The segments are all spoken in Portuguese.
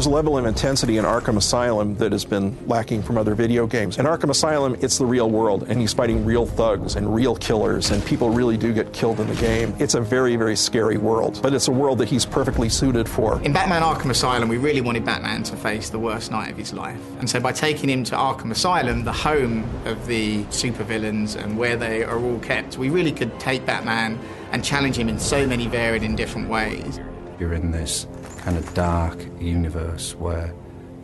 there's a level of intensity in Arkham Asylum that has been lacking from other video games. In Arkham Asylum, it's the real world, and he's fighting real thugs and real killers, and people really do get killed in the game. It's a very, very scary world, but it's a world that he's perfectly suited for. In Batman Arkham Asylum, we really wanted Batman to face the worst night of his life. And so by taking him to Arkham Asylum, the home of the supervillains and where they are all kept, we really could take Batman and challenge him in so many varied and different ways. You're in this kind of dark universe where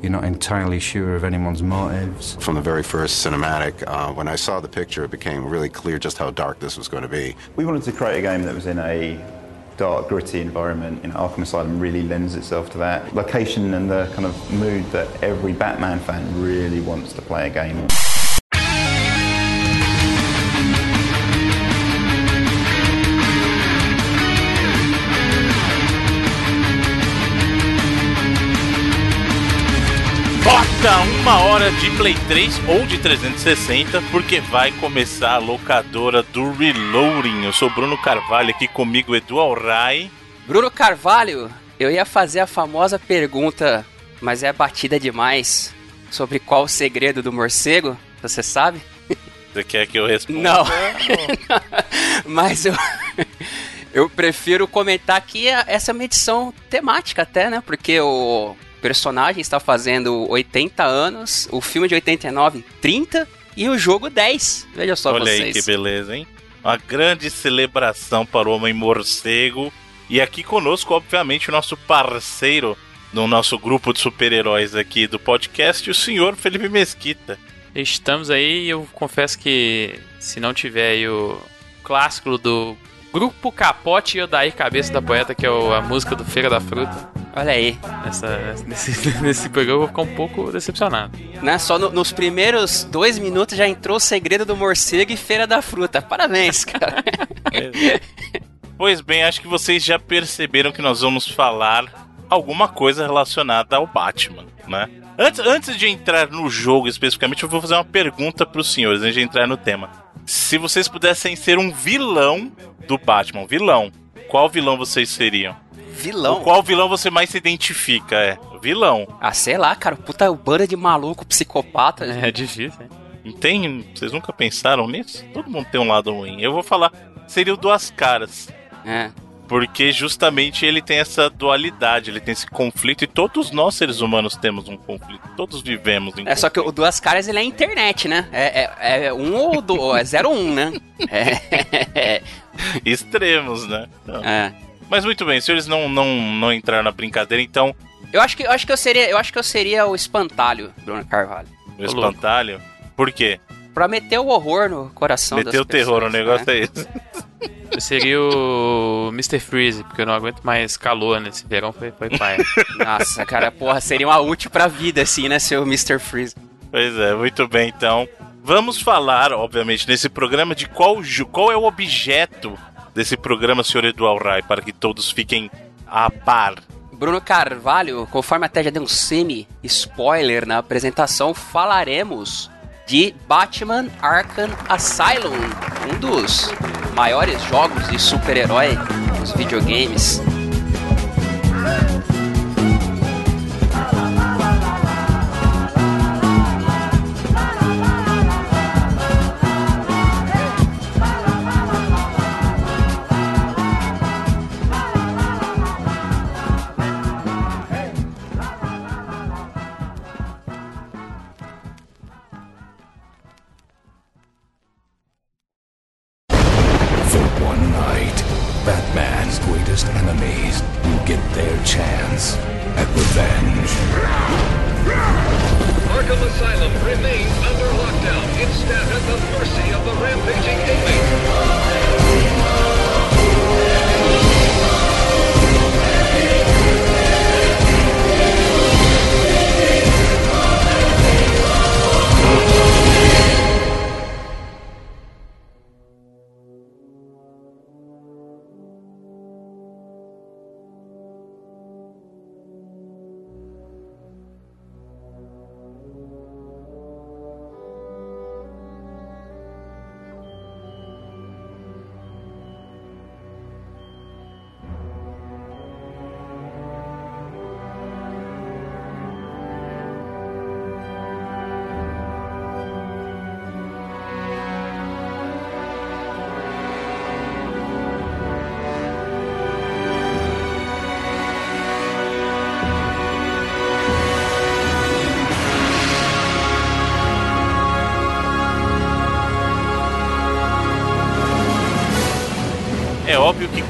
you're not entirely sure of anyone's motives. From the very first cinematic, uh, when I saw the picture, it became really clear just how dark this was going to be. We wanted to create a game that was in a dark, gritty environment. You know, Arkham Asylum really lends itself to that location and the kind of mood that every Batman fan really wants to play a game Bota uma hora de Play 3 ou de 360, porque vai começar a locadora do Reloading. Eu sou Bruno Carvalho, aqui comigo Edu Alray. Bruno Carvalho, eu ia fazer a famosa pergunta, mas é batida demais, sobre qual o segredo do morcego, você sabe? Você quer que eu responda? Não. mas eu... Eu prefiro comentar que essa é uma edição temática até, né? Porque o personagem está fazendo 80 anos, o filme de 89, 30 e o jogo 10. Veja só Olha vocês. aí que beleza, hein? Uma grande celebração para o Homem Morcego. E aqui conosco, obviamente, o nosso parceiro no nosso grupo de super-heróis aqui do podcast, o senhor Felipe Mesquita. Estamos aí e eu confesso que se não tiver aí o clássico do Grupo Capote e Odair Cabeça da Poeta, que é a música do Feira da Fruta, Olha aí. nessa, nesse, nesse programa eu vou ficar um pouco decepcionado. Né? Só no- nos primeiros dois minutos já entrou o segredo do morcego e feira da fruta. Parabéns, cara. Pois bem, acho que vocês já perceberam que nós vamos falar alguma coisa relacionada ao Batman, né? Antes, antes de entrar no jogo especificamente, eu vou fazer uma pergunta para os senhores, antes de entrar no tema. Se vocês pudessem ser um vilão do Batman, um vilão, qual vilão vocês seriam? Vilão? O qual vilão você mais se identifica? É, vilão. Ah, sei lá, cara. Puta banda de maluco, psicopata. É difícil, né? Não tem? Vocês nunca pensaram nisso? Todo mundo tem um lado ruim. Eu vou falar, seria o Duas Caras. É. Porque justamente ele tem essa dualidade, ele tem esse conflito e todos nós seres humanos temos um conflito, todos vivemos em É só que o Duas Caras ele é internet, né? É, é, é um ou do, é zero um, né? É. extremos, né? Então, é. Mas muito bem, se eles não, não, não entraram na brincadeira, então Eu acho que eu acho que eu seria, eu acho que eu seria o espantalho, Bruno Carvalho. o espantalho. Por quê? Pra meter o horror no coração Meteu o das terror, o pessoas, negócio né? é esse. Eu seria o Mr. Freeze, porque eu não aguento mais calor nesse verão, foi, foi pai. Nossa, cara, porra, seria uma útil pra vida, assim, né, seu Mr. Freeze. Pois é, muito bem, então. Vamos falar, obviamente, nesse programa de qual, qual é o objeto desse programa, senhor Eduardo Rai, para que todos fiquem a par. Bruno Carvalho, conforme até já deu um semi-spoiler na apresentação, falaremos de Batman Arkham Asylum, um dos maiores jogos de super-herói dos videogames. Enemies will get their chance at revenge. Arkham Asylum remains under lockdown. Instead, at the mercy of the rampaging inmates.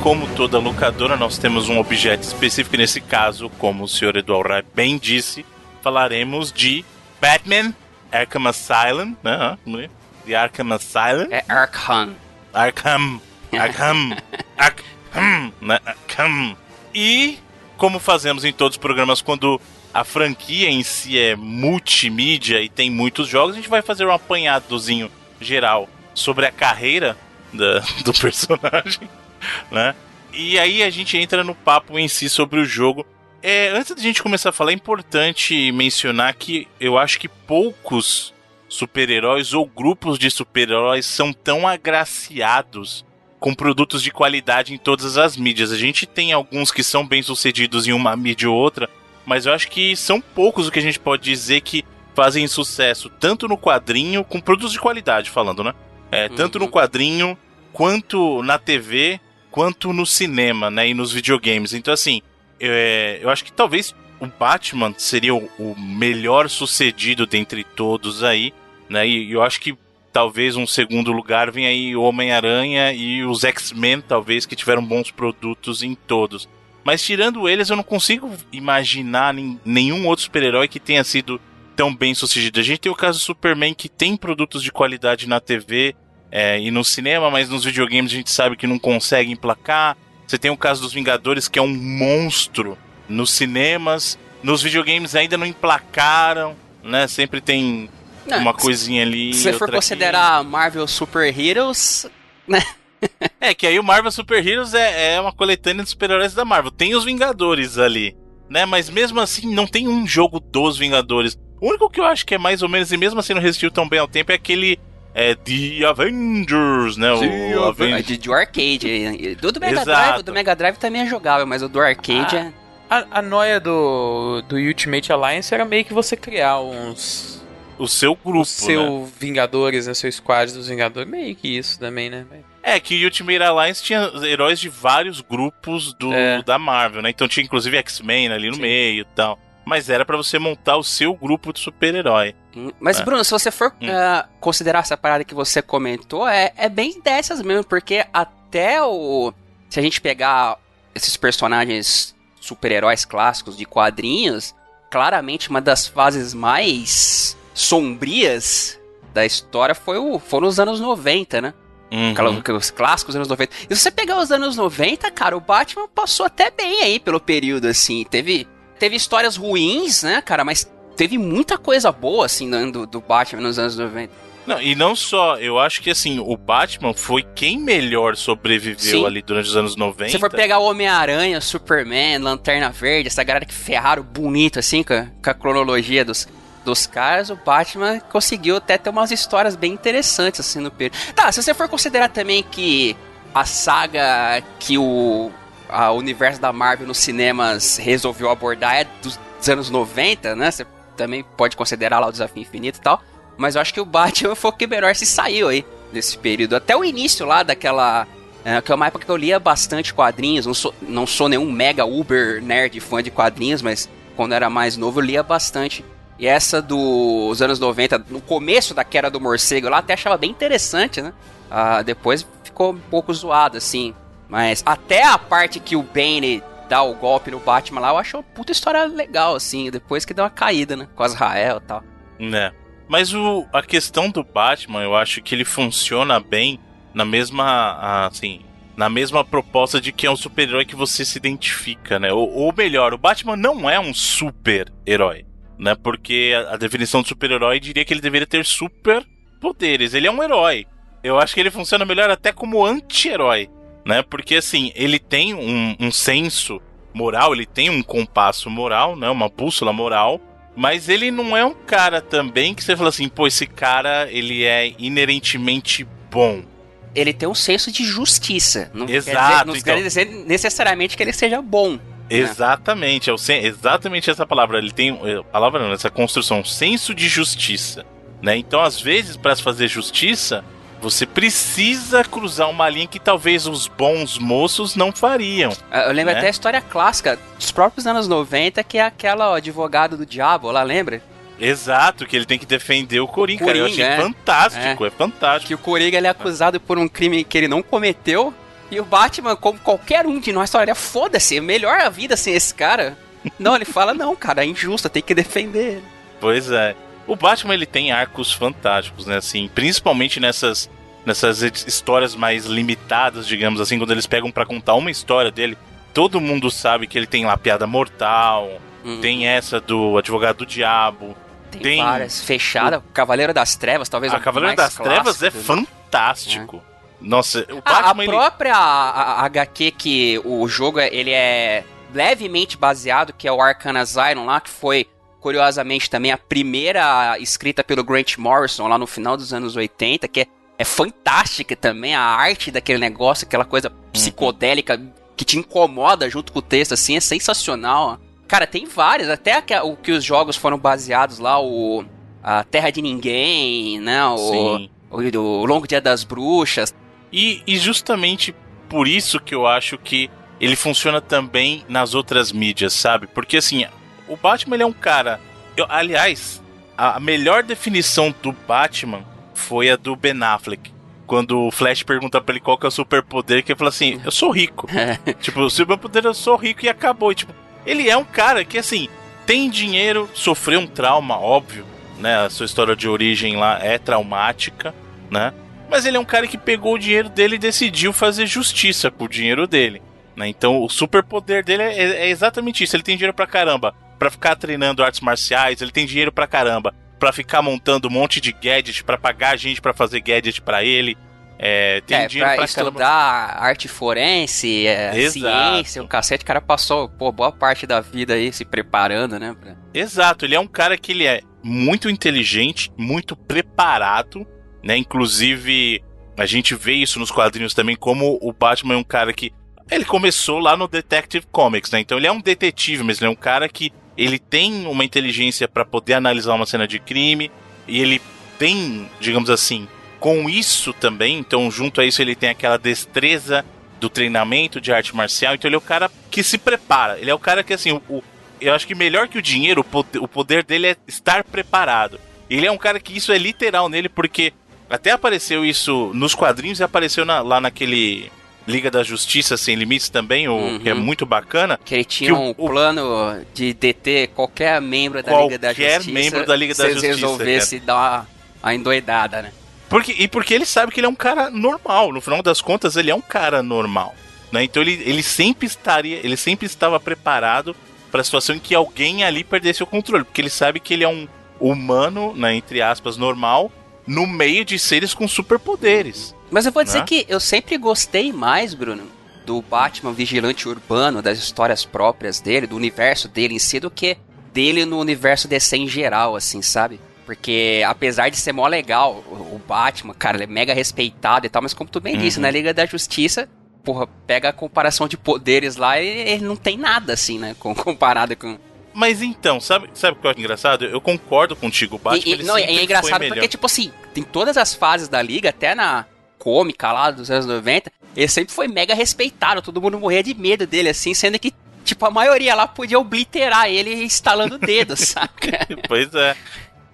Como toda locadora, nós temos um objeto específico. Nesse caso, como o senhor Eduardo bem disse, falaremos de Batman Arkham Asylum, né? The Arkham Asylum. É Arkham. Arkham. Arkham. Arkham. Né? Arkham. E, como fazemos em todos os programas, quando a franquia em si é multimídia e tem muitos jogos, a gente vai fazer um apanhadozinho geral sobre a carreira da, do personagem, né? E aí a gente entra no papo em si sobre o jogo. É, antes da gente começar a falar, é importante mencionar que eu acho que poucos super-heróis ou grupos de super-heróis são tão agraciados com produtos de qualidade em todas as mídias. A gente tem alguns que são bem sucedidos em uma mídia ou outra, mas eu acho que são poucos o que a gente pode dizer que fazem sucesso tanto no quadrinho, com produtos de qualidade falando, né? É, tanto no quadrinho, quanto na TV, quanto no cinema, né? E nos videogames. Então, assim, é, eu acho que talvez o Batman seria o, o melhor sucedido dentre todos aí, né? E eu acho que talvez um segundo lugar venha aí o Homem-Aranha e os X-Men, talvez, que tiveram bons produtos em todos. Mas tirando eles, eu não consigo imaginar nenhum outro super-herói que tenha sido tão bem sucedido. A gente tem o caso do Superman que tem produtos de qualidade na TV é, e no cinema, mas nos videogames a gente sabe que não consegue emplacar. Você tem o caso dos Vingadores, que é um monstro nos cinemas. Nos videogames ainda não emplacaram, né? Sempre tem não, uma coisinha ali. Se você for considerar aqui. Marvel Super Heroes, né? é, que aí o Marvel Super Heroes é, é uma coletânea de super-heróis da Marvel. Tem os Vingadores ali, né? Mas mesmo assim, não tem um jogo dos Vingadores. O único que eu acho que é mais ou menos, e mesmo assim não resistiu tão bem ao tempo, é aquele é The Avengers, né? Sim, o Avengers. De, do arcade. Do, do Mega Exato. Drive, do Mega Drive também é jogável, mas o do arcade ah, é. A, a noia do, do Ultimate Alliance era meio que você criar uns. O seu grupo. O seu né? Vingadores, né? Seu squad dos Vingadores. Meio que isso também, né? É, que o Ultimate Alliance tinha heróis de vários grupos do, é. da Marvel, né? Então tinha inclusive X-Men ali no Sim. meio e tal mas era para você montar o seu grupo de super-herói. Mas, é. Bruno, se você for hum. uh, considerar essa parada que você comentou, é, é bem dessas mesmo, porque até o. Se a gente pegar esses personagens super-heróis clássicos de quadrinhos, claramente uma das fases mais sombrias da história foi o, foram os anos 90, né? Uhum. Os clássicos anos 90. E se você pegar os anos 90, cara, o Batman passou até bem aí pelo período, assim. Teve teve histórias ruins, né, cara, mas teve muita coisa boa, assim, do, do Batman nos anos 90. Não, e não só, eu acho que assim, o Batman foi quem melhor sobreviveu Sim. ali durante os anos 90. Se for pegar o Homem-Aranha, Superman, Lanterna Verde, essa galera que ferraram bonito, assim, com a, com a cronologia dos, dos caras, o Batman conseguiu até ter umas histórias bem interessantes, assim, no período. Tá, se você for considerar também que a saga que o a universo da Marvel nos cinemas resolveu abordar é dos anos 90, né? Você também pode considerar lá o Desafio Infinito e tal. Mas eu acho que o Batman foi o que melhor se saiu aí nesse período. Até o início lá daquela. É, que é uma época que eu lia bastante quadrinhos. Não sou, não sou nenhum mega uber nerd fã de quadrinhos, mas quando era mais novo eu lia bastante. E essa dos anos 90, no começo da queda do morcego lá, até achava bem interessante, né? Ah, depois ficou um pouco zoado, assim. Mas até a parte que o Bane dá o golpe no Batman lá, eu acho uma puta história legal, assim. Depois que deu uma caída, né? Com Azrael e tal. Né. Mas o, a questão do Batman, eu acho que ele funciona bem na mesma, assim, na mesma proposta de que é um super-herói que você se identifica, né? Ou, ou, melhor, o Batman não é um super-herói, né? Porque a, a definição de super-herói diria que ele deveria ter super poderes. Ele é um herói. Eu acho que ele funciona melhor até como anti-herói né? Porque assim, ele tem um, um senso moral, ele tem um compasso moral, né? Uma bússola moral. Mas ele não é um cara também que você fala assim, pô, esse cara ele é inerentemente bom. Ele tem um senso de justiça. Não Exato. Quer dizer, não então... quer dizer necessariamente que ele seja bom. Né? Exatamente, é exatamente essa palavra. Ele tem a palavra não, essa construção, senso de justiça, né? Então, às vezes, para se fazer justiça, você precisa cruzar uma linha que talvez os bons moços não fariam. Eu lembro né? até a história clássica dos próprios anos 90, que é aquela ó, advogado do diabo, lá lembra? Exato, que ele tem que defender o Coringa, Coringa cara. Eu achei é. fantástico, é. é. fantástico. Que o Coringa ele é acusado por um crime que ele não cometeu, E o Batman, como qualquer um de nós, falaria: foda-se, melhor a vida sem esse cara. Não, ele fala: não, cara, é injusto, tem que defender ele. Pois é. O Batman ele tem arcos fantásticos, né? Assim, principalmente nessas nessas histórias mais limitadas, digamos assim, quando eles pegam pra contar uma história dele, todo mundo sabe que ele tem lá a piada mortal, Uhum. tem essa do advogado do diabo, Tem, tem, várias. Fechada, Cavaleiro das Trevas, talvez a o Cavaleiro das Trevas é né? fantástico. Nossa, o Ah, a Batman ele- própria a- a- HQ que o jogo é- ele é levemente baseado, que é o Arcana Asylum lá, que foi curiosamente também a primeira escrita pelo Grant Morrison lá no final dos anos 80, que é, é fantástica também a arte daquele negócio, aquela coisa psicodélica que te incomoda junto com o texto assim, é sensacional. Cara, tem várias, até o que os jogos foram baseados lá, o a Terra de Ninguém, né, o, Sim. o, o Longo Dia das Bruxas, E, e justamente por isso que eu acho que ele funciona também nas outras mídias, sabe? Porque assim, o Batman ele é um cara. eu- aliás, a melhor definição do Batman foi a do Ben Affleck. Quando o Flash pergunta pra ele qual que é o superpoder, que ele fala assim: Eu sou rico. tipo, o superpoder eu sou rico e acabou. E, tipo, ele é um cara que, assim, tem dinheiro, sofreu um trauma, óbvio, né? A sua história de origem lá é traumática, né? Mas ele é um cara que pegou o dinheiro dele e decidiu fazer justiça com o dinheiro dele. Né? Então o superpoder dele é, é exatamente isso. Ele tem dinheiro pra caramba pra ficar treinando artes marciais, ele tem dinheiro pra caramba pra ficar montando um monte de gadget, pra pagar gente pra fazer gadget pra ele. É, tem é, dinheiro pra, pra, caramba. estudar arte forense, é, ciência, o cacete, o cara passou pô, boa parte da vida aí se preparando, né? Exato, ele é um cara que ele é muito inteligente, muito preparado, né? Inclusive, a gente vê isso nos quadrinhos também, como o Batman é um cara que. Ele começou lá no Detective Comics, né? Então ele é um detetive, mas ele é um cara que ele tem uma inteligência para poder analisar uma cena de crime, e ele tem, digamos assim, com isso também, então junto a isso ele tem aquela destreza do treinamento de arte marcial, então ele é o cara que se prepara, ele é o cara que assim, o, eu acho que melhor que o dinheiro, o poder, o poder dele é estar preparado. Ele é um cara que isso é literal nele, porque até apareceu isso nos quadrinhos e apareceu na- lá naquele Liga da Justiça Sem Limites também, o, que é muito bacana. Que ele tinha o- um plano de deter qualquer membro da Liga da Qualquer Justiça. membro da Liga da se Justiça, resolvesse dar uma, uma endoidada, né? Porque, e porque ele sabe que ele é um cara normal. No final das contas, ele é um cara normal. Né? Então ele, ele sempre estaria. Ele sempre estava preparado para a situação em que alguém ali perdesse o controle. Porque ele sabe que ele é um humano, né, entre aspas, normal, no meio de seres com superpoderes. Mas eu vou dizer Né? que eu sempre gostei mais, Bruno, do Batman vigilante urbano, das histórias próprias dele, do universo dele em si, do que dele no universo DC em geral, assim, sabe? Porque apesar de ser mó legal, o Batman, cara, ele é mega respeitado e tal, mas como tu bem disse, Uhum. na Liga da Justiça, porra, pega a comparação de poderes lá e ele não tem nada, assim, né? com- Comparado com. Mas então, sabe, sabe o que eu acho engraçado? Eu concordo contigo, o Batman. E- e- não, é engraçado melhor. porque, tipo assim, tem todas as fases da liga, até na cômica lá dos anos 90, ele sempre foi mega respeitado, todo mundo morria de medo dele, assim, sendo que, tipo, a maioria lá podia obliterar ele instalando o dedo, saca? pois é.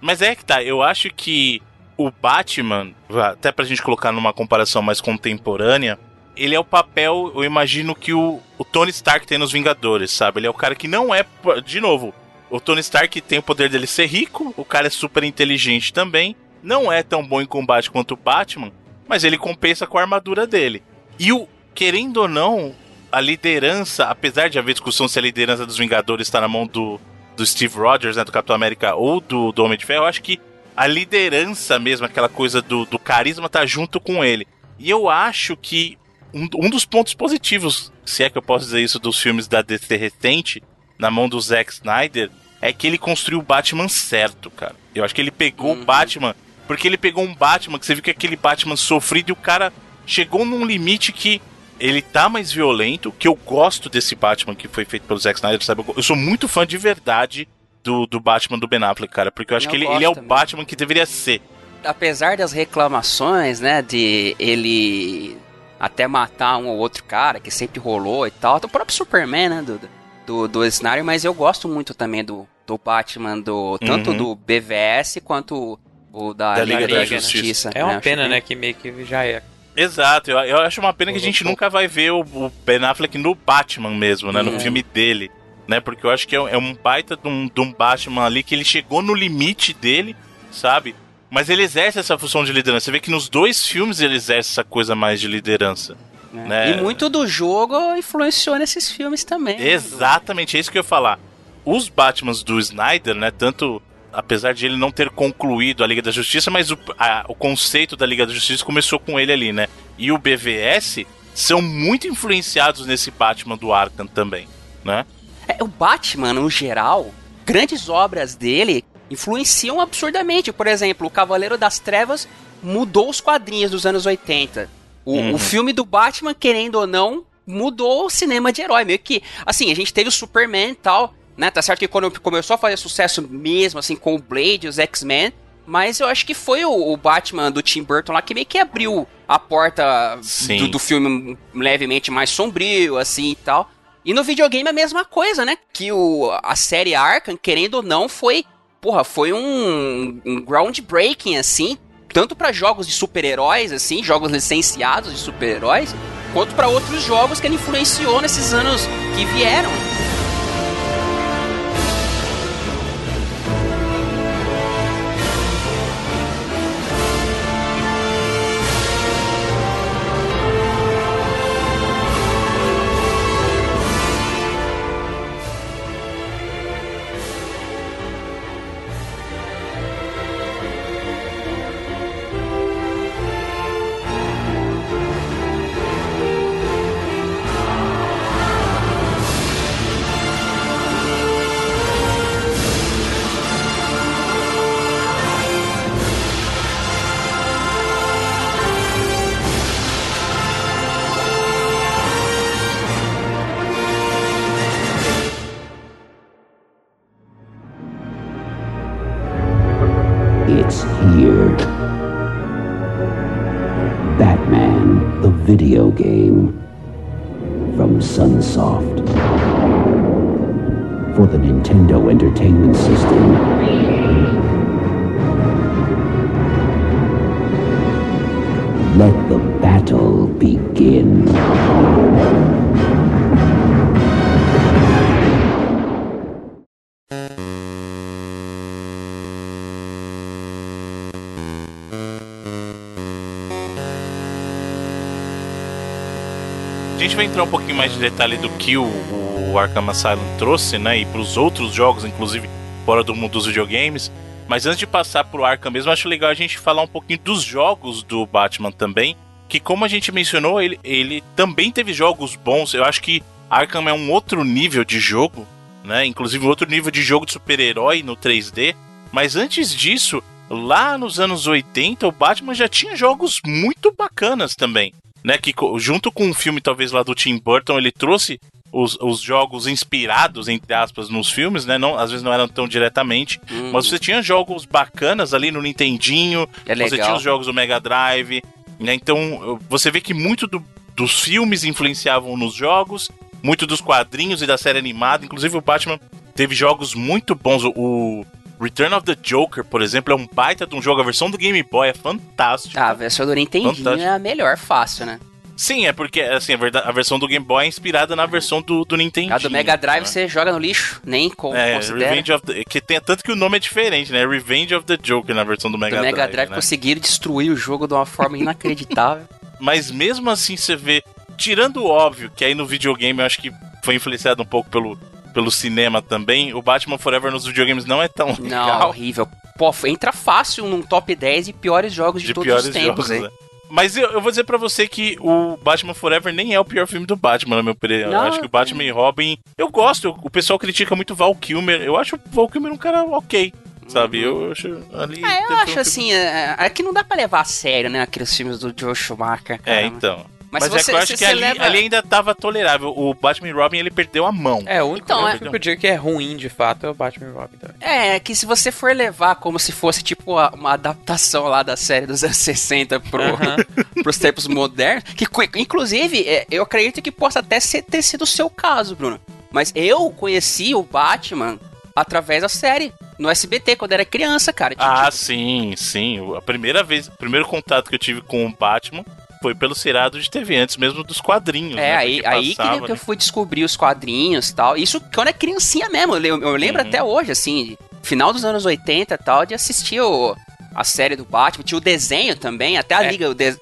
Mas é que tá, eu acho que o Batman, até pra gente colocar numa comparação mais contemporânea, ele é o papel, eu imagino que o, o Tony Stark tem nos Vingadores, sabe? Ele é o cara que não é, de novo, o Tony Stark tem o poder dele ser rico, o cara é super inteligente também, não é tão bom em combate quanto o Batman, mas ele compensa com a armadura dele. E o, querendo ou não, a liderança, apesar de haver discussão se a liderança dos Vingadores está na mão do, do Steve Rogers, né, do Capitão América, ou do, do Homem de Ferro, eu acho que a liderança mesmo, aquela coisa do, do carisma, tá junto com ele. E eu acho que um, um dos pontos positivos, se é que eu posso dizer isso, dos filmes da DC recente, na mão do Zack Snyder, é que ele construiu o Batman certo, cara. Eu acho que ele pegou o Batman, porque ele pegou um Batman que você viu que aquele Batman sofrido e o cara chegou num limite que ele tá mais violento, que eu gosto desse Batman que foi feito pelo Zack Snyder, sabe? Eu sou muito fã de verdade do, do Batman do Ben Affleck, cara, porque eu acho Eu que ele, ele é o. Batman que deveria ser. Apesar das reclamações, né, de ele até matar um ou outro cara, que sempre rolou e tal, do próprio Superman, né, do, do, do Snyder, mas eu gosto muito também do, do Batman, do tanto Uhum. do BVS quanto o da, Da Liga, Liga da, Justiça. É uma né, pena, né, bem- que meio que já é, Exato, eu, eu acho uma pena que a gente nunca vai ver o, o Ben Affleck no Batman mesmo, né? No É. filme dele. Né? Porque eu acho que é, é um baita de um, de um Batman ali que ele chegou no limite dele, sabe? Mas ele exerce essa função de liderança. Você vê que nos dois filmes ele exerce essa coisa mais de liderança. Né? E muito do jogo influenciou nesses filmes também. Exatamente, é isso que eu ia falar. Os Batmans do Snyder, né? Tanto. Apesar de ele não ter concluído a Liga da Justiça, mas o, a- o conceito da Liga da Justiça começou com ele ali, né? E o BVS são muito influenciados nesse Batman do Arkham também, né? É, o Batman, no geral, grandes obras dele influenciam absurdamente. Por exemplo, o Cavaleiro das Trevas mudou os quadrinhos dos anos 80. O, Uhum. o filme do Batman, querendo ou não, mudou o cinema de herói. Meio que, assim, a gente teve o Superman e tal, né? Tá certo que quando começou a fazer sucesso mesmo, assim, com o Blade, os X-Men. Mas eu acho que foi o, o Batman do Tim Burton lá que meio que abriu a porta do, do filme levemente mais sombrio, assim e tal. E no videogame a mesma coisa, né? Que o, a série Arkham, querendo ou não, foi. Porra, foi um, um groundbreaking, assim. Tanto pra jogos de super-heróis, assim, jogos licenciados de super-heróis, quanto pra outros jogos que ele influenciou nesses anos que vieram. Entrar um pouquinho mais de detalhe do que o, o Arkham Asylum trouxe, né? E pros outros jogos, inclusive fora do mundo dos videogames. Mas antes de passar pro Arkham mesmo, acho legal a gente falar um pouquinho dos jogos do Batman também. Que como a gente mencionou, ele, ele também teve jogos bons. Eu acho que Arkham é um outro nível de jogo, né? Inclusive um outro nível de jogo de super-herói no 3D. Mas antes disso, lá nos anos 80, o Batman já tinha jogos muito bacanas também. Né, que junto com um filme talvez lá do Tim Burton, ele trouxe os, os jogos inspirados, entre aspas, nos filmes, né? Não, às vezes não eram tão diretamente. Mas você tinha jogos bacanas ali no Nintendinho, É você tinha os jogos do Mega Drive. Né? Então você vê que muito do- dos filmes influenciavam nos jogos, muito dos quadrinhos e da série animada. Inclusive o Batman teve jogos muito bons. O Return of the Joker, por exemplo, é um baita de um jogo. A versão do Game Boy é fantástico. Ah, a versão do Nintendinho é a melhor, fácil, né? Sim, é porque assim, a, verdade, a versão do Game Boy é inspirada na versão do, do Nintendo. A do Mega Drive você joga no lixo, nem con É, considera. Revenge of the, que tem tanto que o nome é diferente, né? Revenge of the Joker na versão do Mega do Mega Drive. Drive né? conseguiram destruir o jogo de uma forma inacreditável. Mas mesmo assim você vê, tirando o óbvio, que aí no videogame eu acho que foi influenciado um pouco pelo, pelo cinema também, o Batman Forever nos videogames não é tão Não, legal horrível. Pô, entra fácil num top 10 de piores jogos de, de todos piores os tempos, jogos. hein? né? Mas eu, eu vou dizer pra você que o Batman Forever nem é o pior filme do Batman, na minha opinião. Eu Não, acho que o Batman e Robin. Eu gosto, o pessoal critica muito o Val Kilmer. Eu acho o Val Kilmer um cara ok, sabe? Eu acho ali. É, eu um acho filme- assim, é, é que não dá pra levar a sério, né, aqueles filmes do Joe Schumacher, cara. É, então. Mas, Mas, se é você, que eu acho que você ali, leva... ali ainda tava tolerável. O Batman e Robin ele perdeu a mão. É, o único Então, é- que eu digo que é ruim de fato é o Batman e Robin também. É, que se você for levar como se fosse tipo uma adaptação lá da série dos anos 60 pro, pros tempos modernos, que inclusive é, eu acredito que possa até ser, ter sido o seu caso, Bruno. Mas eu conheci o Batman através da série, no SBT, quando era criança, cara. Ah, sim, sim. A primeira vez, o primeiro contato que eu tive com o Batman Foi pelo seriado de TV antes mesmo dos quadrinhos. É, né, aí, porque aí que, passava, que eu né? fui descobrir os quadrinhos e tal. Isso quando é criancinha mesmo. Eu, eu lembro Uhum. até hoje, assim, final dos anos 80 e tal, de assistir o- a série do Batman. Tinha o desenho também, até a É. Liga, o de-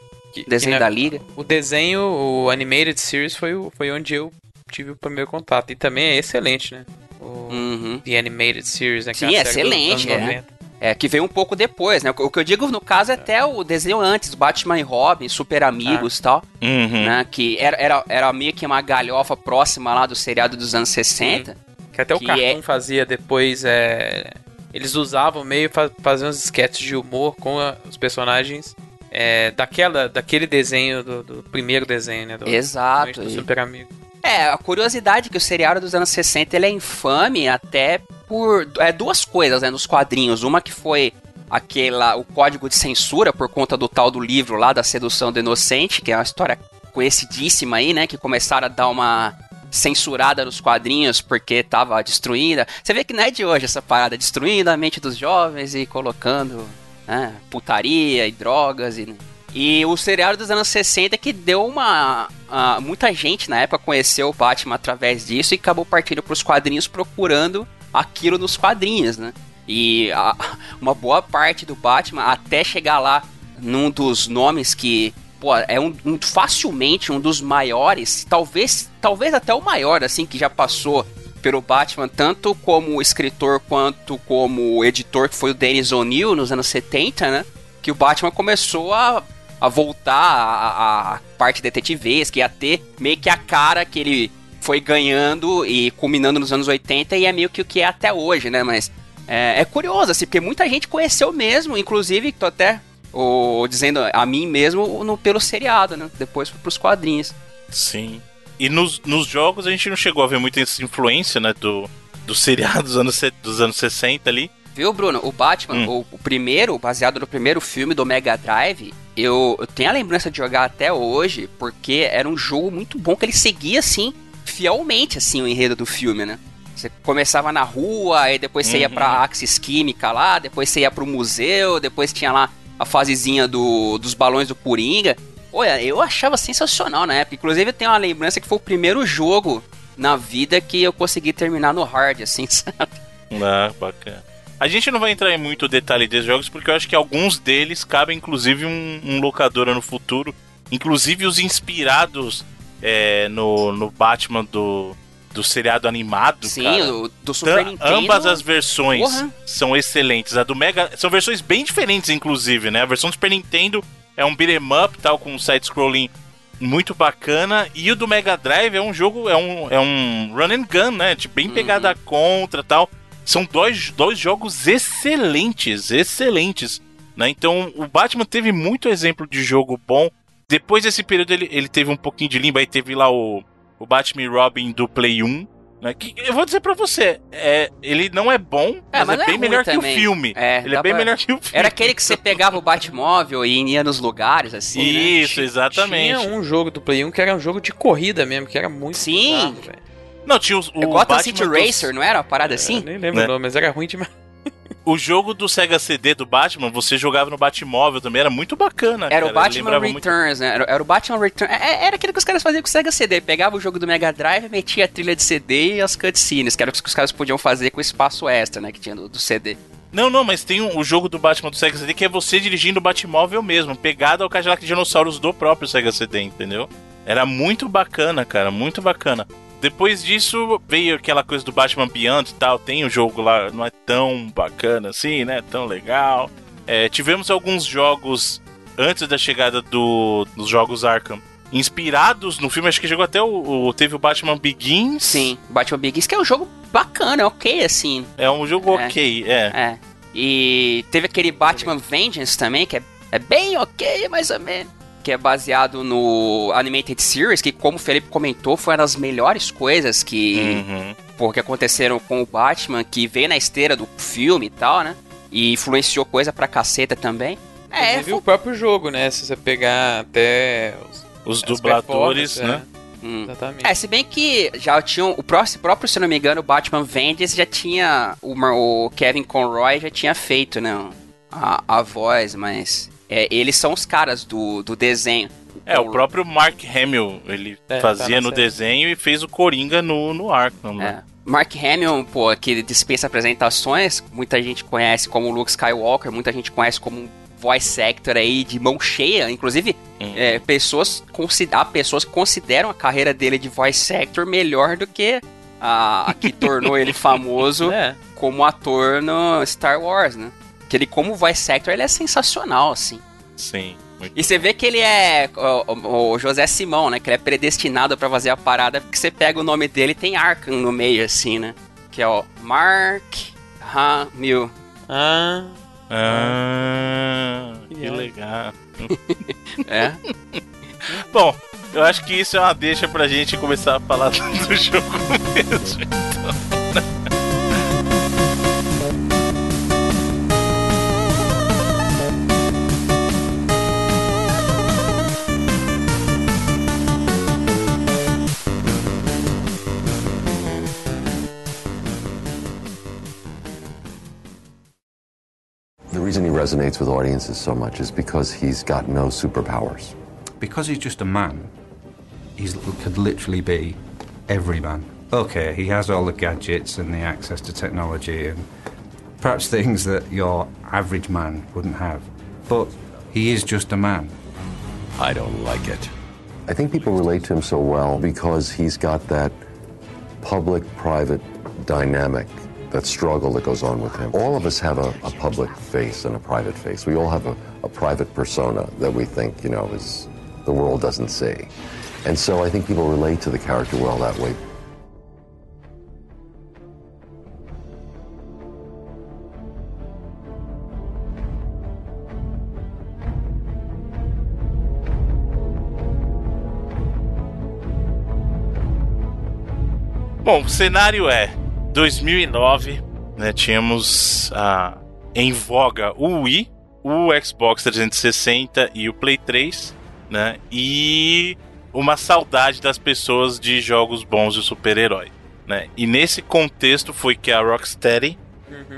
desenho que, né, da Liga. O desenho, o Animated Series, foi, foi onde eu tive o primeiro contato. E também é excelente, né? O Uhum. The Animated Series, né? que Sim, é é excelente, anos é. 90. É, que veio um pouco depois, né? O que eu digo no caso é até o desenho antes, Batman e Robin, Super Amigos e tal, Uhum. né? Que era, era, era meio que uma galhofa próxima lá do seriado dos anos 60. Que até o Que cartoon é- fazia depois. É... Eles usavam meio fa fazer uns sketches de humor com a- os personagens é, daquela, daquele desenho, do, do primeiro desenho, né? Do, Exato, Do Super Amigo. É, a curiosidade é que o seriado dos anos 60 ele é infame até por é, duas coisas, né, nos quadrinhos. Uma que foi aquela o código de censura por conta do tal do livro lá da sedução do inocente, que é uma história conhecidíssima aí, né, que começaram a dar uma censurada nos quadrinhos porque tava destruída. Você vê que não é de hoje essa parada, destruindo a mente dos jovens e colocando né, putaria e drogas e e o seriado dos anos 60 que deu uma. ah, muita gente na época conheceu o Batman através disso e acabou partindo para os quadrinhos procurando aquilo nos quadrinhos, né? E a- uma boa parte do Batman, até chegar lá num dos nomes que. Pô, é um, um- facilmente um dos maiores, talvez, talvez até o maior, assim, que já passou pelo Batman, tanto como escritor quanto como editor, que foi o Dennis O'Neill nos anos 70, né? Que o Batman começou a, a voltar a, a parte detetivesca, ia ter meio que a cara que ele foi ganhando e culminando nos anos 80 e é meio que o que é até hoje, né? Mas é, é curioso, assim, porque muita gente conheceu mesmo, inclusive, tô até o, dizendo a mim mesmo no, pelo seriado, né? Depois foi pros quadrinhos. Sim. E nos, nos jogos a gente não chegou a ver muita influência, né, do, do seriado dos anos, dos anos 60 ali. Viu, Bruno? O Batman, o, o primeiro, baseado no primeiro filme do Mega Drive, eu, eu tenho a lembrança de jogar até hoje, porque era um jogo muito bom que ele seguia, assim, fielmente, assim, o enredo do filme, né? Você começava na rua, aí depois você ia Uhum. pra Axis Química lá, depois você ia pro museu, depois tinha lá a fasezinha do, dos balões do Coringa. Olha, eu achava sensacional na época. Inclusive, eu tenho uma lembrança que foi o primeiro jogo na vida que eu consegui terminar no hard, assim, sabe? Ah, bacana. A gente não vai entrar em muito detalhe desses jogos, porque eu acho que alguns deles cabem, inclusive, um, um locadora no futuro. Inclusive os inspirados é, no, no Batman do, do seriado animado. Sim, cara. o do Super Nintendo. Ambas as versões Porra. são excelentes. A do Mega. São versões bem diferentes, inclusive, né? A versão do Super Nintendo é um beat'em up, tal, com um side-scrolling muito bacana. E o do Mega Drive é um jogo, é um, é um run and gun, né? Tipo, bem pegada contra tal. São dois, dois jogos excelentes, excelentes. Né? Então o Batman teve muito exemplo de jogo bom. Depois desse período ele, ele teve um pouquinho de limbo, aí teve lá o, o Batman Robin do Play 1. Né? Que, eu vou dizer pra você, é, ele não é bom, É, mas, mas é é bem ruim melhor que o também. filme. É, ele é bem pra- melhor que o filme. Era aquele que você pegava o Batmóvel e ia nos lugares, assim. né? Isso, exatamente. Tinha um jogo do Play 1 que era um jogo de corrida mesmo, que era muito Sim. Não, tinha os, o É Gotham Batman City dos- Racer, não era uma parada assim? Eu nem lembro Né? o nome, mas era ruim demais. O jogo do Sega CD do Batman, você jogava no Batmóvel também, era muito bacana. Era o cara, Batman lembrava muito- Returns, né? Era, era o Batman Returns. É- Era aquilo que os caras faziam com o Sega CD. Pegava o jogo do Mega Drive, metia a trilha de CD e as cutscenes, que era o que os caras podiam fazer com o espaço extra, né? Que tinha do, do CD. Não, não, mas tem um- o jogo do Batman do Sega CD que é você dirigindo o Batmóvel mesmo, pegado ao Cadillac Dinossauros do próprio Sega CD, entendeu? Era muito bacana, cara, muito bacana. Depois disso veio aquela coisa do Batman Beyond e tal, tem o jogo lá, não é tão bacana assim, né? Tão legal. É, tivemos alguns jogos antes da chegada do, dos jogos Arkham. Inspirados no filme, acho que chegou até o, o- Teve o Batman Begins. Sim, Batman Begins, que é um jogo bacana, ok, assim. É um jogo É. ok, é. É. E teve aquele Batman Vengeance também, que é, é bem ok, mais ou menos. Que é baseado no Animated Series, que como o Felipe comentou, foi uma das melhores coisas que, Uhum. pô, que aconteceram com o Batman, que veio na esteira do filme e tal, né? E influenciou coisa pra caceta também. É, Inclusive o próprio jogo, né? Se você pegar até os, Os dubladores, né? Hum. Exatamente. É, se bem que já tinham. O próximo, próprio, se não me engano, o Batman Vengeance já tinha. O, o Kevin Conroy já tinha feito, né? A, a voz, mas. É, eles são os caras do, do desenho. É, o próprio Mark Hamill, ele É, tá fazia na no série. desenho e fez o Coringa no, no Arkham, né? É. Mark Hamill, pô, que dispensa apresentações, muita gente conhece como Luke Skywalker, muita gente conhece como um voice actor aí de mão cheia, inclusive é, pessoas, há pessoas que consideram a carreira dele de voice actor melhor do que a, a que tornou ele famoso como ator no Star Wars, né? Que ele como voice actor, ele é sensacional, assim. Sim. E você vê que ele é o, o- José Simão, né? Que ele é predestinado pra fazer a parada, porque você pega o nome dele e tem Arkham no meio, assim, né? Que é o Mark Hamill. Ah. Ah, que legal. É. Bom, eu acho que isso é uma deixa pra gente começar a falar do jogo mesmo. Então. Reason he resonates with audiences so much is because he's got no superpowers. Because he's just a man, he could literally be every man. Okay, he has all the gadgets and the access to technology and perhaps things that your average man wouldn't have. But he is just a man. I don't like it. I think people relate to him so well because he's got that public private dynamic, that struggle that goes on with him. All of us have a, a public face and a private face. We all have a, a private persona that we think, you know, is the world doesn't see. And so I think people relate to the character well that way. Bom, o cenário é 2009, né? Tínhamos ah, em voga o Wii, o Xbox 360 e o Play 3, né? E uma saudade das pessoas de jogos bons de super-herói, né? E nesse contexto foi que a Rocksteady,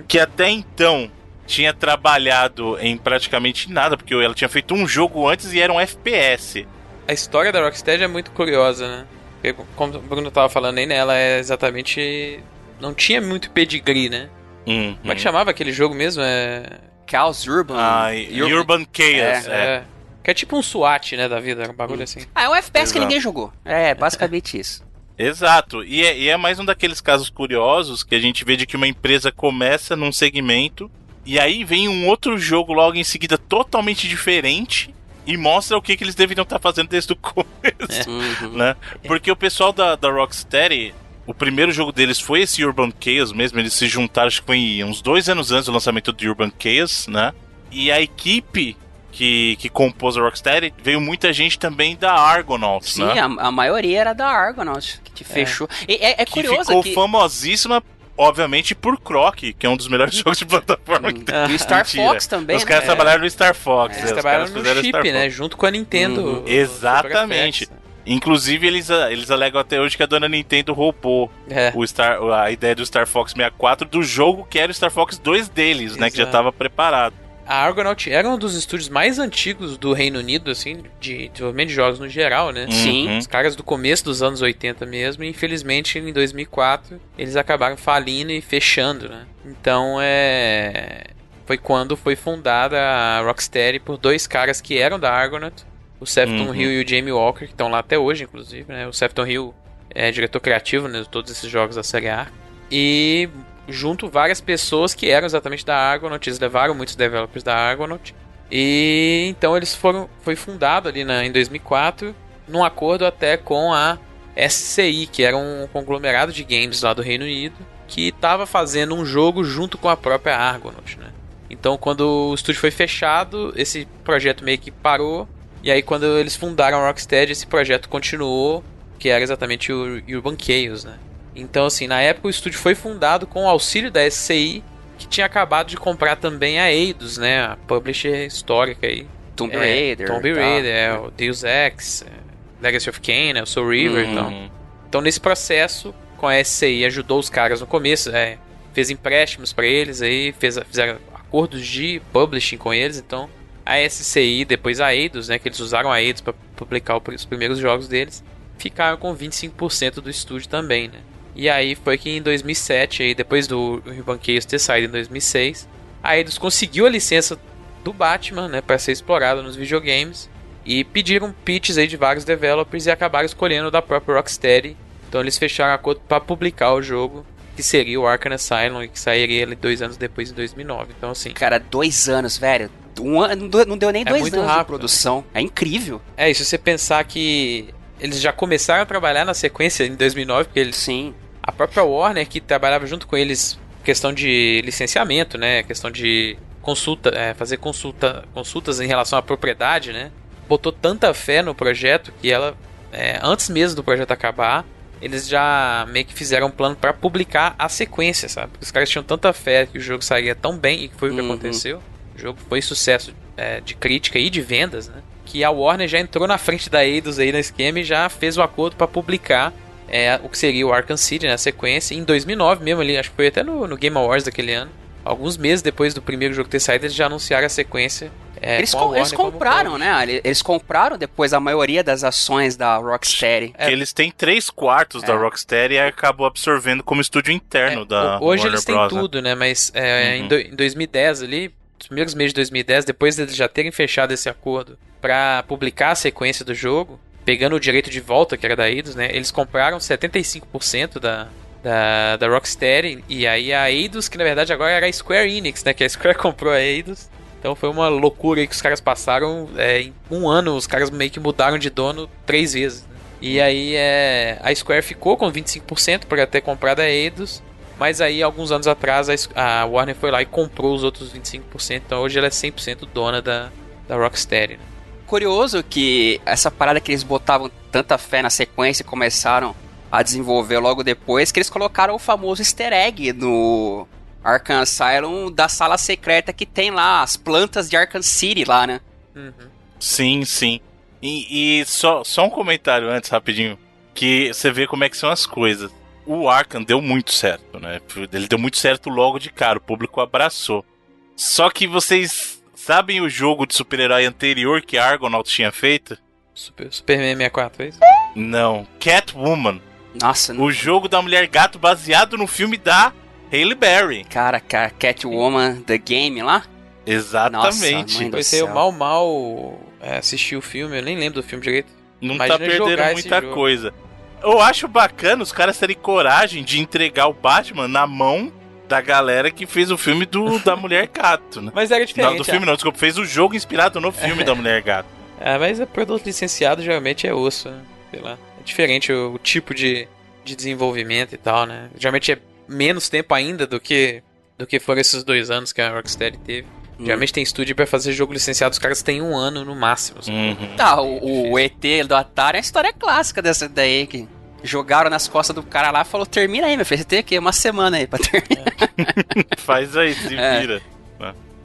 que até então tinha trabalhado em praticamente nada, porque ela tinha feito um jogo antes e era um FPS. A história da Rocksteady é muito curiosa, né? Porque, como o Bruno tava falando aí, né? Ela é exatamente. Não tinha muito pedigree, né? Hum, Como é que chamava aquele jogo mesmo? É. Chaos Urban. Ah, Urban Chaos, É. Que é tipo um SWAT, né, da vida, um bagulho assim. Ah, é um FPS que Exato. ninguém jogou. É, basicamente isso. Exato, e é, e é mais um daqueles casos curiosos que a gente vê de que uma empresa começa num segmento e aí vem um outro jogo logo em seguida totalmente diferente e mostra o que, que eles deveriam estar fazendo desde o começo, né? Porque o pessoal da, da Rocksteady, o primeiro jogo deles foi esse Urban Chaos mesmo, eles se juntaram acho que foi uns dois anos antes do lançamento do Urban Chaos, né? E a equipe que, que compôs a Rocksteady veio muita gente também da Argonauts, Sim, né? a, a maioria era da Argonaut, que te fechou. E é, é que curioso ficou que... famosíssima, obviamente, por Croc, que é um dos melhores jogos de plataforma que tem. E o Star Mentira. Fox também, Os né? caras É. trabalharam no Star Fox. Eles é, os trabalharam caras no chip, Star né? Fox. Junto com a Nintendo. Uhum. o- Exatamente. Inclusive, eles, eles alegam até hoje que a dona Nintendo roubou É. o Star, a ideia do Star Fox 64 do jogo que era o Star Fox 2 deles, né? Que já Exato. estava preparado. A Argonaut era um dos estúdios mais antigos do Reino Unido, assim, de desenvolvimento de jogos no geral, né? Sim. Uhum. Os caras do começo dos anos 80 mesmo, e infelizmente em 2004 eles acabaram falindo e fechando, né? Então é. Foi quando foi fundada a Rocksteady por dois caras que eram da Argonaut, o Sefton Uhum. Hill e o Jamie Walker, que estão lá até hoje, inclusive, né? O Sefton Hill é diretor criativo né, de todos esses jogos da série A. E junto várias pessoas que eram exatamente da Argonaut, eles levaram muitos developers da Argonaut. E então eles foram foi fundado ali na, em 2004, num acordo até com a SCI, que era um conglomerado de games lá do Reino Unido, que estava fazendo um jogo junto com a própria Argonaut, né? Então, quando o estúdio foi fechado, esse projeto meio que parou. E aí, quando eles fundaram a Rocksteady, esse projeto continuou, que era exatamente o Urban Chaos, né? Então, assim, na época o estúdio foi fundado com o auxílio da SCI, que tinha acabado de comprar também a Eidos, né? A publisher histórica aí. Tomb É, Raider. Tomb. Raider, é, o Deus Ex, Legacy of Kain, né, o Soul River Uhum. então. Então, nesse processo, com a SCI, ajudou os caras no começo, é, fez empréstimos para eles, aí fez, fizeram acordos de publishing com eles, então a SCI, depois a Eidos, né, que eles usaram a Eidos para publicar os primeiros jogos deles, ficaram com 25% do estúdio também, né? E aí foi que em 2007, aí depois do Chaos ter saído em 2006, a Eidos conseguiu a licença do Batman, né, para ser explorada nos videogames e pediram pitches aí de vários developers e acabaram escolhendo da própria Rocksteady. Então eles fecharam acordo para publicar o jogo, que seria o Arkham Asylum, e que sairia ali dois anos depois, em 2009. Então assim... Cara, dois anos, velho. Um ano, não deu nem É dois anos de rápido. produção. É incrível. É, e se você pensar que eles já começaram a trabalhar na sequência em 2009, porque eles... Sim. A própria Warner, que trabalhava junto com eles, questão de licenciamento, né? Questão de consulta, é, fazer consulta, consultas em relação à propriedade, né? Botou tanta fé no projeto que ela, é, antes mesmo do projeto acabar, eles já meio que fizeram um plano para publicar a sequência, sabe? Os caras tinham tanta fé que o jogo sairia tão bem e que foi o que Uhum. aconteceu. O jogo foi sucesso é, de crítica e de vendas, né? Que a Warner já entrou na frente da Eidos aí no esquema e já fez o acordo para publicar é, o que seria o Arkham City na sequência em 2009 mesmo ali, acho que foi até no, no Game Awards daquele ano. Alguns meses depois do primeiro jogo ter saído, eles já anunciaram a sequência. é, eles, com eles compraram, né? Eles compraram depois a maioria das ações da Rocksteady. Que eles têm três quartos da É. Rocksteady e acabou absorvendo como estúdio interno da Ho- Hoje Warner eles têm Bros. né? tudo, né? Mas é, Uhum. em, do- em 2010 ali, os primeiros meses de 2010, depois deles já terem fechado esse acordo pra publicar a sequência do jogo, pegando o direito de volta, que era da Eidos, né? Eles compraram 75% da, da, da Rocksteady, e aí a Eidos, que na verdade agora era a Square Enix, né? Que a Square comprou a Eidos. Então foi uma loucura aí que os caras passaram. é, em um ano, os caras meio que mudaram de dono três vezes. né? E aí é, a Square ficou com 25% por ter comprado a Eidos. Mas aí, alguns anos atrás, a, Warner foi lá e comprou os outros 25%. Então hoje ela é 100% dona da, da Rocksteady. né? Curioso que essa parada que eles botavam tanta fé na sequência e começaram a desenvolver logo depois, que eles colocaram o famoso easter egg no Arkham Asylum da sala secreta que tem lá as plantas de Arkham City lá, né? Sim, sim. E, e só, só um comentário antes, rapidinho. Que você vê como é que são as coisas. O Arkham deu muito certo, né? Ele deu muito certo logo de cara, o público abraçou. Só que vocês sabem o jogo de super-herói anterior que a Argonaut tinha feito? Super, Superman 64, é isso? Não, Catwoman. Nossa, O jogo da Mulher Gato baseado no filme da Halle Berry. Cara, ca- Catwoman, The Game lá? Exatamente. mãe do Pois eu céu. mal, mal é, assisti o filme, eu nem lembro do filme direito. Não Imagina tá perdendo muita jogo. coisa. Eu acho bacana os caras terem coragem de entregar o Batman na mão da galera que fez o filme do, da Mulher Gato, né? Mas era Não, diferente. do filme não, desculpa, fez o jogo inspirado no filme da Mulher Gato. Ah, mas é produto licenciado geralmente é osso, né? Sei lá. É diferente o, o tipo de, de desenvolvimento e tal, né? Geralmente é menos tempo ainda do que do que foram esses dois anos que a Rocksteady teve. Hum. Geralmente tem estúdio pra fazer jogo licenciado, os caras têm um ano no máximo. Uhum. Tá, o, o ET do Atari é a história clássica dessa daí que jogaram nas costas do cara lá e falou: termina aí, meu filho. Você tem aqui uma semana aí pra terminar. Faz aí, se É. vira.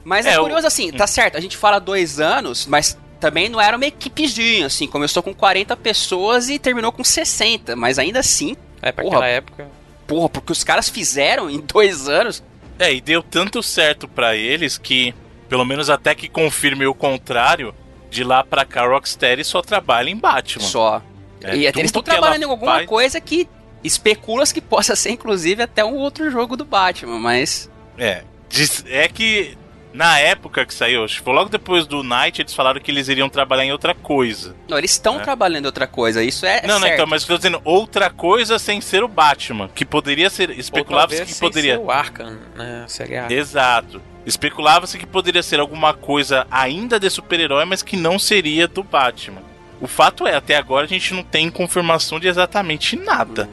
Mas é, É, o- curioso assim, tá certo, a gente fala dois anos, mas também não era uma equipezinha, assim. Começou com 40 pessoas e terminou com 60, mas ainda assim. É, pra porra, aquela época. Porra, porque os caras fizeram em dois anos. É, e deu tanto certo pra eles que, pelo menos até que confirme o contrário, de lá pra cá Rocksteady só trabalha em Batman. Só. É, e tudo eles estão trabalhando em alguma faz- coisa que especula-se que possa ser, inclusive, até um outro jogo do Batman, mas. É. É que na época que saiu, foi logo depois do Night, eles falaram que eles iriam trabalhar em outra coisa. Não, eles estão É. trabalhando em outra coisa, isso é. não, não, certo. então, mas eu tô dizendo outra coisa sem ser o Batman. Que poderia ser. Especulava-se que poderia. ser o Arkham, né? a série Arkham. Exato. Especulava-se que poderia ser alguma coisa ainda de super-herói, mas que não seria do Batman. O fato é, até agora a gente não tem confirmação de exatamente nada.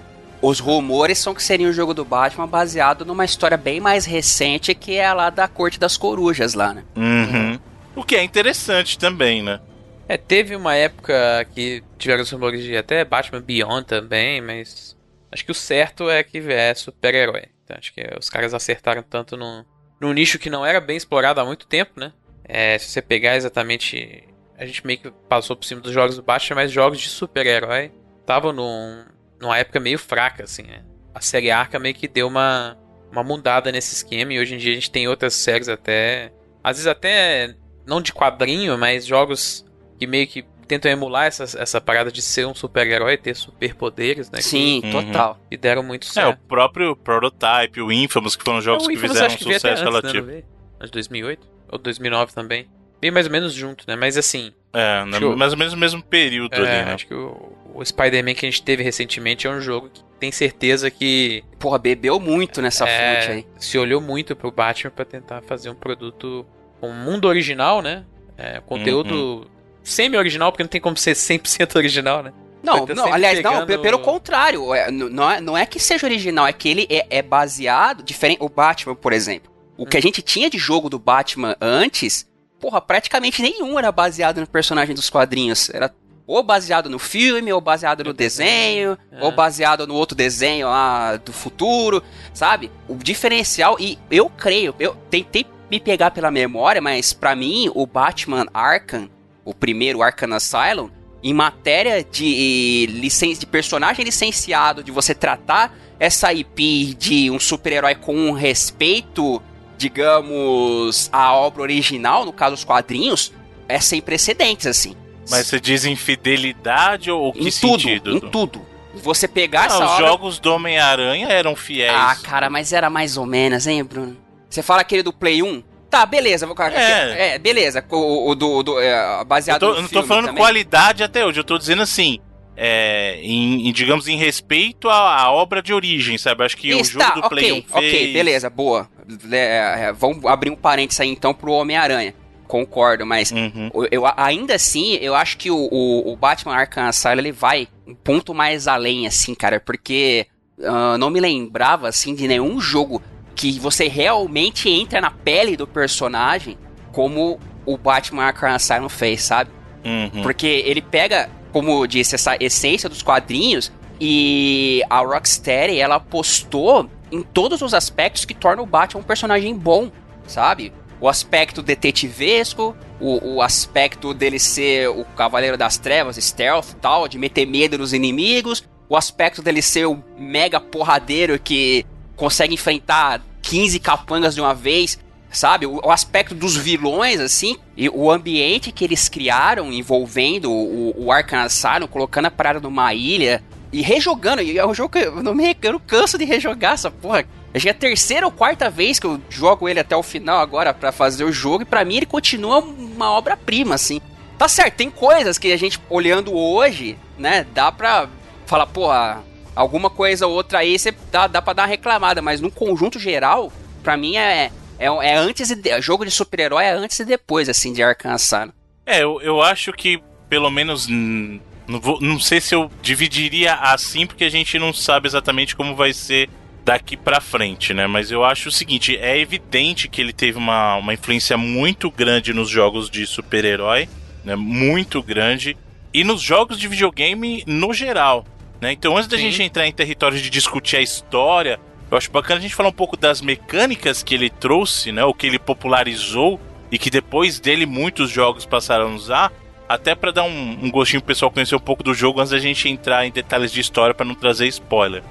Os rumores são que seria um jogo do Batman baseado numa história bem mais recente que é a lá da Corte das Corujas lá, né? Uhum. O que é interessante também, né? É, teve uma época que tiveram os rumores de até Batman Beyond também, mas acho que o certo é que é super-herói. Então, acho que os caras acertaram tanto no, num nicho que não era bem explorado há muito tempo, né? É, se você pegar exatamente. A gente meio que passou por cima dos jogos do Batman, mas jogos de super-herói estavam num, numa época meio fraca, assim, né? A série Arca meio que deu uma, uma mudada nesse esquema e hoje em dia a gente tem outras séries até. Às vezes até não de quadrinho, mas jogos que meio que tentam emular essa, essa parada de ser um super-herói, ter superpoderes, né? Sim, que, total. que deram muito É, o certo. próprio Prototype, o Infamous, que foram jogos É, que fizeram acho um que sucesso antes, né, relativo. veio? Mas 2008? Ou 2009 também. Veio mais ou menos junto, né? Mas assim... É, Acho que- mais ou menos no mesmo período É, ali, né? acho que o, o Spider-Man que a gente teve recentemente é um jogo que tem certeza que Porra, bebeu muito nessa é, fonte aí. se olhou muito pro Batman pra tentar fazer um produto com um mundo original, né? É, conteúdo Uhum. semi-original, porque não tem como ser 100% original, né? Não, não, aliás, não, pegando- pe- pelo contrário. é, não, é, não é que seja original, é que ele é, é baseado. Diferente. O Batman, por exemplo. O Hum. que a gente tinha de jogo do Batman antes, porra, praticamente nenhum era baseado no personagem dos quadrinhos. Era ou baseado no filme, ou baseado no desenho, É. ou baseado no outro desenho lá do futuro, sabe? O diferencial, e eu creio, eu tentei me pegar pela memória, mas pra mim, o Batman Arkham, o primeiro Arkham Asylum, em matéria de, licen de personagem licenciado, de você tratar essa IP de um super-herói com um respeito, digamos, à obra original, no caso os quadrinhos, é sem precedentes, assim. Mas você diz infidelidade ou que em tudo, sentido? em tudo. Você pegar Ah, essa os obra... jogos do Homem-Aranha eram fiéis. Ah, cara, mas era mais ou menos, hein, Bruno? Você fala aquele do Play 1? Tá, beleza. vou- É. é beleza. O, o do, do- é, eu, baseado tô, no eu não tô falando também. qualidade até hoje, eu tô dizendo assim. É, em, em, digamos, em respeito à, à obra de origem, sabe? Acho que o Isso, jogo tá, do Play 1 ok, fez... ok, beleza, boa. É, é, vamos abrir um parênteses aí então pro Homem-Aranha. Concordo, mas Uhum. eu, ainda assim, eu acho que o, o, o Batman Arkham Asylum ele vai um ponto mais além, assim, cara, porque ah, não me lembrava, assim, de nenhum jogo que você realmente entra na pele do personagem como o Batman Arkham Asylum fez, sabe? Uhum. Porque ele pega, como eu disse, essa essência dos quadrinhos e a Rocksteady, ela apostou em todos os aspectos que tornam o Batman um personagem bom, sabe? O aspecto detetivesco, o, o aspecto dele ser o Cavaleiro das Trevas, stealth tal, de meter medo nos inimigos, o aspecto dele ser o mega porradeiro que consegue enfrentar 15 capangas de uma vez, sabe? O, o aspecto dos vilões, assim, e o ambiente que eles criaram envolvendo o, o Arkham Asylum, colocando a parada numa ilha e rejogando. E é um jogo que eu não, me, eu não canso de rejogar essa porra. Acho que é a terceira ou quarta vez que eu jogo ele até o final agora pra fazer o jogo, e pra mim ele continua uma obra-prima, assim. Tá certo, tem coisas que a gente, olhando hoje, né, dá pra falar, porra, alguma coisa ou outra aí você dá, dá pra dar uma reclamada, mas no conjunto geral, pra mim é, é, é antes e jogo de super-herói é antes e depois, assim, de Asylum. É, eu, eu acho que pelo menos. Não, vou- não sei se eu dividiria assim, porque a gente não sabe exatamente como vai ser daqui pra frente, né? Mas eu acho o seguinte: é evidente que ele teve uma, uma influência muito grande nos jogos de super-herói, né? Muito grande. E nos jogos de videogame no geral. Né? Então, antes da Sim. gente entrar em território de discutir a história, eu acho bacana a gente falar um pouco das mecânicas que ele trouxe, né? O que ele popularizou e que depois dele muitos jogos passaram a usar, até para dar um, um gostinho pro pessoal conhecer um pouco do jogo antes da gente entrar em detalhes de história para não trazer spoiler.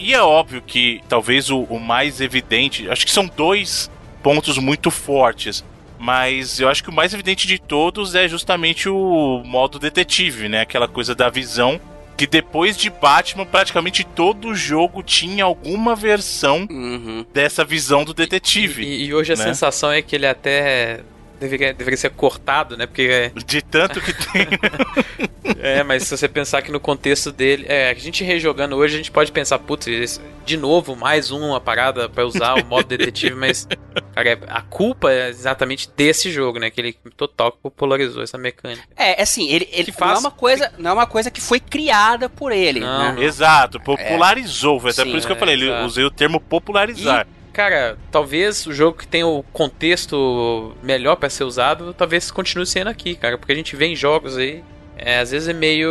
E é óbvio que talvez o, o mais evidente, acho que são dois pontos muito fortes, mas eu acho que o mais evidente de todos é justamente o modo detetive, né? Aquela coisa da visão que depois de Batman praticamente todo jogo tinha alguma versão Uhum. dessa visão do detetive. E, e hoje a né? sensação é que ele até deveria, deveria ser cortado, né? Porque De tanto que tem. É, mas se você pensar que no contexto dele. É, a gente rejogando hoje, a gente pode pensar, putz, de novo, mais uma parada pra usar o modo detetive, mas. Cara, é- a culpa é exatamente desse jogo, né? Que ele total que popularizou essa mecânica. É, assim, ele, ele Que não, faz- é uma coisa, não é uma coisa que foi criada por ele, Não. né? Exato, popularizou. Foi até Sim, por isso que eu é, falei, ele usei o termo popularizar. Cara, talvez o jogo que tem o contexto melhor pra ser usado, talvez continue sendo aqui, cara. Porque a gente vê em jogos aí, é, às vezes é meio.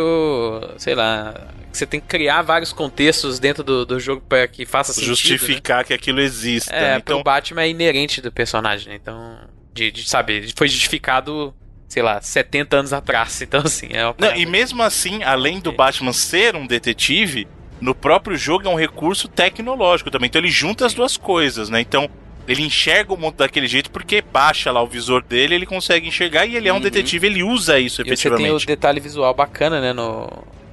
sei lá. Você tem que criar vários contextos dentro do, do jogo para que faça sentido. né? Justificar que aquilo exista. É, né? então... O Batman é inerente do personagem, né? Então, de, de, sabe, foi justificado, sei lá, 70 anos atrás. Então, assim, é uma Não, e mesmo assim, além do Batman ser um detetive, no próprio jogo é um recurso tecnológico também. Então ele junta as duas coisas, né? Então, Ele enxerga o mundo daquele jeito porque baixa lá o visor dele, ele consegue enxergar e ele é um Uhum. detetive, ele usa isso E você tem o efetivamente. detalhe visual bacana, né, no,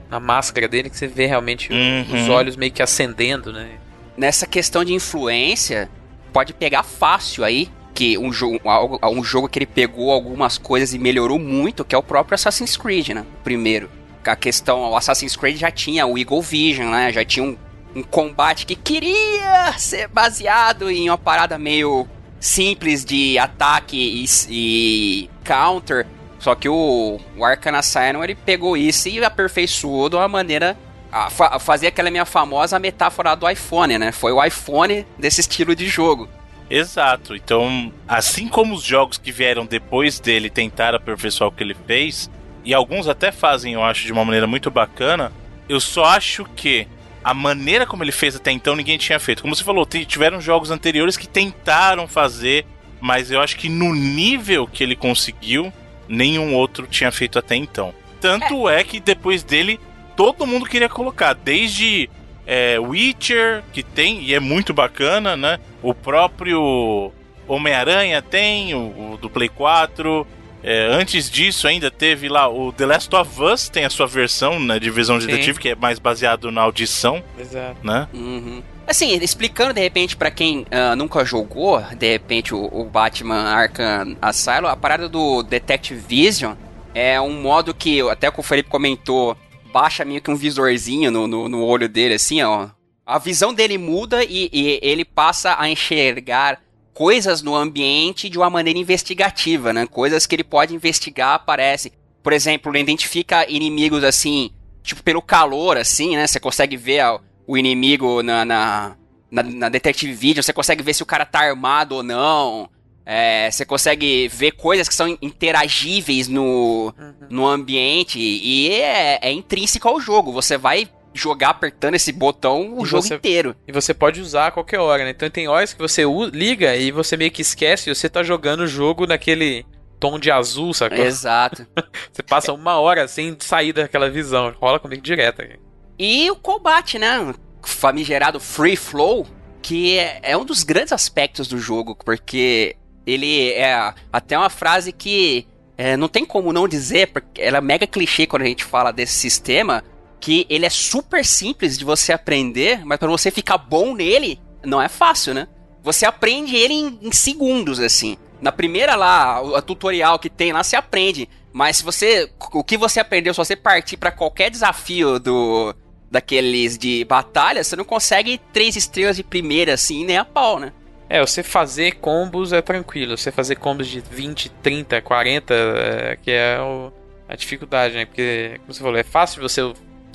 na máscara dele, que você vê realmente Uhum. os olhos meio que acendendo, né? Nessa questão de influência, pode pegar fácil aí. Que um jogo, algo- um jogo que ele pegou algumas coisas e melhorou muito, que é o próprio Assassin's Creed, né? Primeiro. A questão, o Assassin's Creed já tinha o Eagle Vision, né? Já tinha um, um combate que queria ser baseado em uma parada meio simples de ataque e, e counter. Só que o, o Arcana Asylum, ele pegou isso e aperfeiçoou de uma maneira a fa- fazer aquela minha famosa metáfora do iPhone, né? Foi o iPhone desse estilo de jogo. Exato. Então, assim como os jogos que vieram depois dele tentaram aperfeiçoar o que ele fez, e alguns até fazem, eu acho, de uma maneira muito bacana, eu só acho que a maneira como ele fez até então ninguém tinha feito. Como você falou, ti- tiveram jogos anteriores que tentaram fazer, mas eu acho que no nível que ele conseguiu, nenhum outro tinha feito até então. Tanto é, que depois dele, todo mundo queria colocar, desde é, Witcher, que tem, e é muito bacana, né? O próprio Homem-Aranha tem, o, o do Play 4. É, antes disso, ainda teve lá o The Last of Us, tem a sua versão né, de visão de Sim. detetive, que é mais baseado na audição, Exato. né? Uhum. Assim, explicando de repente pra quem ah, nunca jogou, de repente o, o Batman Arkham Asylum, a parada do Detective Vision é um modo que até que o Felipe comentou, baixa meio que um visorzinho no, no, no olho dele, assim, ó. A visão dele muda e, e ele passa a enxergar coisas no ambiente de uma maneira investigativa, né? Coisas que ele pode investigar aparecem. Por exemplo, ele identifica inimigos assim, tipo pelo calor, assim, né? Você consegue ver o inimigo na, na, na, na Detective Video, você consegue ver se o cara tá armado ou não. É, você consegue ver coisas que são interagíveis no, no ambiente e é, é intrínseco ao jogo. Você vai jogar apertando esse botão o E jogo você- inteiro. E você pode usar a qualquer hora, né? Então tem horas que você liga e você meio que esquece e você tá jogando o jogo naquele tom de azul, sacou? Exato. Você passa uma hora sem sair daquela visão. Rola comigo direto. aqui. E o combate, né? Famigerado Free Flow, que é, é um dos grandes aspectos do jogo, porque ele é até uma frase que é, não tem como não dizer, porque ela é mega clichê quando a gente fala desse sistema, que ele é super simples de você aprender, mas para você ficar bom nele, não é fácil, né? Você aprende ele em, em segundos, assim. Na primeira lá, o- tutorial que tem lá, você aprende. Mas se você. O que você aprendeu, se você partir pra qualquer desafio do. Daqueles de batalha, você não consegue três estrelas de primeira, assim, nem a pau, né? É, você fazer combos é tranquilo. Você fazer combos de 20, 30, 40, é, que é o- a dificuldade, né? Porque, como você falou, é fácil você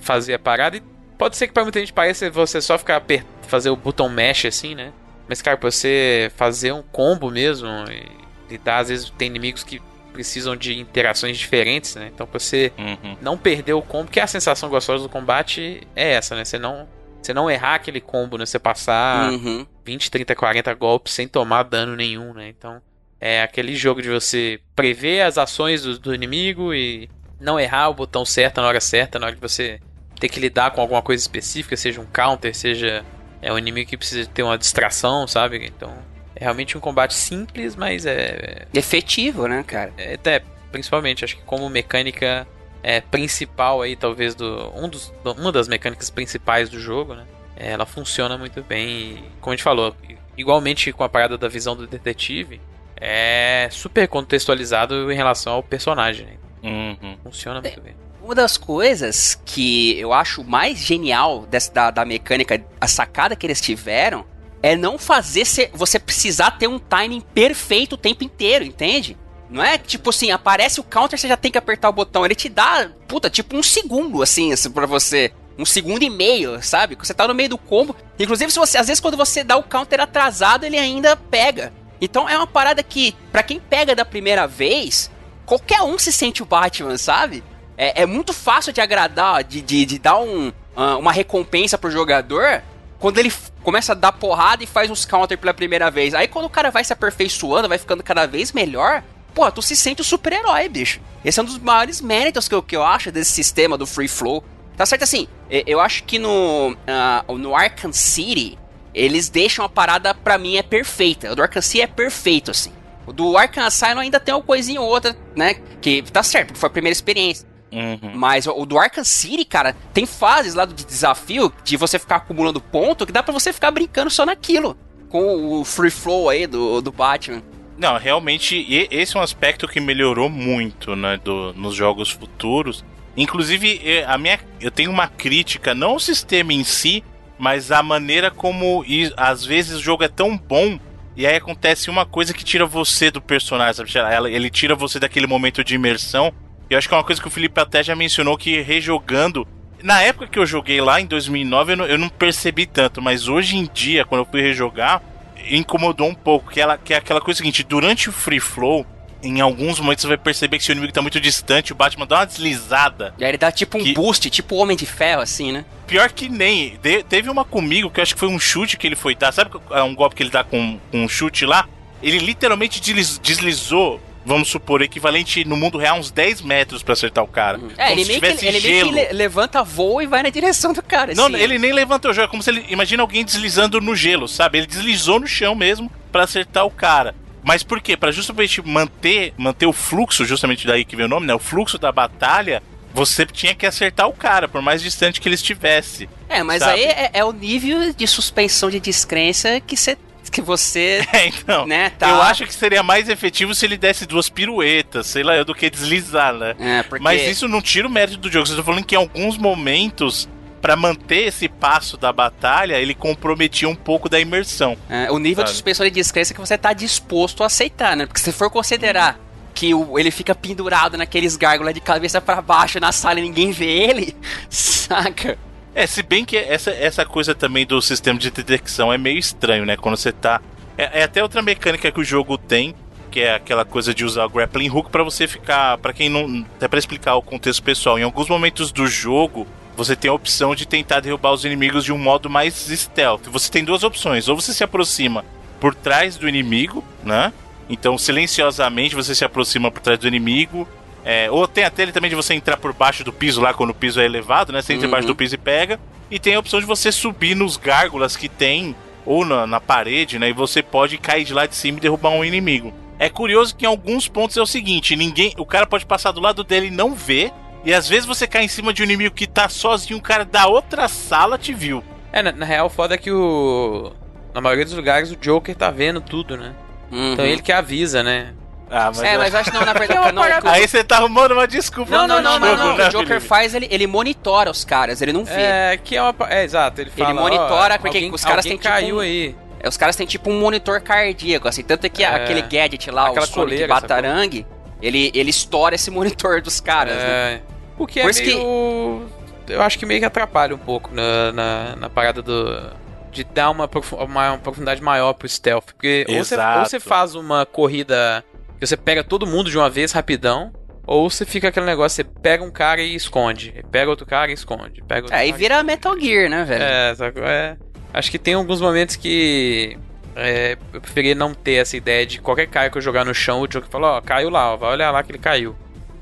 fazer a parada e pode ser que pra muita gente pareça você só ficar aper- fazer o botão mesh assim, né? Mas, cara, pra você fazer um combo mesmo e lidar, às vezes tem inimigos que precisam de interações diferentes, né? Então, pra você Uhum. não perder o combo, que a sensação gostosa do combate é essa, né? Você não, você não errar aquele combo, né? Você passar Uhum. 20, 30, 40 golpes sem tomar dano nenhum, né? Então, é aquele jogo de você prever as ações do, do inimigo e não errar o botão certo na hora certa, na hora que você tem que lidar com alguma coisa específica, seja um counter, seja é um inimigo que precisa ter uma distração, sabe? Então, é realmente um combate simples, mas é, Efetivo, né, cara? é até principalmente acho que como mecânica é, principal aí talvez do um dos, uma das mecânicas principais do jogo, né? É, Ela funciona muito bem e, como a gente falou, igualmente com a parada da visão do detetive, é super contextualizado em relação ao personagem. Né? Uhum. Funciona muito bem. Uma das coisas que eu acho mais genial dessa, da, da mecânica, a sacada que eles tiveram, é não fazer cê- você precisar ter um timing perfeito o tempo inteiro, entende? Não é tipo assim, aparece o counter, você já tem que apertar o botão. Ele te dá, puta, tipo um segundo, assim, assim pra você. Um segundo e meio, sabe? Você tá no meio do combo. Inclusive, se você, às vezes, quando você dá o counter atrasado, ele ainda pega. Então é uma parada que, pra quem pega da primeira vez, qualquer um se sente o Batman, sabe? É, é muito fácil de agradar, de, de, de dar um, ah, uma recompensa pro jogador quando ele começa a dar porrada e faz uns counter pela primeira vez. Aí quando o cara vai se aperfeiçoando, vai ficando cada vez melhor, pô, tu se sente o super-herói, bicho. Esse é um dos maiores méritos que eu, que eu acho desse sistema do Free Flow. Tá certo assim, eu acho que no, ah, no Arkham City, eles deixam a parada, pra mim, é perfeita. O do Arkham City é perfeito, assim. O do Arkham Asylum ainda tem uma coisinha ou outra, né? Que tá certo, foi a primeira experiência. Uhum. Mas o do Arkham City, cara, tem fases lá de desafio de você ficar acumulando ponto que dá pra você ficar brincando só naquilo. Com o free flow aí do, do Batman. Não, realmente, esse é um aspecto que melhorou muito, né, do, nos jogos futuros. Inclusive, a minha, eu tenho uma crítica, não ao sistema em si, mas a maneira como às vezes o jogo é tão bom e aí acontece uma coisa que tira você do personagem, sabe? Ele tira você daquele momento de imersão. E eu acho que é uma coisa que o Felipe até já mencionou que rejogando. Na época que eu joguei lá, em 2009, eu não, eu não percebi tanto, mas hoje em dia, quando eu fui rejogar, incomodou um pouco. Que, ela, que é aquela coisa seguinte: durante o free flow, em alguns momentos você vai perceber que se o inimigo tá muito distante, o Batman dá uma deslizada. E aí ele dá tipo um boost, tipo Homem de Ferro, assim, né? Pior que nem. De- teve uma comigo que eu acho que foi um chute que ele foi dar. Sabe que é um golpe que ele dá com, com um chute lá? Ele literalmente desliz- deslizou, vamos supor, equivalente no mundo real uns 10 metros pra acertar o cara. É, Como ele se meio, que, ele meio que gelo. le- levanta voo e vai na direção do cara. Não, assim. ele nem levantou o jogo. É como se ele. Imagina alguém deslizando no gelo, sabe? Ele deslizou no chão mesmo pra acertar o cara. Mas por quê? Pra justamente manter, manter o fluxo, justamente daí que vem o nome, né? O fluxo da batalha, você tinha que acertar o cara, por mais distante que ele estivesse. É, mas sabe? aí é, é o nível de suspensão de descrença que você. Que você. É, então. Né, tá. Eu acho que seria mais efetivo se ele desse duas piruetas, sei lá, eu, do que deslizar, né? É, porque- Mas isso não tira o mérito do jogo. Você tá falando que em alguns momentos, pra manter esse passo da batalha, ele comprometia um pouco da imersão. É, o nível de Sabe? suspensão de descrença que você tá disposto a aceitar, né? Porque se for considerar que o- ele fica pendurado naqueles gárgulas de cabeça pra baixo na sala e ninguém vê ele, saca? É, se bem que essa, essa coisa também do sistema de detecção é meio estranho, né? Quando você tá. É, é até outra mecânica que o jogo tem, que é aquela coisa de usar o grappling hook pra você ficar. Pra quem não. Até pra explicar o contexto pessoal. Em alguns momentos do jogo, você tem a opção de tentar derrubar os inimigos de um modo mais stealth. Você tem duas opções. Ou você se aproxima por trás do inimigo, né? Então, silenciosamente, você se aproxima por trás do inimigo. É, ou tem até ele também de você entrar por baixo do piso lá quando o piso é elevado, né? Você entra Uhum. embaixo do piso e pega. E tem a opção de você subir nos gárgulas que tem, ou na, na parede, né? E você pode cair de lá de cima e derrubar um inimigo. É curioso que em alguns pontos é o seguinte: ninguém. O cara pode passar do lado dele e não ver. E às vezes você cai em cima de um inimigo que tá sozinho, o cara da outra sala te viu. É, na, na real, o foda é que o. Na maioria dos lugares o Joker tá vendo tudo, né? Então ele que avisa, né? Ah, mas É, mas eu acho que não, na verdade. não, que Aí você tá arrumando uma desculpa Não, não, não, não, jogo, não. né, O Joker Felipe? faz, ele, ele monitora os caras, ele não vê. É, que é uma. É, exato, ele fala. ele monitora ó, porque alguém- os caras têm tipo caiu aí. É, Os caras têm tipo um monitor cardíaco, assim. Tanto é que É. aquele gadget lá, Aquela o Sonic Batarangue, ele, ele estoura esse monitor dos caras, né? É. O que é Por isso que- meio. Eu acho que meio que atrapalha um pouco na, na, na parada do. De dar uma, profu- uma, uma profundidade maior pro stealth. Porque ou você, ou você faz uma corrida que você pega todo mundo de uma vez rapidão, ou você fica aquele negócio, você pega um cara e esconde. Pega outro cara e esconde. Pega outro É, e vira Metal Gear, né, velho? É, sabe? É, acho que tem alguns momentos que é, eu preferia não ter essa ideia de qualquer cara que eu jogar no chão, o Joker fala, ó, caiu lá, ó, vai olhar lá que ele caiu.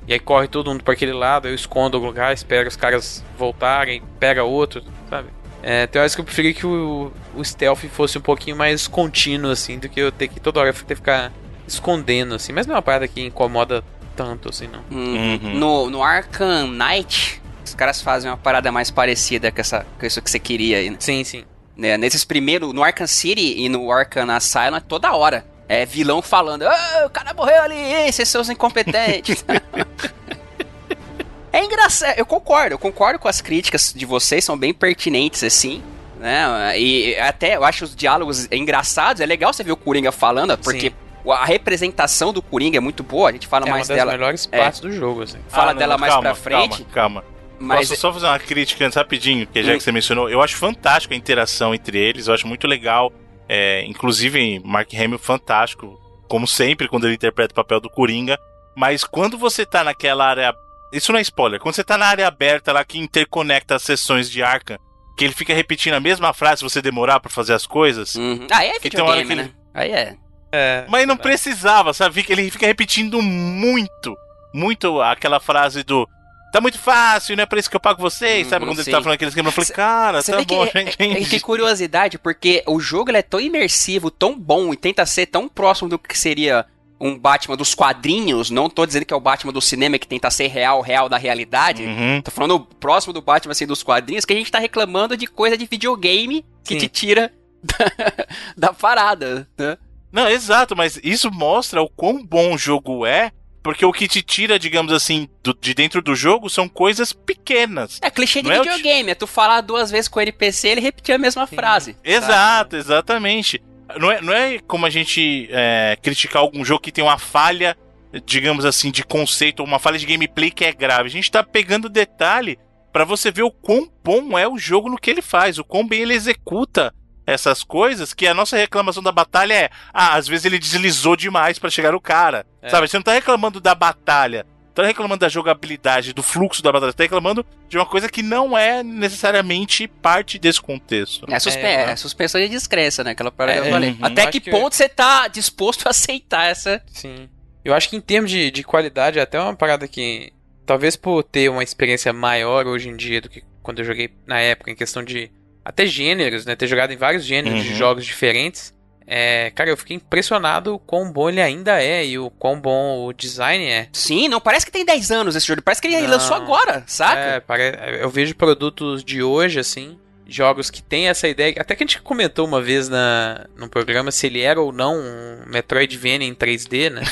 E aí corre todo mundo pra aquele lado, eu escondo algum lugar, espero os caras voltarem, pega outro, sabe? É, tem horas que eu preferia que o, o stealth fosse um pouquinho mais contínuo, assim, do que eu ter que toda hora ter que ficar escondendo, assim. Mas não é uma parada que incomoda tanto, assim, não. Hum, No, no Arkham Knight, os caras fazem uma parada mais parecida com, essa, com isso que você queria aí, né? Sim, sim. Né, nesses primeiros, no Arkham City e no Arkham Asylum, é toda hora. É vilão falando, "Ah, o cara morreu ali, hein, vocês são os incompetentes. é engraçado, eu concordo, eu concordo com as críticas de vocês, são bem pertinentes, assim. Né? E até eu acho os diálogos engraçados, é legal você ver o Coringa falando, porque a representação do Coringa é muito boa, a gente fala É uma mais das dela. melhores É. partes do jogo, assim. Fala Ah, não, dela não, mais calma, pra frente. Calma, calma. Mas- Posso só fazer uma crítica antes rapidinho, que já Hum. que você mencionou, eu acho fantástico a interação entre eles, eu acho muito legal. É, inclusive, Mark Hamill fantástico, como sempre, quando ele interpreta o papel do Coringa. Mas quando você tá naquela área. Isso não é spoiler. Quando você tá na área aberta lá que interconecta as sessões de Arkham, que ele fica repetindo a mesma frase se você demorar pra fazer as coisas. Ah, é uma hora videogame, que ele- né? Aí é. É. Mas não precisava, sabe? Ele fica repetindo muito, muito aquela frase do tá muito fácil, não é pra isso que eu pago vocês, sabe? Uhum, Quando ele tá falando aquele esquema, eu falei, cara, tá bom, é- é- entendi. que curiosidade, porque o jogo é tão imersivo, tão bom e tenta ser tão próximo do que seria um Batman dos quadrinhos. Não tô dizendo que é o Batman do cinema que tenta ser real, real da realidade. Uhum. Tô falando próximo do Batman assim dos quadrinhos, que a gente tá reclamando de coisa de videogame que Sim. te tira da, da parada, né? Não, exato, mas isso mostra o quão bom o jogo é, porque o que te tira, digamos assim, do- de dentro do jogo são coisas pequenas. É clichê de Não é videogame, é tu falar duas vezes com o NPC ele repetir a mesma frase. Exato, exatamente. Não é, não é como a gente é, criticar algum jogo que tem uma falha, digamos assim, de conceito, ou uma falha de gameplay que é grave. A gente tá pegando detalhe pra você ver o quão bom é o jogo no que ele faz, o quão bem ele executa essas coisas, que a nossa reclamação da batalha é, ah, às vezes ele deslizou demais pra chegar no cara. É. Sabe? Você não tá reclamando da batalha, tá reclamando da jogabilidade, do fluxo da batalha, você tá reclamando de uma coisa que não é necessariamente parte desse contexto. É, suspe É, é suspensão de descrença, né? Aquela parada É, que eu falei. uhum. Até Acho que que- ponto você tá disposto a aceitar essa. Sim. Eu acho que em termos de, de qualidade, é até uma parada que. Talvez por ter uma experiência maior hoje em dia do que quando eu joguei na época, em questão de. Até gêneros, né? Ter jogado em vários gêneros de Uhum. jogos diferentes. É, cara, eu fiquei impressionado o quão bom ele ainda é e o quão bom o design é. Sim, não parece que tem 10 anos esse jogo, parece que ele Não. lançou agora, saca? É, pare- eu vejo produtos de hoje, assim, jogos que tem essa ideia. Até que a gente comentou uma vez na, no programa se ele era ou não um Metroidvania em 3D, né?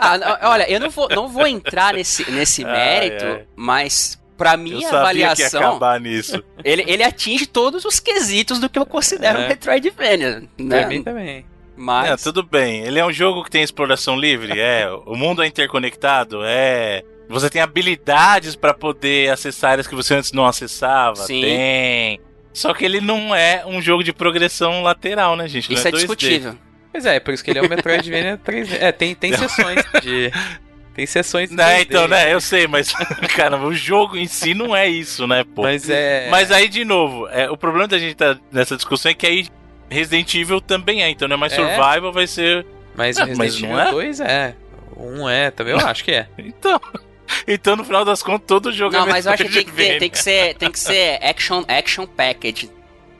Ah, olha, eu não vou, não vou entrar nesse, nesse Ai, mérito, ai. mas pra Eu minha sabia que ia avaliação, acabar nisso. ele, ele atinge todos os quesitos do que eu considero É. um Metroidvania. Né? Pra mim também. Mas. Não, tudo bem. Ele é um jogo que tem exploração livre, é. O mundo é interconectado, é. Você tem habilidades pra poder acessar áreas que você antes não acessava. Sim. Tem. Só que ele não é um jogo de progressão lateral, né, gente? Não Isso é 2D. discutível. Pois é, por isso que ele é um Metroidvania 3D. É, tem, tem sessões de. Tem sessões de Né, 3D. então, né, eu sei, mas, caramba, o jogo em si não é isso, né, pô? Mas é. Mas aí, de novo, é, o problema da gente estar nessa discussão é que aí Resident Evil também é, então não é mais É. survival, vai ser. Mas o Ah, Resident mas não Evil é? 2 é. Um é, também eu acho que é. Então. Então, no final das contas, todo jogo Não, é mas eu acho que tem que, ter, tem que ser, tem que ser action, action package.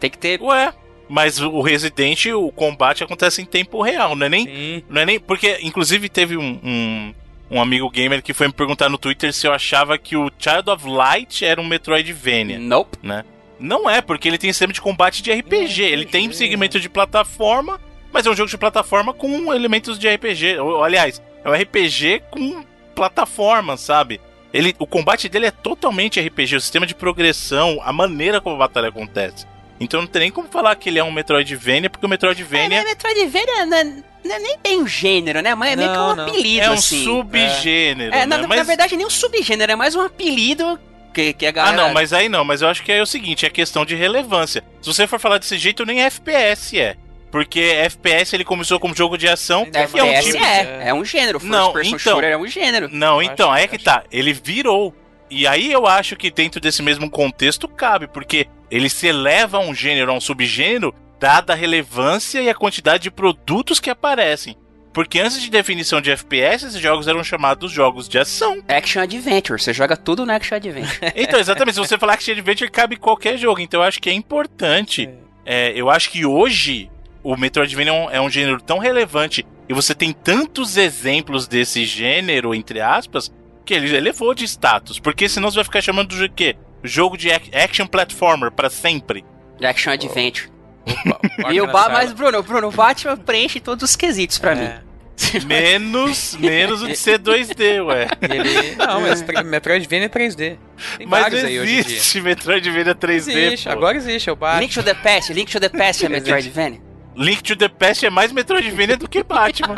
Tem que ter. Ué, mas o Resident, o combate acontece em tempo real, não é nem. Sim. Não é nem. Porque, inclusive, teve um, um, um amigo gamer que foi me perguntar no Twitter se eu achava que o Child of Light era um Metroidvania, Nope. né? Não é, porque ele tem sistema de combate de RPG. Ele tem segmento de plataforma, mas é um jogo de plataforma com elementos de RPG. Ou, aliás, é um RPG com plataforma, sabe? Ele, o combate dele é totalmente RPG, o sistema de progressão, a maneira como a batalha acontece. Então não tem nem como falar que ele é um Metroidvania, porque o É, Metroidvania né, Metroidvania não é, não é nem bem um gênero, né? Mas é meio que Não, um não. apelido, é um assim. subgênero. É, na, né? na Mas- verdade, nem um subgênero, é mais um apelido que, que a Ah, galera. não, mas aí não, mas eu acho que é o seguinte, é questão de relevância. Se você for falar desse jeito, nem FPS é. Porque FPS ele começou como jogo de ação e é um FPS tipo. é, é um gênero. First Não, person então. shooter é um gênero. Não, Acho- então, aí é que acho- tá. Ele virou. E aí eu acho que dentro desse mesmo contexto cabe, porque ele se eleva a um gênero, a um subgênero, dada a relevância e a quantidade de produtos que aparecem. Porque antes de definição de FPS, esses jogos eram chamados jogos de ação. Action Adventure, você joga tudo no Action Adventure. Então, exatamente, se você falar Action Adventure, cabe em qualquer jogo. Então eu acho que é importante. É, eu acho que hoje o Metroidvania é um, é um gênero tão relevante e você tem tantos exemplos desse gênero, entre aspas, que ele elevou de status. Porque senão você vai ficar chamando de quê? Jogo de ac- action platformer pra sempre. Action Adventure. Opa, E o na ba sala. mas, Bruno, Bruno, o Batman preenche todos os quesitos pra mim. É. Menos, menos o de ser 2D, ué. Ele. Não, mas Metroidvania é 3D. Tem Mas vários aí hoje em dia. existe Metroidvania 3D. Existe, pô. agora existe, é o Batman. Link to the Past, Link to the Past é Metroidvania. Link to the Past é mais Metroidvania do que Batman.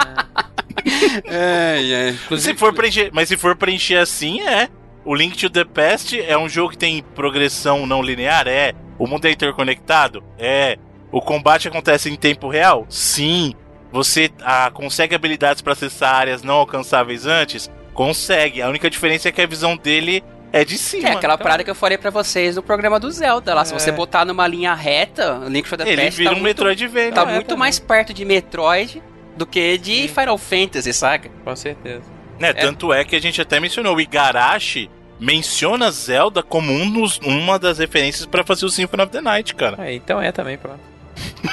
Ai, ai. se for preencher, mas se for preencher assim, é. O Link to the Past é um jogo que tem progressão não linear? É. O mundo é interconectado? É. O combate acontece em tempo real? Sim. Você ah, consegue habilidades para acessar áreas não alcançáveis antes? Consegue. A única diferença é que a visão dele é de cima. É aquela Então, parada que eu falei pra vocês do programa do Zelda lá. Se É. você botar numa linha reta, o Link to the Ele Past vira tá um muito, Metroidvania. tá É, muito também. mais perto de Metroid do que de Final Fantasy, saca? Com certeza. Né, Tanto é que a gente até mencionou o Igarashi, menciona Zelda como um dos, uma das referências pra fazer o Symphony of the Night, cara. É, então é também, pronto.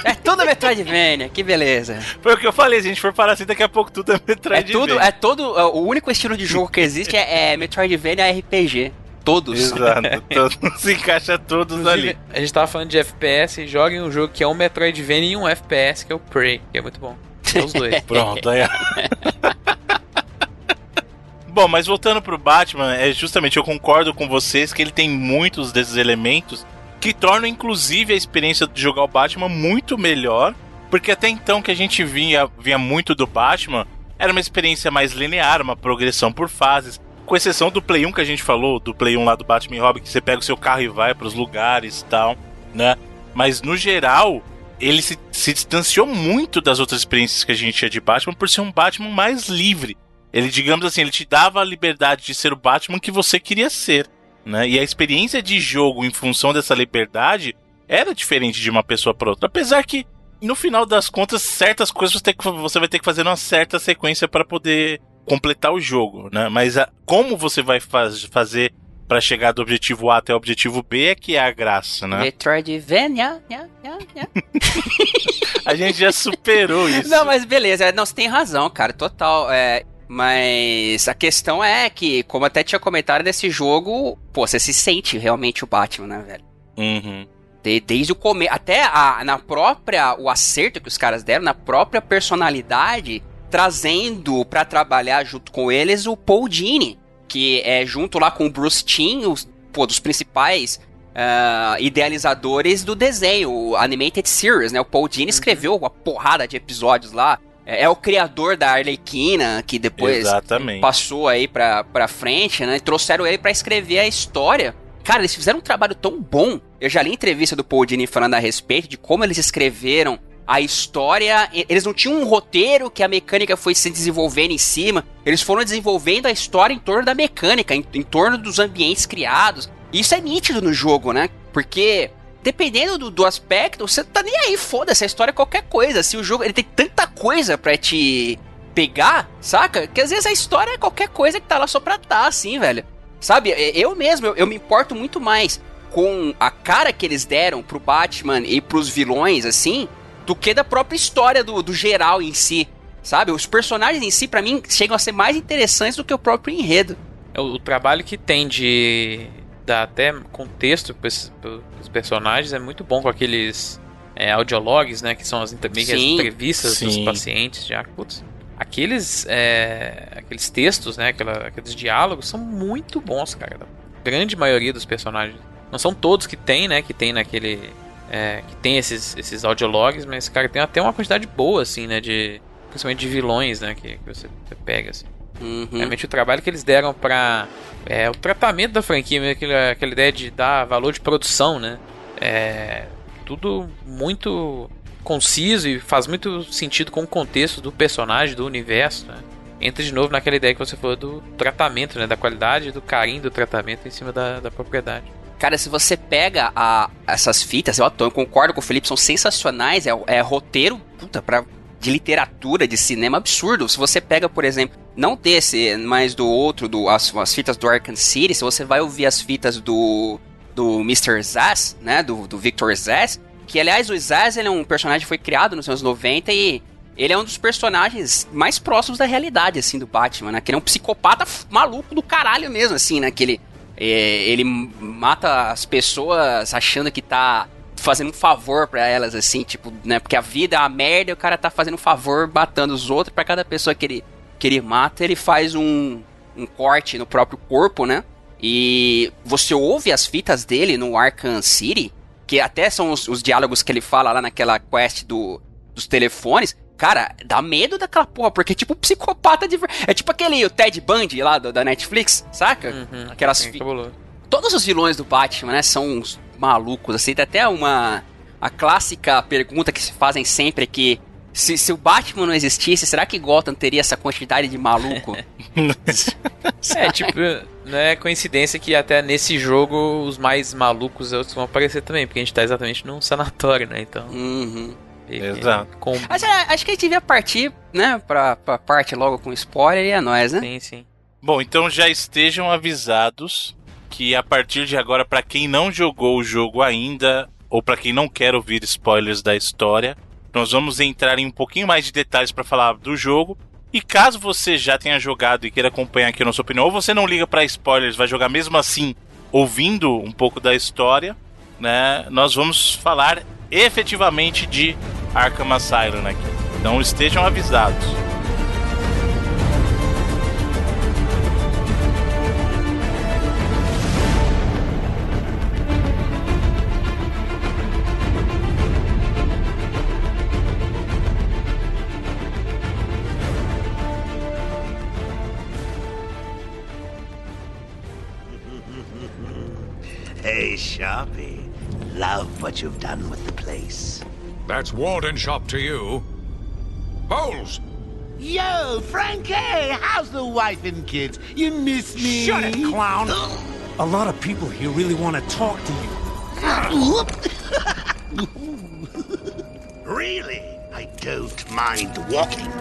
É tudo Metroidvania, que beleza. Foi o que eu falei, se a gente for parar assim, daqui a pouco tudo é É Metroidvania. tudo, é todo. é, O único estilo de jogo que existe é, é Metroidvania RPG. Todos. Exato, todo- se encaixa todos Inclusive, ali. a gente tava falando de FPS, joguem um jogo que é um Metroidvania e um FPS, que é o Prey, que é muito bom. É os dois. Pronto, aí. Bom, mas voltando pro Batman, é justamente eu concordo com vocês que ele tem muitos desses elementos que tornam inclusive a experiência de jogar o Batman muito melhor, porque até então que a gente via, via muito do Batman era uma experiência mais linear, uma progressão por fases, com exceção do Play 1 que a gente falou, do Play 1 lá do Batman e Robin, que você pega o seu carro e vai pros lugares e tal, né? Mas no geral, ele se, se distanciou muito das outras experiências que a gente tinha de Batman por ser um Batman mais livre. Ele, digamos assim, ele te dava a liberdade de ser o Batman que você queria ser, né? E a experiência de jogo em função dessa liberdade era diferente de uma pessoa para outra. Apesar que, no final das contas, certas coisas você, vai ter que fazer numa certa sequência para poder completar o jogo, né? Mas a- como você vai faz- fazer para chegar do objetivo A até o objetivo B é que é a graça, né? Metroidvania. nha, nha, nha. A gente já superou isso. Não, mas beleza. Não, você tem razão, cara. Total. É, mas a questão é que, como até tinha comentado nesse jogo, pô, você se sente realmente o Batman, né, velho? Uhum. De- desde o começo. Até a, na própria. O acerto que os caras deram, na própria personalidade, trazendo pra trabalhar junto com eles o Paul Dini. Que é junto lá com o Bruce Timm, os, pô, dos principais. ah, idealizadores do desenho, o Animated Series, né? O Paul Dini escreveu uma porrada de episódios lá. É, é o criador da Arlequina, que depois Exatamente. passou aí pra, pra frente, né? Trouxeram ele pra escrever a história. Cara, eles fizeram um trabalho tão bom. Eu já li entrevista do Paul Dini falando a respeito de como eles escreveram a história. E- Eles não tinham um roteiro que a mecânica foi se desenvolvendo em cima. Eles foram desenvolvendo a história em torno da mecânica, em, em torno dos ambientes criados. E isso é nítido no jogo, né? Porque dependendo do, do aspecto, você tá nem aí, foda-se, a história é qualquer coisa. Se o jogo ele tem tanta coisa pra te pegar, saca? Que às vezes a história é qualquer coisa que tá lá só pra tá, assim, velho. Sabe, é- eu mesmo, eu, eu me importo muito mais com a cara que eles deram pro Batman e pros vilões, assim, do que da própria história do, do geral em si. Sabe? Os personagens em si, pra mim, chegam a ser mais interessantes do que o próprio enredo. É, O, o trabalho que tem de dar até contexto para os personagens é muito bom com aqueles é, audiologs, né? Que são as, inter- que as Sim. entrevistas dos Sim. pacientes. Já, putz, aqueles, é, aqueles textos, né? Aquela- aqueles diálogos são muito bons, cara. Da grande maioria dos personagens. Não são todos que tem, né? Que tem naquele. é, que tem esses, esses audiologs, mas, cara, tem até uma quantidade boa, assim, né? De, principalmente de vilões, né? Que, que você, você pega, assim. Uhum. Realmente o trabalho que eles deram pra. É, o tratamento da franquia, mesmo, aquela, aquela ideia de dar valor de produção, né? É. Tudo muito conciso e faz muito sentido com o contexto do personagem, do universo, né? Entra de novo naquela ideia que você falou do tratamento, né? Da qualidade, do carinho do tratamento em cima da, da propriedade. Cara, se você pega a- essas fitas, eu, eu concordo com o Felipe, são sensacionais. É, é roteiro, puta, pra, de literatura, de cinema absurdo. Se você pega, por exemplo, não desse, mas do outro, do, as, as fitas do Arkham City, se você vai ouvir as fitas do, do Mr. Zaz, né, do, do Victor Zaz, que aliás o Zaz ele é um personagem que foi criado nos anos 90 e ele é um dos personagens mais próximos da realidade, assim, do Batman, né? Que ele é um psicopata maluco do caralho mesmo, assim, né? Que ele, é, ele mata as pessoas achando que tá fazendo um favor pra elas, assim, tipo, né? Porque a vida é uma merda e o cara tá fazendo um favor matando os outros pra cada pessoa que ele, que ele mata, ele faz um, um corte no próprio corpo, né? E você ouve as fitas dele no Arkham City, que até são os, os diálogos que ele fala lá naquela quest do, dos telefones. Cara, dá medo daquela porra, porque é tipo um psicopata de. É tipo aquele o Ted Bundy lá do- da Netflix, saca? Aquelas sim, fi- cabuloso. Todos os vilões do Batman, né, são uns malucos, assim. Tem até uma. A clássica pergunta que se fazem sempre é que. Se, se o Batman não existisse, será que Gotham teria essa quantidade de maluco? É, tipo, não é coincidência que até nesse jogo os mais malucos vão aparecer também, porque a gente tá exatamente num sanatório, né? Então. Uhum. Exato. Mas é, acho que a gente devia partir, né, pra, pra parte logo com spoiler e é nóis, né? Sim, sim. Bom, então já estejam avisados que a partir de agora, para quem não jogou o jogo ainda, ou para quem não quer ouvir spoilers da história, nós vamos entrar em um pouquinho mais de detalhes para falar do jogo. E caso você já tenha jogado e queira acompanhar aqui a nossa opinião, ou você não liga para spoilers, vai jogar mesmo assim, ouvindo um pouco da história, né? Nós vamos falar efetivamente de Arkham Asylum aqui. Então estejam avisados. Sharpie. Love what you've done with the place. That's Walden Shop to you. Bowles! Yo, Frankie, how's the wife and kids? You miss me? Shut it, clown. A lot of people here really want to talk to you. really? I don't mind walking.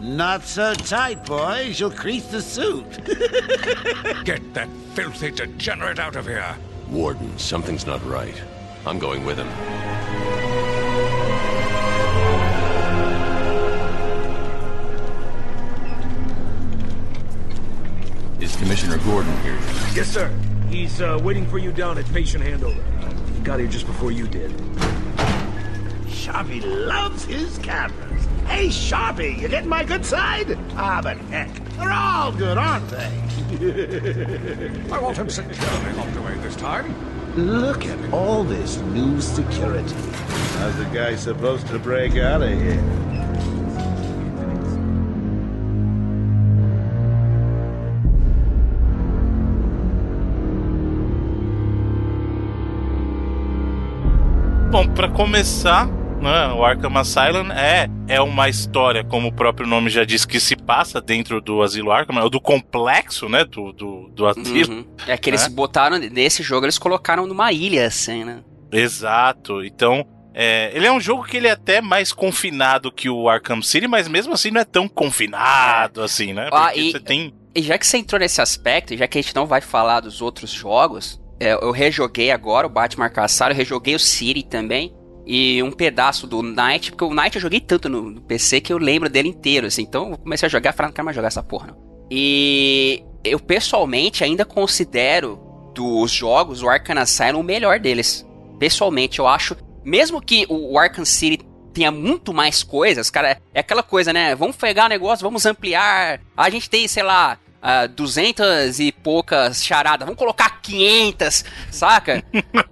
Not so tight, boys. You'll crease the suit. Get that filthy degenerate out of here. Warden, something's not right. I'm going with him. Is Commissioner Gordon here? Yes, sir. He's uh, waiting for you down at patient handover. He got here just before you did. Sharpie loves his cameras. Hey, Sharpie, you getting my good side? Ah, but heck, they're all good, aren't they? I want him securely locked away this time. Look at all this new security. How's the guy supposed to break out of here? Bom, para começar, né, o Arkham Asylum é, é uma história, como o próprio nome já diz, que se passa dentro do Asilo Arkham, ou do complexo, né, do, do, do asilo. Uhum. É que eles né? botaram, nesse jogo, eles colocaram numa ilha, assim, né? Exato. Então, é, ele é um jogo que ele é até mais confinado que o Arkham City, mas mesmo assim não é tão confinado assim, né? Ah, Porque e- você tem. E já que você entrou nesse aspecto, e já que a gente não vai falar dos outros jogos, é, eu rejoguei agora o Batman Arkham Asylum, rejoguei o City também, e um pedaço do Night, porque o Night eu joguei tanto no, no PC que eu lembro dele inteiro, assim, então eu comecei a jogar e falei, não quero mais jogar essa porra, não. E eu pessoalmente ainda considero dos jogos o Arkham Asylum o melhor deles. Pessoalmente, eu acho, mesmo que o Arkham City tenha muito mais coisas, cara, é aquela coisa, né? Vamos pegar o negócio, vamos ampliar. A gente tem, sei lá, ah, 200 e poucas charadas, vamos colocar 500, saca?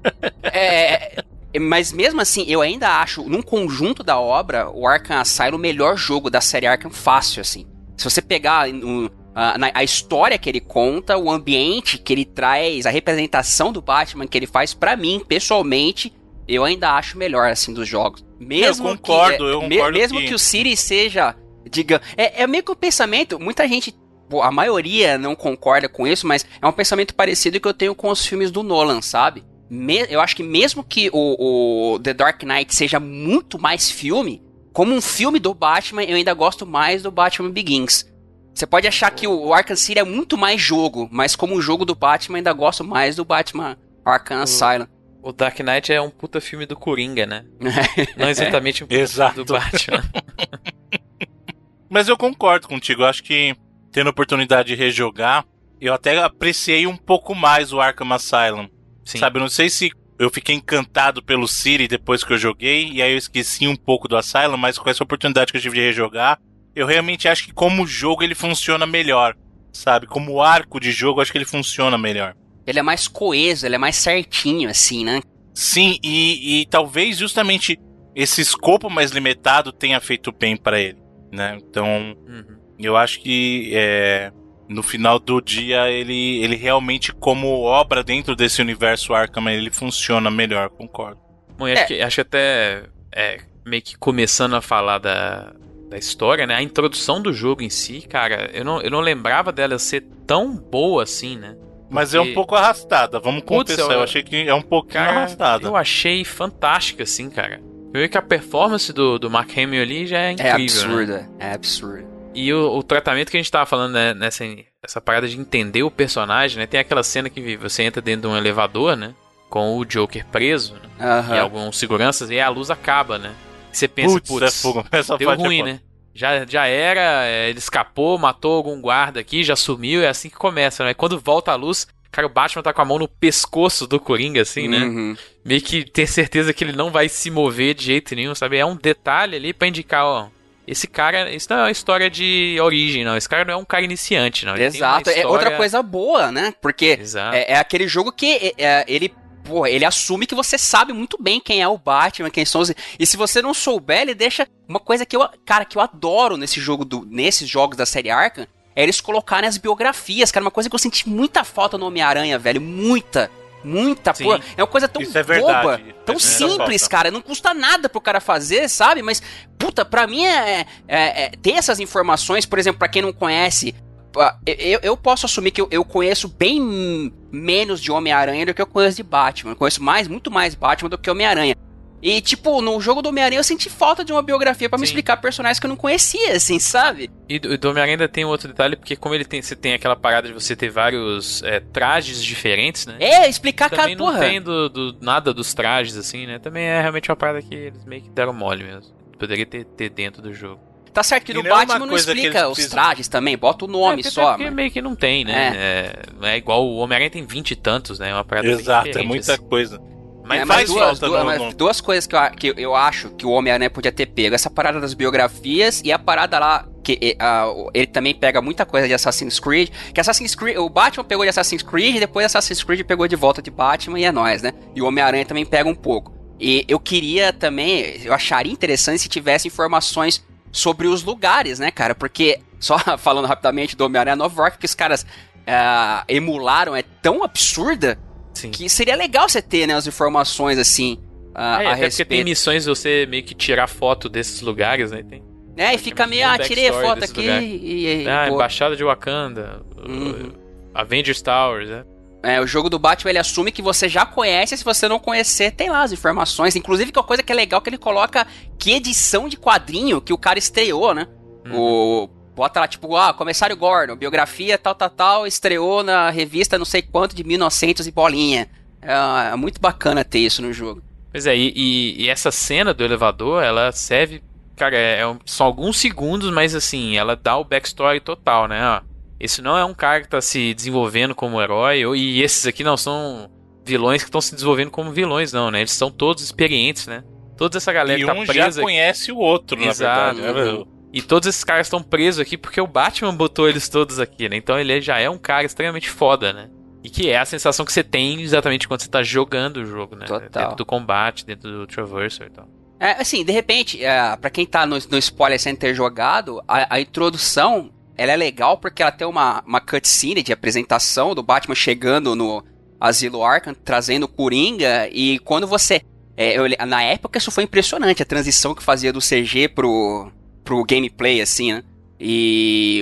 é, mas mesmo assim, eu ainda acho, num conjunto da obra, o Arkham Asylum o melhor jogo da série Arkham fácil, assim. Se você pegar no- a, a história que ele conta, o ambiente que ele traz, a representação do Batman que ele faz, pra mim, pessoalmente, eu ainda acho o melhor, assim, dos jogos. Mesmo Eu concordo, que, eu me- concordo Mesmo que- que... o City seja, diga... É, é meio que o pensamento, muita gente... A maioria não concorda com isso, mas é um pensamento parecido que eu tenho com os filmes do Nolan, sabe? Me- eu acho que mesmo que o, o The Dark Knight seja muito mais filme, como um filme do Batman, eu ainda gosto mais do Batman Begins. Você pode achar que o Arkham City é muito mais jogo, mas como um jogo do Batman, eu ainda gosto mais do Batman Arkham Asylum. O Dark Knight é um puta filme do Coringa, né? Não exatamente um puta Exato. filme do Batman. Mas eu concordo contigo. Eu acho que tendo a oportunidade de rejogar, eu até apreciei um pouco mais o Arkham Asylum. Sabe, eu não sei se eu fiquei encantado pelo City depois que eu joguei, e aí eu esqueci um pouco do Asylum, mas com essa oportunidade que eu tive de rejogar, eu realmente acho que como jogo ele funciona melhor. Sabe, como arco de jogo, eu acho que ele funciona melhor. Ele é mais coeso, ele é mais certinho, assim, né? Sim, e, e talvez justamente esse escopo mais limitado tenha feito bem pra ele, né? Então, eu acho que é, no final do dia ele, ele realmente como obra dentro desse universo Arkham ele funciona melhor, concordo. Bom, e acho, que, acho que até é, meio que começando a falar da, da história, né? A introdução do jogo em si, cara, eu não, eu não lembrava dela ser tão boa assim, né? Mas é um Porque- pouco arrastada, vamos Putz, confessar. Eu achei que é um pouquinho Cara, arrastada. eu achei fantástica, assim, cara. Primeiro que a performance do, do Mark Hamill ali já é incrível, É absurda, né? é absurda. E o, o tratamento que a gente tava falando né, nessa essa parada de entender o personagem, né? Tem aquela cena que você entra dentro de um elevador, né? Com o Joker preso, né? E alguns seguranças, e a luz acaba, né? E você pensa, Putz, putz, é fogo. Essa deu parte é ruim, né? Já, já era, é, ele escapou, matou algum guarda aqui, já sumiu, é assim que começa, né? Quando volta a luz, cara, o Batman tá com a mão no pescoço do Coringa, assim, né? Uhum. Meio que ter certeza que ele não vai se mover de jeito nenhum, sabe? É um detalhe ali pra indicar, ó. Esse cara, isso não é uma história de origem, não. Esse cara não é um cara iniciante, não. Ele tem uma Exato, é outra história- coisa boa, né? Porque Exato. é, é aquele jogo que é, é, ele, ele assume que você sabe muito bem quem é o Batman, quem são os. E se você não souber, ele deixa uma coisa que eu, cara, que eu adoro nesse jogo do, nesses jogos da série Arkham, é eles colocarem as biografias, cara, uma coisa que eu senti muita falta no Homem-Aranha, velho, muita. Muita, Sim. pô. É uma coisa tão é boba, tão Isso é simples, falta. cara. Não custa nada pro cara fazer, sabe? Mas, puta, pra mim é, é- é- ter essas informações, por exemplo, pra quem não conhece, eu, eu posso assumir que eu, eu conheço bem menos de Homem-Aranha do que eu conheço de Batman. Eu conheço mais, muito mais Batman do que Homem-Aranha. E, tipo, no jogo do Homem-Aranha eu senti falta de uma biografia pra me explicar personagens que eu não conhecia, assim, sabe? E do, do Homem-Aranha ainda tem um outro detalhe, porque como ele tem, você tem aquela parada de você ter vários é, trajes diferentes, né? É, explicar cada Também não porra. tem do, do- nada dos trajes, assim, né? Também é realmente uma parada que eles meio que deram mole mesmo. Poderia ter, ter dentro do jogo. Tá certo que no é Batman não explica os trajes também, bota o nome É, só. porque mas- meio que não tem, né? É. não é igual o Homem-Aranha tem vinte e tantos, né? É uma parada Exato, é muita assim. coisa. Mas É, faz duas, falta duas, no- mas no- duas coisas que eu, que eu acho que o Homem-Aranha podia ter pego. Essa parada das biografias e a parada lá, que o- ele também pega muita coisa de Assassin's Creed. Que Assassin's Creed, o Batman pegou de Assassin's Creed, e depois Assassin's Creed pegou de volta de Batman e é nóis, né? E o Homem-Aranha também pega um pouco. E eu queria também, eu acharia interessante se tivesse informações sobre os lugares, né, cara? Porque, só falando rapidamente do Homem-Aranha Nova York, que os caras ah, emularam é tão absurda que seria legal você ter, né, as informações assim a, É, a até porque tem respeito. missões de você meio que tirar foto desses lugares, né? Tem É, e fica meio, ah, tirei a foto aqui lugar. e. e ah. Embaixada de Wakanda, Uhum. Avengers Towers, né? É, o jogo do Batman ele assume que você já conhece, se você não conhecer, tem lá as informações. Inclusive, que é uma coisa que é legal que ele coloca que edição de quadrinho que o cara estreou, né? O. Bota lá, tipo, ah, Comissário Gordon, biografia tal, tal, tal, estreou na revista não sei quanto de 1900 e bolinha. É, é muito bacana ter isso no jogo. Pois é, e, e- e essa cena do elevador, ela serve. Cara, é, é um- são alguns segundos, mas assim, ela dá o backstory total, né? Ó, esse não é um cara que tá se desenvolvendo como herói, ou- e esses aqui não são vilões que estão se desenvolvendo como vilões, não, né? Eles são todos experientes, né? Toda essa galera E que tá um já presa. conhece o outro, na Exato. verdade. né? E todos esses caras estão presos aqui porque o Batman botou eles todos aqui, né? Então ele já é um cara extremamente foda, né? E que é a sensação que você tem exatamente quando você tá jogando o jogo, né? Dentro do combate, dentro do Traversal e tal. É, assim, de repente, é, para quem tá no, no spoiler sem ter jogado, a, a introdução, ela é legal porque ela tem uma, uma cutscene de apresentação do Batman chegando no Asilo Arkham, trazendo o Coringa, e quando você... é, eu na época isso foi impressionante, a transição que fazia do CG pro, pro gameplay, assim, né? E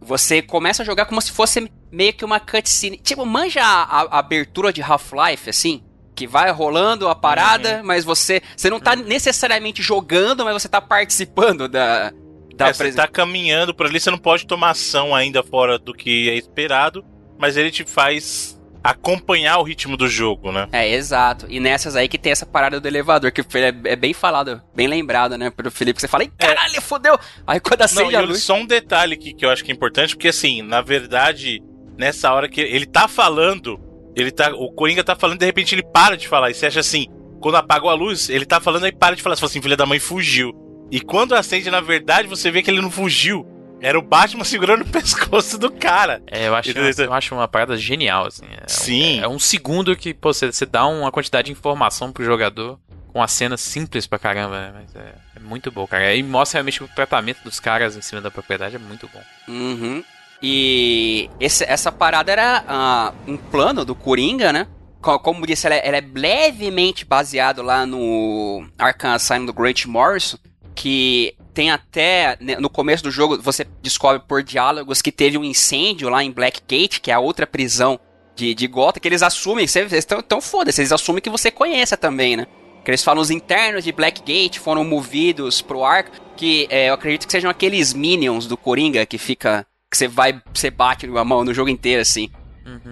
você começa a jogar como se fosse meio que uma cutscene. Tipo, manja a, a- abertura de Half-Life, assim? Que vai rolando a parada, mas você, você não tá necessariamente jogando, mas você tá participando da, da É, você tá caminhando por ali, você não pode tomar ação ainda fora do que é esperado, mas ele te faz acompanhar o ritmo do jogo, né? É, exato. E nessas aí que tem essa parada do elevador, que é, é bem falado, bem lembrado, né, pelo Felipe, que você fala, "Ih, caralho, fodeu! Aí quando Não, acende e a luz... só um detalhe que, que eu acho que é importante, porque assim, na verdade, nessa hora que ele tá falando, ele tá. O Coringa tá falando, de repente ele para de falar. E você acha assim, quando apagou a luz, ele tá falando aí para de falar. Você fala assim, filha da mãe fugiu. E quando acende, na verdade, você vê que ele não fugiu. Era o Batman segurando o pescoço do cara. É, eu acho, eu acho uma parada genial, assim. É Sim. Um, é um segundo que pô, você, você dá uma quantidade de informação pro jogador com uma cena simples pra caramba, né? Mas é, é muito bom, cara. E mostra realmente o tratamento dos caras em cima da propriedade é muito bom. Uhum. E esse- essa parada era ah, um plano do Coringa, né? Co- Como disse, ela é, ela é levemente baseado lá no Arkham Asylum do Grant Morrison, que tem até, né, no começo do jogo, você descobre por diálogos que teve um incêndio lá em Blackgate, que é a outra prisão de, de Gotham, que eles assumem, vocês estão tão foda-se, eles assumem que você conheça também, né? Que eles falam os internos de Blackgate foram movidos pro arco, que é, eu acredito que sejam aqueles minions do Coringa que fica. que você vai. você bate a mão no jogo inteiro, assim.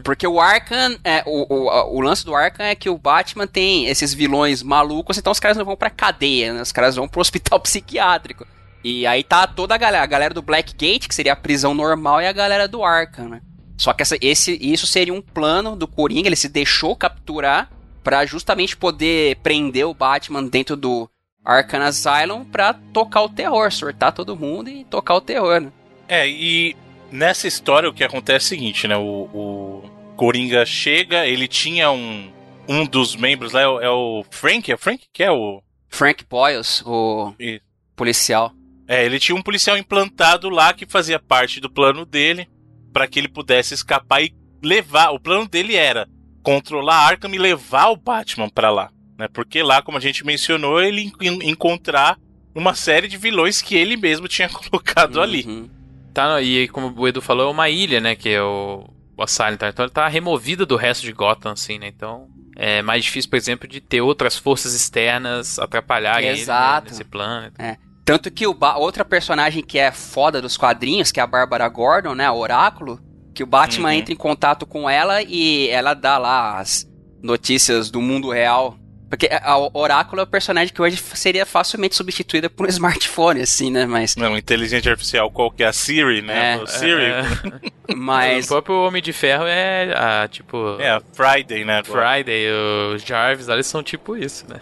Porque o Arkham, é, o, o, o lance do Arkham é que o Batman tem esses vilões malucos, então os caras não vão pra cadeia, né? Os caras vão pro hospital psiquiátrico. E aí tá toda a galera, a galera do Blackgate, que seria a prisão normal, e a galera do Arkham, né? Só que essa, esse, isso seria um plano do Coringa, ele se deixou capturar pra justamente poder prender o Batman dentro do Arkham Asylum pra tocar o terror, sortar todo mundo e tocar o terror, né? É, e nessa história o que acontece é o seguinte, né? O, o Coringa chega, ele tinha um. Um dos membros lá é o, é o Frank, é o Frank que é o. Frank Boyles, o Isso. policial. É, ele tinha um policial implantado lá que fazia parte do plano dele para que ele pudesse escapar e levar. O plano dele era controlar Arkham e levar o Batman para lá, né? Porque lá, como a gente mencionou, ele en- encontrar uma série de vilões que ele mesmo tinha colocado ali. Tá, e como o Edu falou, é uma ilha, né? Que é o, o Asylum. tá? Então ele tá removido do resto de Gotham, assim, né? Então é mais difícil, por exemplo, de ter outras forças externas atrapalharem ele né, Exato. nesse plano. É. Tanto que o Ba- outra personagem que é foda dos quadrinhos, que é a Bárbara Gordon, né? A Oráculo, que o Batman Uhum. entra em contato com ela e ela dá lá as notícias do mundo real. Porque a Oráculo é o personagem que hoje seria facilmente substituída por um smartphone, assim, né? Mas. Não, inteligência artificial qual que é a Siri, né? É. o Siri. Mas. O próprio Homem de Ferro é, a, tipo... É, a Friday, né? Friday, os Jarvis, eles são tipo isso, né?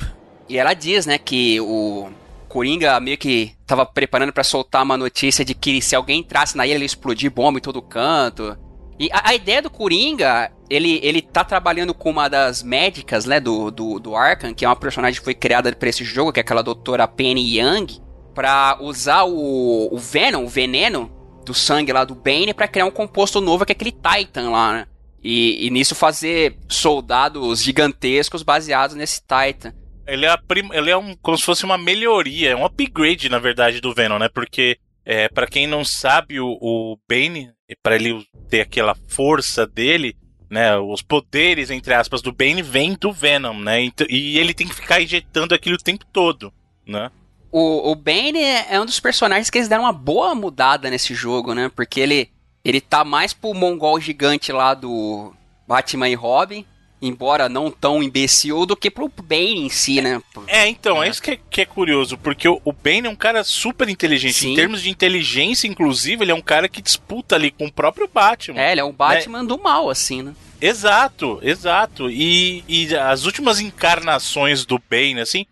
E ela diz, né, que o Coringa meio que tava preparando pra soltar uma notícia de que se alguém entrasse na ilha, ele ia explodir bomba em todo canto. E a, a ideia do Coringa, ele, ele tá trabalhando com uma das médicas, né, do, do, do Arkham, que é uma personagem que foi criada pra esse jogo, que é aquela doutora Penny Young, pra usar o, o Venom, o veneno do sangue lá do Bane, pra criar um composto novo, que é aquele Titan lá, né? E, e nisso fazer soldados gigantescos baseados nesse Titan. Ele é, prim- ele é um, como se fosse uma melhoria, é um upgrade, na verdade, do Venom, né? Porque, é, para quem não sabe, o, o Bane, para ele ter aquela força dele, né? Os poderes, entre aspas, do Bane vêm do Venom, né? Então- e ele tem que ficar injetando aquilo o tempo todo, né? O, o Bane é é um dos personagens que eles deram uma boa mudada nesse jogo, né? Porque ele, ele tá mais pro mongol gigante lá do Batman e Robin, embora não tão imbecil, do que pro Bane em si, né? É, então, é, isso que é, que é curioso, porque o, o Bane é um cara super inteligente. Sim. Em termos de inteligência, inclusive, ele é um cara que disputa ali com o próprio Batman. É, ele é um Batman do mal, assim, né? Exato, exato. E, e as últimas encarnações do Bane, assim,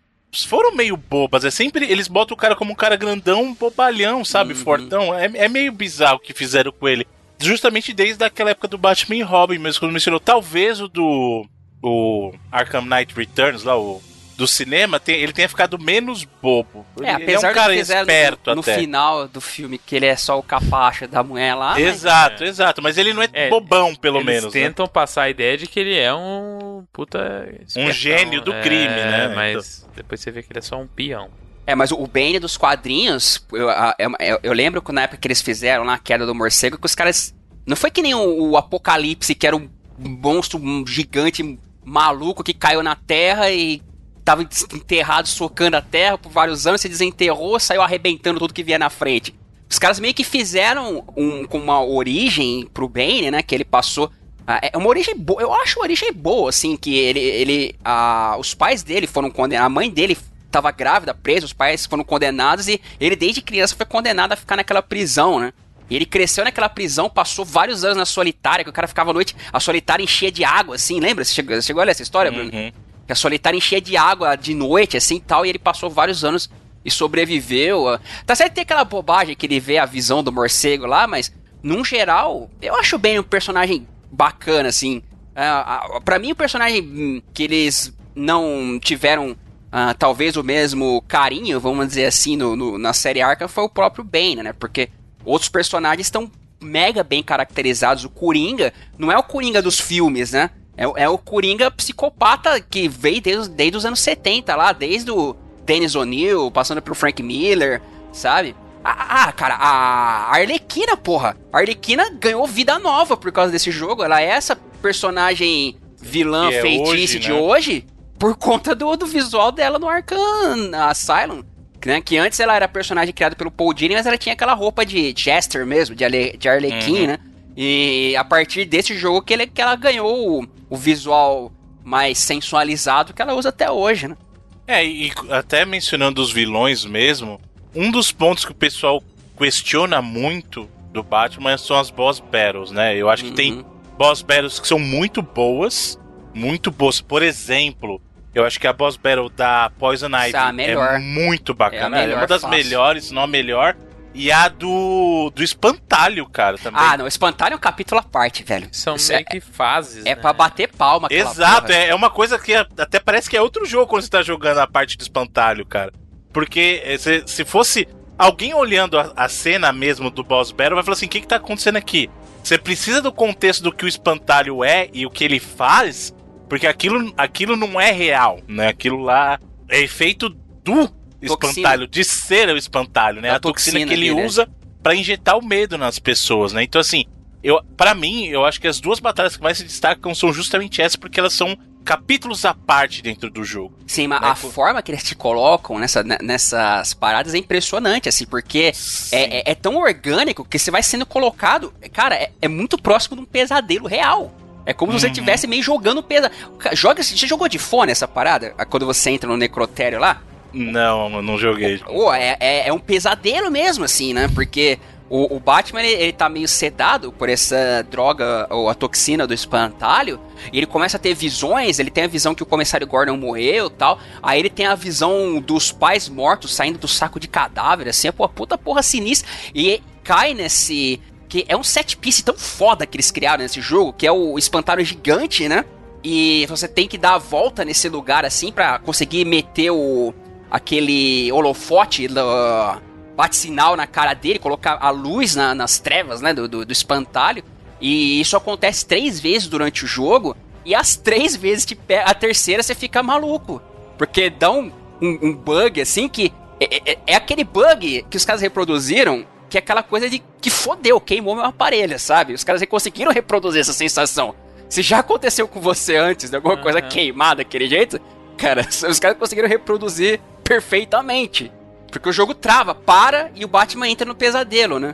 foram meio bobas. É sempre. Eles botam o cara como um cara grandão, bobalhão, sabe? Fortão. É, é meio bizarro o que fizeram com ele. Justamente desde aquela época do Batman e Robin, mesmo quando mencionou. Talvez o do. O Arkham Knight Returns, lá, o. Do cinema, tem- ele tenha ficado menos bobo. É, ele apesar é um cara esperto no, no até. final do filme, que ele é só o capacha da mulher lá. mas- Exato, exato. Mas ele não é, bobão, pelo Eles menos. né? tentam passar a ideia de que ele é um puta. espertão, gênio do é, crime, né? Mas depois você vê que ele é só um peão. É, mas o Bane dos quadrinhos, eu, a- eu, eu lembro que na época que eles fizeram lá a queda do morcego, que os caras. Não foi que nem o, o Apocalipse, que era um monstro gigante maluco que caiu na terra e tava enterrado socando a terra por vários anos, se desenterrou, saiu arrebentando tudo que via na frente. Os caras meio que fizeram um, com uma origem pro Bane, né? Que ele passou. É uma origem boa. Eu acho uma origem boa, assim, que ele. ele ah, os pais dele foram condenados. A mãe dele tava grávida, presa, os pais foram condenados e ele, desde criança, foi condenado a ficar naquela prisão, né? E ele cresceu naquela prisão, passou vários anos na solitária, que o cara ficava à noite, a solitária enchia de água, assim, lembra? Você chegou, você chegou a ler essa história, Bruno? Que a solitária enchia de água de noite, assim e tal, e ele passou vários anos e sobreviveu. Tá certo que tem aquela bobagem que ele vê a visão do morcego lá, mas, num geral, eu acho bem um personagem bacana, assim. Ah, ah, pra mim, o personagem que eles não tiveram ah, talvez o mesmo carinho, vamos dizer assim, no, no- na série Arkham foi o próprio Bane, né? Porque outros personagens estão mega bem caracterizados. O Coringa não é o Coringa dos filmes, né? É, o- é o Coringa psicopata que veio desde, desde os anos 70 lá, desde o Dennis O'Neill, passando pelo Frank Miller, sabe? Ah, ah, cara, a Arlequina, porra. A Arlequina ganhou vida nova por causa desse jogo. Ela é essa personagem vilã Que é feitice hoje, de né? hoje. Por conta do, do visual dela no Arkham Asylum. Né? Que antes ela era personagem criada pelo Paul Dini, mas ela tinha aquela roupa de Jester mesmo, de, Ale, de Arlequim, Uhum. né? E a partir desse jogo que, ele, que ela ganhou o, o visual mais sensualizado que ela usa até hoje, né? É, e até mencionando os vilões mesmo, um dos pontos que o pessoal questiona muito do Batman são as boss battles, né? Eu acho que tem boss battles que são muito boas, muito boas. Por exemplo, eu acho que a boss battle da Poison Ivy melhor. é muito bacana, É é, melhor, uma das fácil. melhores, se não a melhor. E a do, do Espantalho, cara, também. Ah, não, Espantalho é um capítulo à parte, velho. São Isso meio é, que fases. é pra bater palma aquela Exato, porra. é, é uma coisa que até parece que é outro jogo quando você tá jogando a parte do espantalho, cara. Porque eh, se, se fosse alguém olhando a, a cena mesmo do Boss Battle, vai falar assim: o que, que tá acontecendo aqui? Você precisa do contexto do que o espantalho é e o que ele faz, porque aquilo, aquilo não é real, né? Aquilo lá é efeito do espantalho, de ser o espantalho, né? Da a toxina, toxina que ele dele, é. usa pra injetar o medo nas pessoas, né? Então, assim, eu, para mim, eu acho que as duas batalhas que mais se destacam são justamente essas, porque elas são capítulos à parte dentro do jogo. Sim, mas Né, a pô? forma que eles te colocam nessa, ne- nessas paradas é impressionante, assim, porque é, é- é tão orgânico que você vai sendo colocado. Cara, é, é muito próximo de um pesadelo real. É como se você Uhum. estivesse meio jogando pesadelo. Joga, você jogou de fone essa parada? Ah, Quando você entra no necrotério lá? Não, não joguei. Pô, é, é, é um pesadelo mesmo, assim, né? Porque o, o Batman, ele, ele tá meio sedado por essa droga, ou a toxina do espantalho, e ele começa a ter visões, ele tem a visão que o comissário Gordon morreu e tal, aí ele tem a visão dos pais mortos saindo do saco de cadáver, assim, é pô, puta porra sinistra, e cai nesse... que é um set piece tão foda que eles criaram nesse jogo, que é o espantalho gigante, né? E você tem que dar a volta nesse lugar assim pra conseguir meter o aquele holofote bate-sinal na cara dele, colocar a luz na- nas trevas, né, do, do, do espantalho. E isso acontece três vezes durante o jogo. E as três vezes que a terceira você fica maluco. Porque dá um, um, um bug assim que. É, é- é aquele bug que os caras reproduziram, que é aquela coisa de que fodeu, queimou meu aparelho, sabe? Os caras conseguiram reproduzir essa sensação. Se já aconteceu com você antes de alguma coisa queimar daquele jeito, cara, os caras conseguiram reproduzir perfeitamente. Porque o jogo trava, para e o Batman entra no pesadelo, né?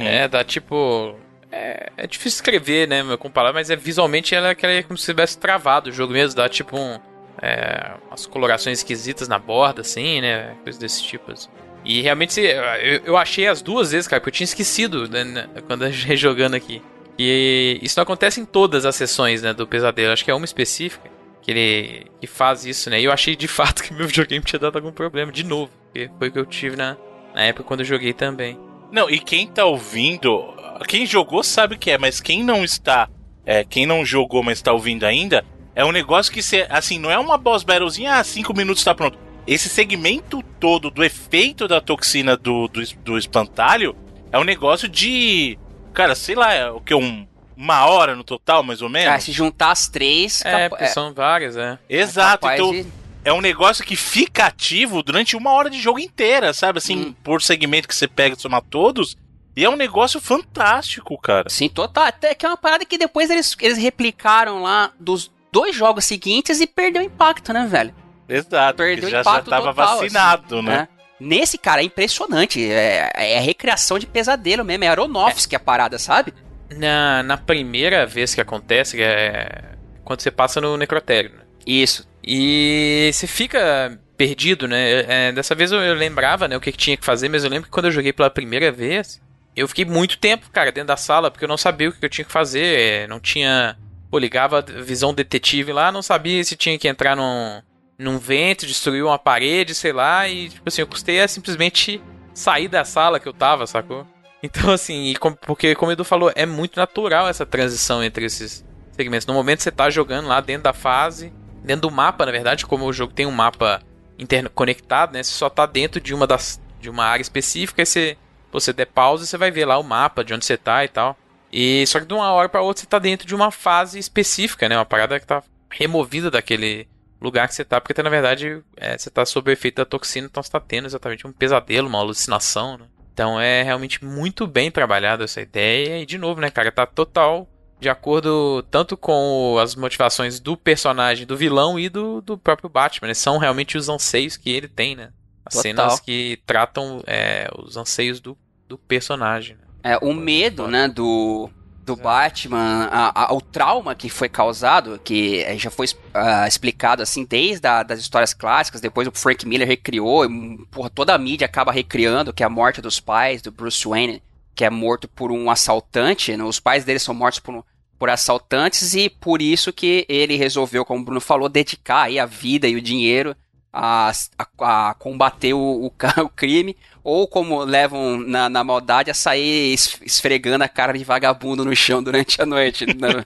É, dá tipo. É, é difícil escrever, né, meu, com palavras, mas é visualmente ela é aquela- como se tivesse travado o jogo mesmo, dá tipo um. É, umas colorações esquisitas na borda, assim, né? Coisa desse tipo. assim. E realmente eu, eu achei as duas vezes, cara, porque eu tinha esquecido né, né, quando eu jogando aqui. E isso não acontece em todas as sessões né, do pesadelo, acho que é uma específica que ele que faz isso, né? E eu achei de fato que meu videogame tinha dado algum problema, de novo, porque foi o que eu tive na, na época quando eu joguei também. Não, e quem tá ouvindo, quem jogou sabe que é, mas quem não está, é, quem não jogou, mas tá ouvindo ainda, é um negócio que você, assim, não é uma boss battlezinha, ah, cinco minutos tá pronto. Esse segmento todo do efeito da toxina do, do, do espantalho é um negócio de, cara, sei lá, é o que, um, uma hora no total, mais ou menos? Ah, se juntar as três. É, capa- porque são várias, é. Exato, capaz então de- é um negócio que fica ativo durante uma hora de jogo inteira, sabe? Assim, Hum. por segmento que você pega e soma todos. E é um negócio fantástico, cara. Sim, total. Até que é uma parada que depois eles, eles replicaram lá dos dois jogos seguintes e perdeu impacto, né, velho? Exato, Perdeu já, já tava total, vacinado, assim, né? Nesse, cara, é impressionante. É, é recriação de pesadelo mesmo. É Aronofsky a parada, sabe? Na, na primeira vez que acontece, que é quando você passa no necrotério. Né? Isso. E você fica perdido, né? É, dessa vez eu, eu lembrava né, o que, que tinha que fazer, mas eu lembro que quando eu joguei pela primeira vez, eu fiquei muito tempo, cara, dentro da sala, porque eu não sabia o que eu tinha que fazer. é, Não tinha. Pô, ligava a visão detetive lá, não sabia se tinha que entrar num, num vento, destruir uma parede, sei lá, e tipo assim, eu custei a simplesmente sair da sala que eu tava, sacou? Então, assim, e com- porque como o Edu falou, é muito natural essa transição entre esses segmentos. No momento você tá jogando lá dentro da fase, dentro do mapa, na verdade, como o jogo tem um mapa interconectado, né? Você só tá dentro de uma das de uma área específica, e você você der pausa, você vai ver lá o mapa de onde você tá e tal. E só que de uma hora para outra você tá dentro de uma fase específica, né? Uma parada que tá removida daquele lugar que você tá, porque na verdade é, você tá sob o efeito da toxina, então você tá tendo exatamente um pesadelo, uma alucinação, né? Então é realmente muito bem trabalhado essa ideia e de novo, né, cara, tá total de acordo tanto com as motivações do personagem, do vilão e do, do próprio Batman. Né? São realmente os anseios que ele tem, né? As Total. cenas que tratam é, os anseios do, do personagem. né? É, o medo, né, do, do Batman, a- a- o trauma que foi causado, que eh, já foi ah, explicado assim desde a, das histórias clássicas, depois o Frank Miller recriou, e, hum, porra, toda a mídia acaba recriando, que é a morte dos pais do Bruce Wayne, que é morto por um assaltante, né, os pais dele são mortos por, por assaltantes e por isso que ele resolveu, como o Bruno falou, dedicar aí a vida e o dinheiro a, a- a combater o, o o crime, ou como levam na, na maldade a sair es- esfregando a cara de vagabundo no chão durante a noite. né?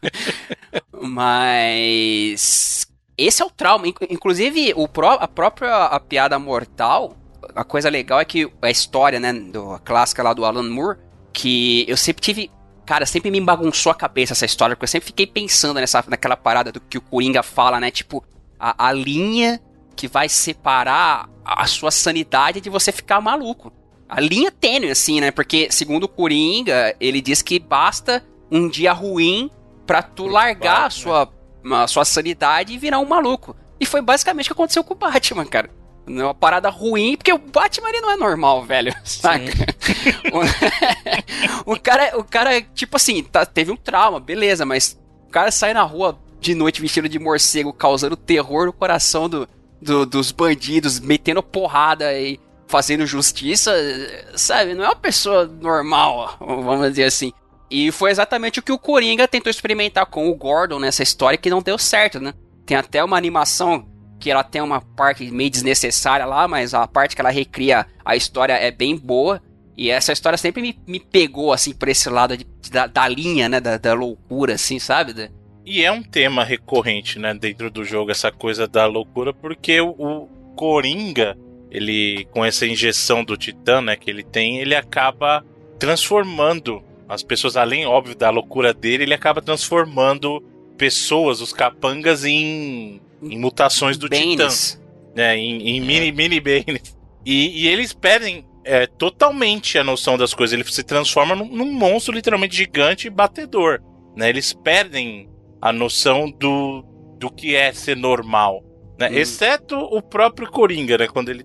Mas esse é o trauma. Inc- Inclusive, o pró- a própria a piada mortal, a coisa legal é que a história, né, do, a clássica lá do Alan Moore, que eu sempre tive. Cara, sempre me bagunçou a cabeça essa história, porque eu sempre fiquei pensando nessa, naquela parada do que o Coringa fala, né? Tipo, a, a linha que vai separar a sua sanidade de você ficar maluco. A linha tênue, assim, né? Porque, segundo o Coringa, ele diz que basta um dia ruim pra tu largar a sua, a sua sanidade e virar um maluco. E foi basicamente o que aconteceu com o Batman, cara. Uma parada ruim, porque o Batman ele não é normal, velho. Saca? o, cara, o cara, tipo assim, tá- teve um trauma, beleza, mas o cara sai na rua de noite vestido de morcego, causando terror no coração do, do- dos bandidos, metendo porrada e fazendo justiça, sabe? Não é uma pessoa normal, vamos dizer assim. E foi exatamente o que o Coringa tentou experimentar com o Gordon nessa história que não deu certo, né? Tem até uma animação que ela tem uma parte meio desnecessária lá, mas a parte que ela recria a história é bem boa. E essa história sempre me, me pegou, assim, por esse lado de- da, da linha, né? Da, da loucura, assim, sabe? E é um tema recorrente, né, dentro do jogo, essa coisa da loucura, porque o, o Coringa, ele, com essa injeção do Titã, né, que ele tem, ele acaba transformando as pessoas, além, óbvio, da loucura dele, ele acaba transformando pessoas, os capangas, em, em mutações do Banes. Titã. Né, em, em mini, mini Banes. E, e eles perdem é, totalmente a noção das coisas. Ele se transforma num, num monstro literalmente gigante e batedor. Né? Eles perdem a noção do, do que é ser normal. Né? Hum. Exceto o próprio Coringa, né? Quando ele.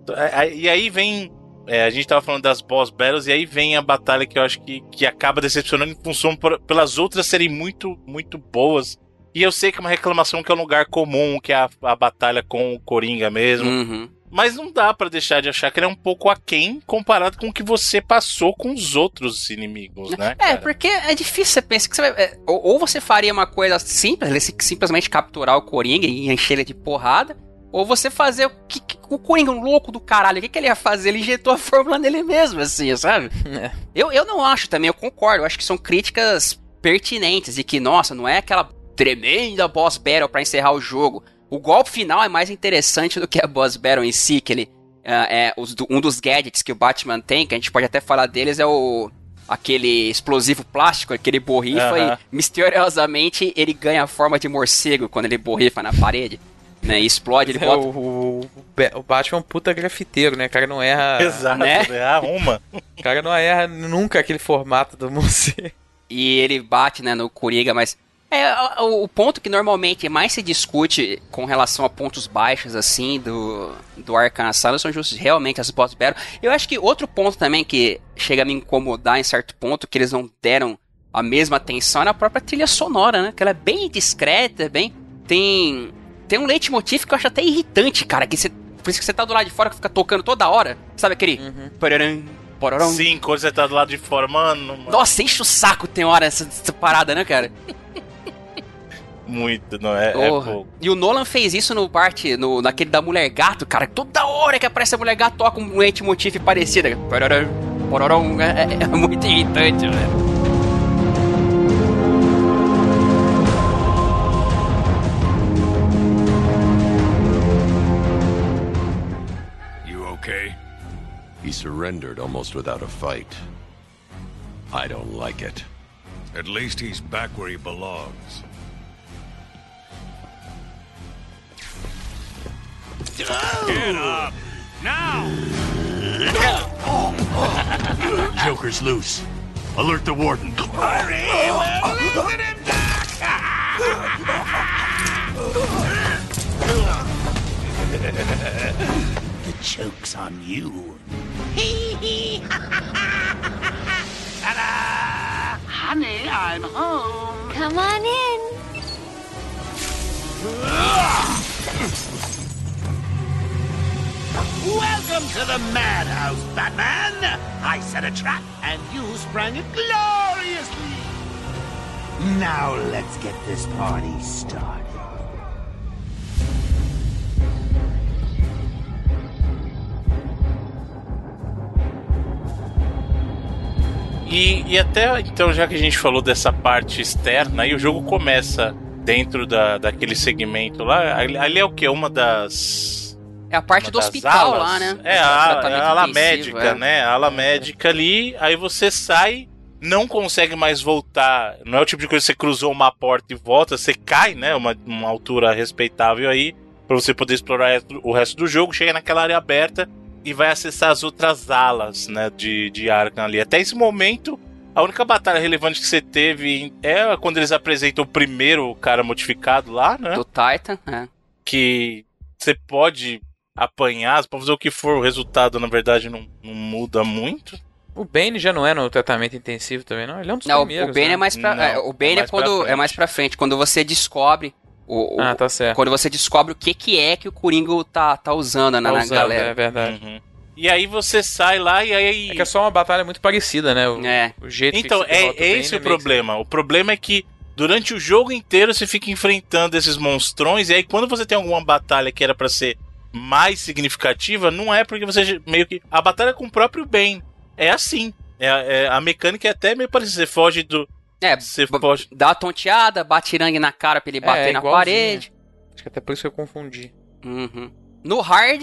E aí vem. é, a gente tava falando das boss battles, e aí vem a batalha que eu acho que, que acaba decepcionando em função por- pelas outras serem muito, muito boas. E eu sei que é uma reclamação que é um lugar comum, que é a, a batalha com o Coringa mesmo. Uhum. Mas não dá pra deixar de achar que ele é um pouco aquém comparado com o que você passou com os outros inimigos, né? É, porque é difícil você pensar que você vai. é, ou, ou você faria uma coisa simples, ele sim- simplesmente capturar o Coringa e encher ele de porrada, ou você fazer o que, que- o Coringa, um louco do caralho, o que, que ele ia fazer? Ele injetou a fórmula nele mesmo, assim, sabe? Eu, eu não acho também, eu concordo, eu acho que são críticas pertinentes e que, nossa, não é aquela tremenda boss battle pra encerrar o jogo. O golpe final é mais interessante do que a boss battle em si, que ele ah, é os um dos gadgets que o Batman tem, que a gente pode até falar deles, é o aquele explosivo plástico, aquele borrifa Aham. e misteriosamente ele ganha a forma de morcego quando ele borrifa na parede. Né, e explode, ele É, bota... o, o, o Batman é um puta grafiteiro, né? O cara não erra. Exato, né? né? Arruma. O cara não erra nunca aquele formato do morcego. e ele bate, né, no Coringa, mas é o, o ponto que normalmente mais se discute com relação a pontos baixos assim do do Arkham Asylum são justos realmente as boss battle. Eu acho que outro ponto também que chega a me incomodar em certo ponto que eles não deram a mesma atenção é na própria trilha sonora, né? Que ela é bem discreta, bem tem tem um leitmotiv que eu acho até irritante, cara, que você por isso que você tá do lado de fora que fica tocando toda hora. Sabe aquele? Pararam, pararam. Sim, quando você tá do lado de fora, mano. mano, Nossa, enche o saco tem hora essa, essa parada, né, cara? Muito, não é? é Porra. pouco. e o Nolan fez isso no parte, no, naquele da Mulher Gato, cara. Toda hora que aparece a Mulher Gato toca um leitmotiv parecido. É, é- é muito irritante, velho. You okay? He surrendered almost without a fight. I don't like it. At least he's back where he belongs. Get up! Now! Joker's loose. Alert the warden. Hurry! We'll listen him down! the joke's on you. Ta-da! Honey, I'm home. Come on in. Welcome to the madhouse, Batman! I set a trap, and you sprang it gloriously! Now let's get this party started. E, e até então, já que a gente falou dessa parte externa, aí o jogo começa dentro da, daquele segmento lá. Ali, é o que? Uma das. É a parte do hospital alas? lá, né? É a, Tratamento a ala médica, é. né? A ala médica ali, aí você sai, não consegue mais voltar. Não é o tipo de coisa que você cruzou uma porta e volta, você cai, né? Uma, uma altura respeitável aí, pra você poder explorar o resto do jogo. Chega naquela área aberta e vai acessar as outras alas, né? De, de Arkham ali. Até esse momento. A única batalha relevante que você teve é quando eles apresentam o primeiro cara modificado lá, né? Do Titan, é. Que você pode apanhar, você pode fazer o que for, o resultado na verdade não, não muda muito. O Bane já não é no tratamento intensivo também, não? Ele é um dos Não, primeiros. o Bane né? é mais pra. é, o Bane é, quando é mais pra frente, quando você descobre o, o- Ah, tá certo. quando você descobre o que que é que o Coringa tá, tá usando na, Tá na usando, galera. É verdade. Uhum. E aí você sai lá e aí. É que é só uma batalha muito parecida, né? O, o jeito Então, que é, é esse o que- problema. O problema é que durante o jogo inteiro você fica enfrentando esses monstrões, e aí quando você tem alguma batalha que era pra ser mais significativa, não é porque você meio que. A batalha com o próprio bem. É assim. É, é- a mecânica é até meio parecida. Você foge do. É, você foge. Dá uma tonteada, bate irangue na cara pra ele bater é, na parede. Acho que até por isso que eu confundi. Uhum. No hard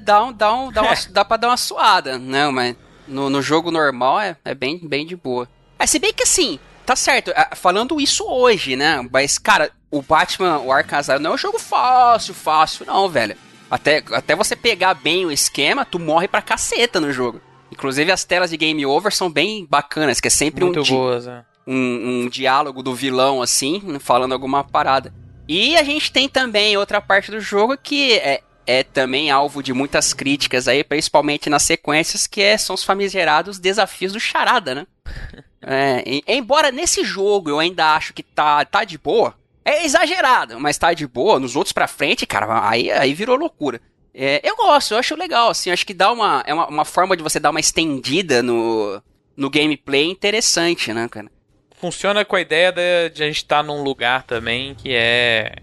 dá, um, dá, um, dá, uma, dá pra dar uma suada, né? Mas no, no jogo normal é, é bem, bem de boa. É, se bem que assim, tá certo, falando isso hoje, né? Mas, cara, o Batman, o Arkham Asylum não é um jogo fácil, fácil, não, velho. Até, até você pegar bem o esquema, tu morre pra caceta no jogo. Inclusive as telas de game over são bem bacanas, que é sempre Muito um, di- boas, é. um, um diálogo do vilão, assim, falando alguma parada. E a gente tem também outra parte do jogo que é, é também alvo de muitas críticas aí, principalmente nas sequências, que é- são os famigerados desafios do Charada, né? É, embora nesse jogo eu ainda acho que tá, tá de boa, é exagerado, mas tá de boa, nos outros pra frente, cara, aí, aí virou loucura. É, eu gosto, eu acho legal, assim, acho que dá uma, é uma, uma forma de você dar uma estendida no, no gameplay interessante, né, cara? Funciona com a ideia de, de a gente estar num lugar também que é.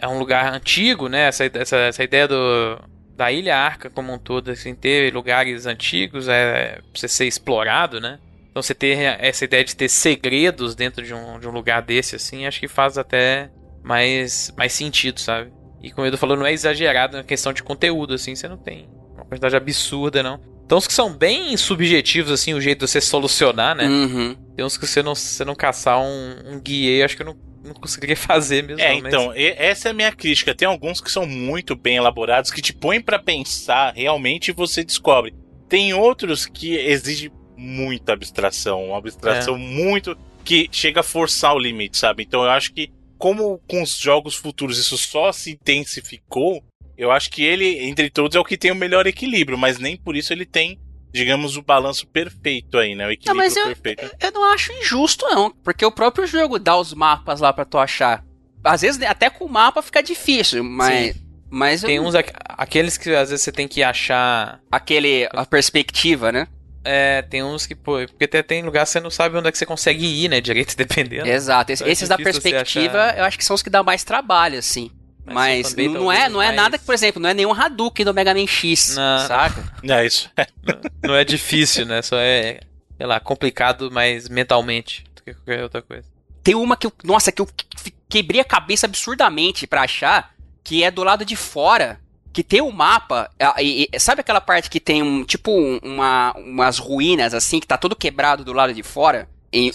É um lugar antigo, né? Essa, essa, essa ideia do, da Ilha Arca como um todo, assim, ter lugares antigos é pra você ser explorado, né? Então você ter essa ideia de ter segredos dentro de um, de um lugar desse, assim, acho que faz até mais, mais sentido, sabe? E como o Edu falou, não é exagerado na questão de conteúdo, assim, você não tem uma quantidade absurda, não. Então os que são bem subjetivos, assim, o jeito de você solucionar, né? Uhum. Tem uns que você não, você não caçar um, um guia, acho que eu não, não conseguiria fazer mesmo. É, não, mas- então, e- essa é a minha crítica. Tem alguns que são muito bem elaborados, que te põem pra pensar realmente e você descobre. Tem outros que exigem muita abstração, uma abstração É. muito. que chega a forçar o limite, sabe? Então eu acho que, como com os jogos futuros isso só se intensificou, eu acho que ele, entre todos, é o que tem o melhor equilíbrio, mas nem por isso ele tem, digamos, o balanço perfeito aí, né? O equilíbrio mas eu- perfeito. Eu não acho injusto, não. Porque o próprio jogo dá os mapas lá pra tu achar. Às vezes, até com o mapa fica difícil, mas. Mas eu Tem não- uns aqu- aqueles que às vezes você tem que achar. Aquele. A perspectiva, né? É, tem uns que, pô, porque até tem lugar que você não sabe onde é que você consegue ir, né? Direito, dependendo. Exato. Esse- Então é esses da perspectiva, achar- eu acho que são os que dão mais trabalho, assim. Mas Mas, não, é, não é mais- nada que, por exemplo, não é nenhum Hadouken do Mega Man X, Não. saca? É isso. Não é difícil, né? Só é, sei lá, complicado, mas mentalmente do que qualquer outra coisa. Tem uma que eu, nossa, que eu que- quebrei a cabeça absurdamente pra achar, que é do lado de fora, que tem um mapa, ah, e- e- sabe aquela parte que tem um, tipo um- uma, umas ruínas assim, que tá todo quebrado do lado de fora? E-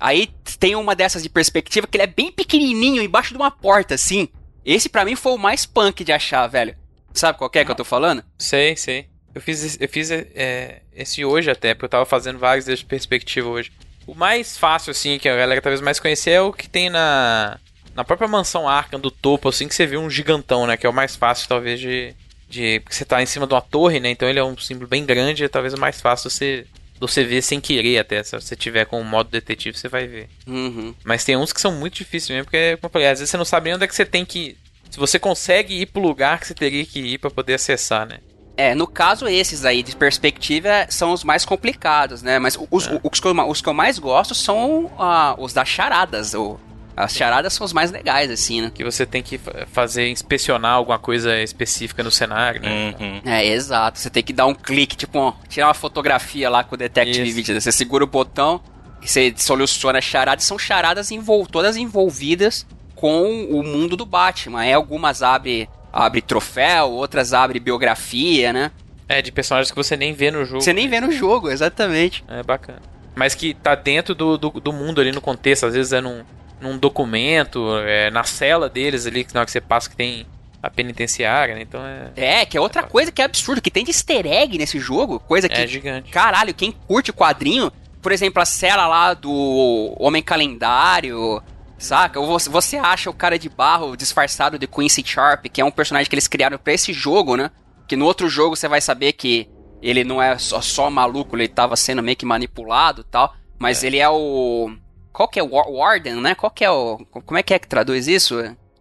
aí tem uma dessas de perspectiva que ele é bem pequenininho, embaixo de uma porta, assim. Esse pra mim foi o mais punk de achar, velho. Sabe qual que é que eu tô falando? Sei, sei. Eu fiz, esse- eu fiz é, esse hoje até, porque eu tava fazendo vários dessa perspectiva hoje. O mais fácil, assim, que a galera talvez mais conhecer é o que tem na, na própria mansão Arkham do topo, assim, que você vê um gigantão, né? Que é o mais fácil, talvez, de. de porque você tá em cima de uma torre, né? Então ele é um símbolo bem grande, é talvez o mais fácil você, você ver sem querer até. Se você tiver com o modo detetive, você vai ver. Uhum. Mas tem uns que são muito difíceis mesmo, porque, como eu falei, às vezes você não sabe nem onde é que você tem que. Se você consegue ir pro lugar que você teria que ir pra poder acessar, né? É, no caso, esses aí de perspectiva são os mais complicados, né? Mas os, É. os, que, eu, os que eu mais gosto são ah, os das charadas. O, as charadas são os mais legais, assim, né? Que você tem que fa- fazer, inspecionar alguma coisa específica no cenário, né? É, exato. Você tem que dar um clique, tipo, ó, tirar uma fotografia lá com o Detective Isso. Video. Você segura o botão e você soluciona as charadas. São charadas envol todas envolvidas com o mundo do Batman. É, algumas abre, abre troféu, outras abre biografia, né? É, de personagens que você nem vê no jogo. Você nem vê no jogo, exatamente. É bacana. Mas que tá dentro do, do, do mundo ali no contexto, às vezes é num, num documento, é na cela deles ali, que na hora que você passa que tem a penitenciária, né? Então é. É, que é outra coisa que é absurdo, que tem de easter egg nesse jogo, coisa que... É gigante. Caralho, quem curte o quadrinho, por exemplo, a cela lá do Homem Calendário, saca? Ou você- acha o cara de barro disfarçado de Quincy Sharp, que é um personagem que eles criaram pra esse jogo, né? Que no outro jogo você vai saber que ele não é só, só maluco, ele tava sendo meio que manipulado e tal, mas ele é o... Qual que é o War- Warden, né? Qual que é o... Como é que é que traduz isso?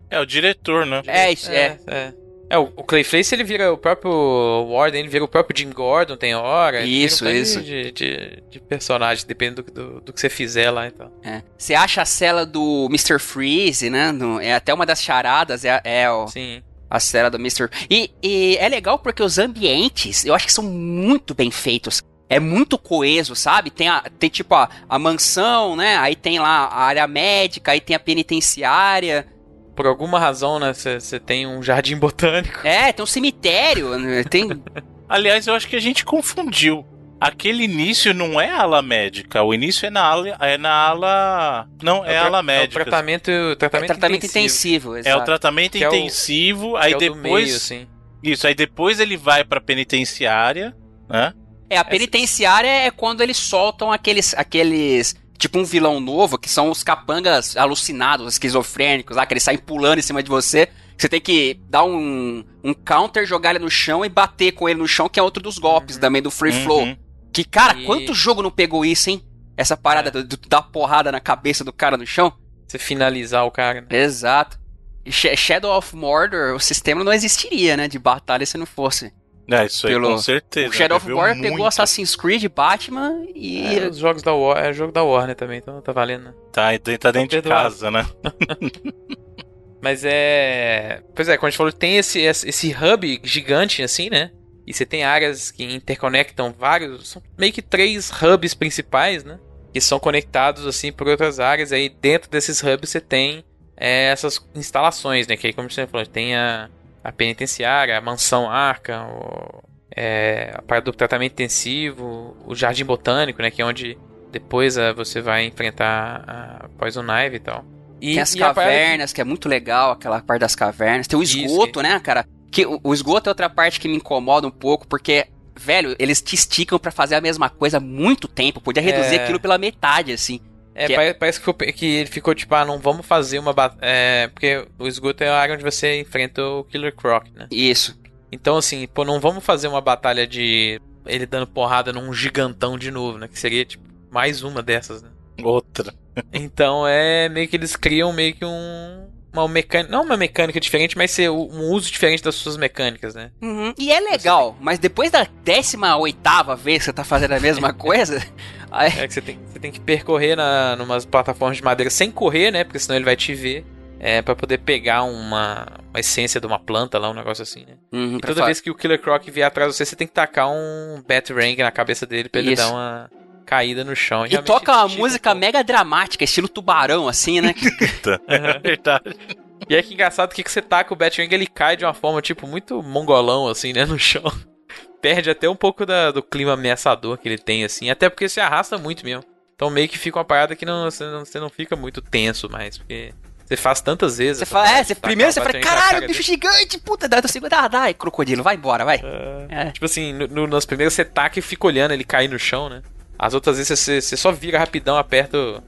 É o diretor, né? É, isso, é. É. É, o, o Clayface ele vira o próprio Warden, ele vira o próprio Jim Gordon, tem hora. ele Isso, vira um isso. De, de, de personagem, dependendo do, do, do que você fizer lá, então. É. Você acha a cela do Mr. Freeze, né? No- é até uma das charadas, é, é o, Sim. a cela do Mr. E, e é legal porque os ambientes, eu acho que são muito bem feitos. É muito coeso, sabe? Tem, a, tem tipo a, a mansão, né? Aí tem lá a área médica, aí tem a penitenciária. Por alguma razão, né, você tem um jardim botânico. É, tem um cemitério, né? tem... Aliás, eu acho que a gente confundiu. Aquele início não é ala médica, o início é na ala. É na ala. Não, é, É o a tra- ala é o médica. tratamento, tratamento, tratamento intensivo. intensivo, É o tratamento Que é o- intensivo, que aí é o do depois. meio, assim. Isso, aí depois ele vai pra penitenciária, né? É, a penitenciária é quando eles soltam aqueles, aqueles. Tipo um vilão novo, que são os capangas alucinados, esquizofrênicos, lá, que eles saem pulando em cima de você. Você tem que dar um, um counter, jogar ele no chão e bater com ele no chão, que é outro dos golpes também do Free Uhum. Flow. Que, cara, E- quanto jogo não pegou isso, hein? Essa parada do, do, dar porrada na cabeça do cara no chão. Você finalizar o cara. né? Exato. E Sh- Shadow of Mordor, o sistema não existiria, né? De batalha se não fosse. É, isso aí Pelo- com certeza. O Shadow of Mordor pegou muito. Assassin's Creed, Batman e. É, os jogos da War, é jogo da Warner também, então tá valendo, né? Tá, tá dentro de casa, né? Mas é. Pois é, como a gente falou, tem esse, esse hub gigante, assim, né? E você tem áreas que interconectam vários. São meio que três hubs principais, né? Que são conectados, assim, por outras áreas. Aí dentro desses hubs você tem é, essas instalações, né? Que aí, como você falou, tem a, a penitenciária, a mansão Arca, o, é, a parte do tratamento intensivo, o jardim botânico, né? Que é onde depois ah, você vai enfrentar a Poison Ivy e tal. E, tem as e a que- cavernas, que... é muito legal, aquela parte das cavernas. Tem o Isso, esgoto, né, cara? Que o, o esgoto é outra parte que me incomoda um pouco, porque, velho, eles te esticam pra fazer a mesma coisa há muito tempo. Podia reduzir É. aquilo pela metade, assim. É, Que é- pare- parece que, que ele ficou tipo, ah, não vamos fazer uma batalha. É, porque o esgoto é a área onde você enfrenta o Killer Croc, né? Isso. Então, assim, pô, não vamos fazer uma batalha de ele dando porrada num gigantão de novo, né? Que seria, tipo, mais uma dessas, né? Outra. Então é meio que eles criam meio que um. Uma mecânica. Não uma mecânica diferente, mas ser um uso diferente das suas mecânicas, né? Uhum. E é legal, mas depois da 18 vez que você tá fazendo a mesma coisa. aí- É que você tem, você tem que percorrer na, numas plataformas de madeira sem correr, né? Porque senão ele vai te ver. É, pra poder pegar uma, uma essência de uma planta lá, um negócio assim, né? Uhum, E toda vez que o Killer Croc vier atrás de você, você tem que tacar um Batarang na cabeça dele pra ele Isso. dar uma caída no chão. E toca uma um música mega dramática, estilo tubarão, assim, né? É verdade. E é que engraçado que, que você taca o Batarang, ele cai de uma forma, tipo, muito mongolão, assim, né, no chão. Perde até um pouco da- do clima ameaçador que ele tem, assim, até porque se arrasta muito mesmo. Então meio que fica uma parada que não, você, não, você não fica muito tenso mais, porque você faz tantas vezes. Você fala, é, você, primeiro você fala, caralho, cara bicho dele. gigante, puta, daí do segundo, ah, dai, crocodilo, vai embora, vai. É. Tipo assim, no, no, nas primeiras você taca e fica olhando ele cair no chão, né? As outras vezes você, só vira rapidão, aperta o,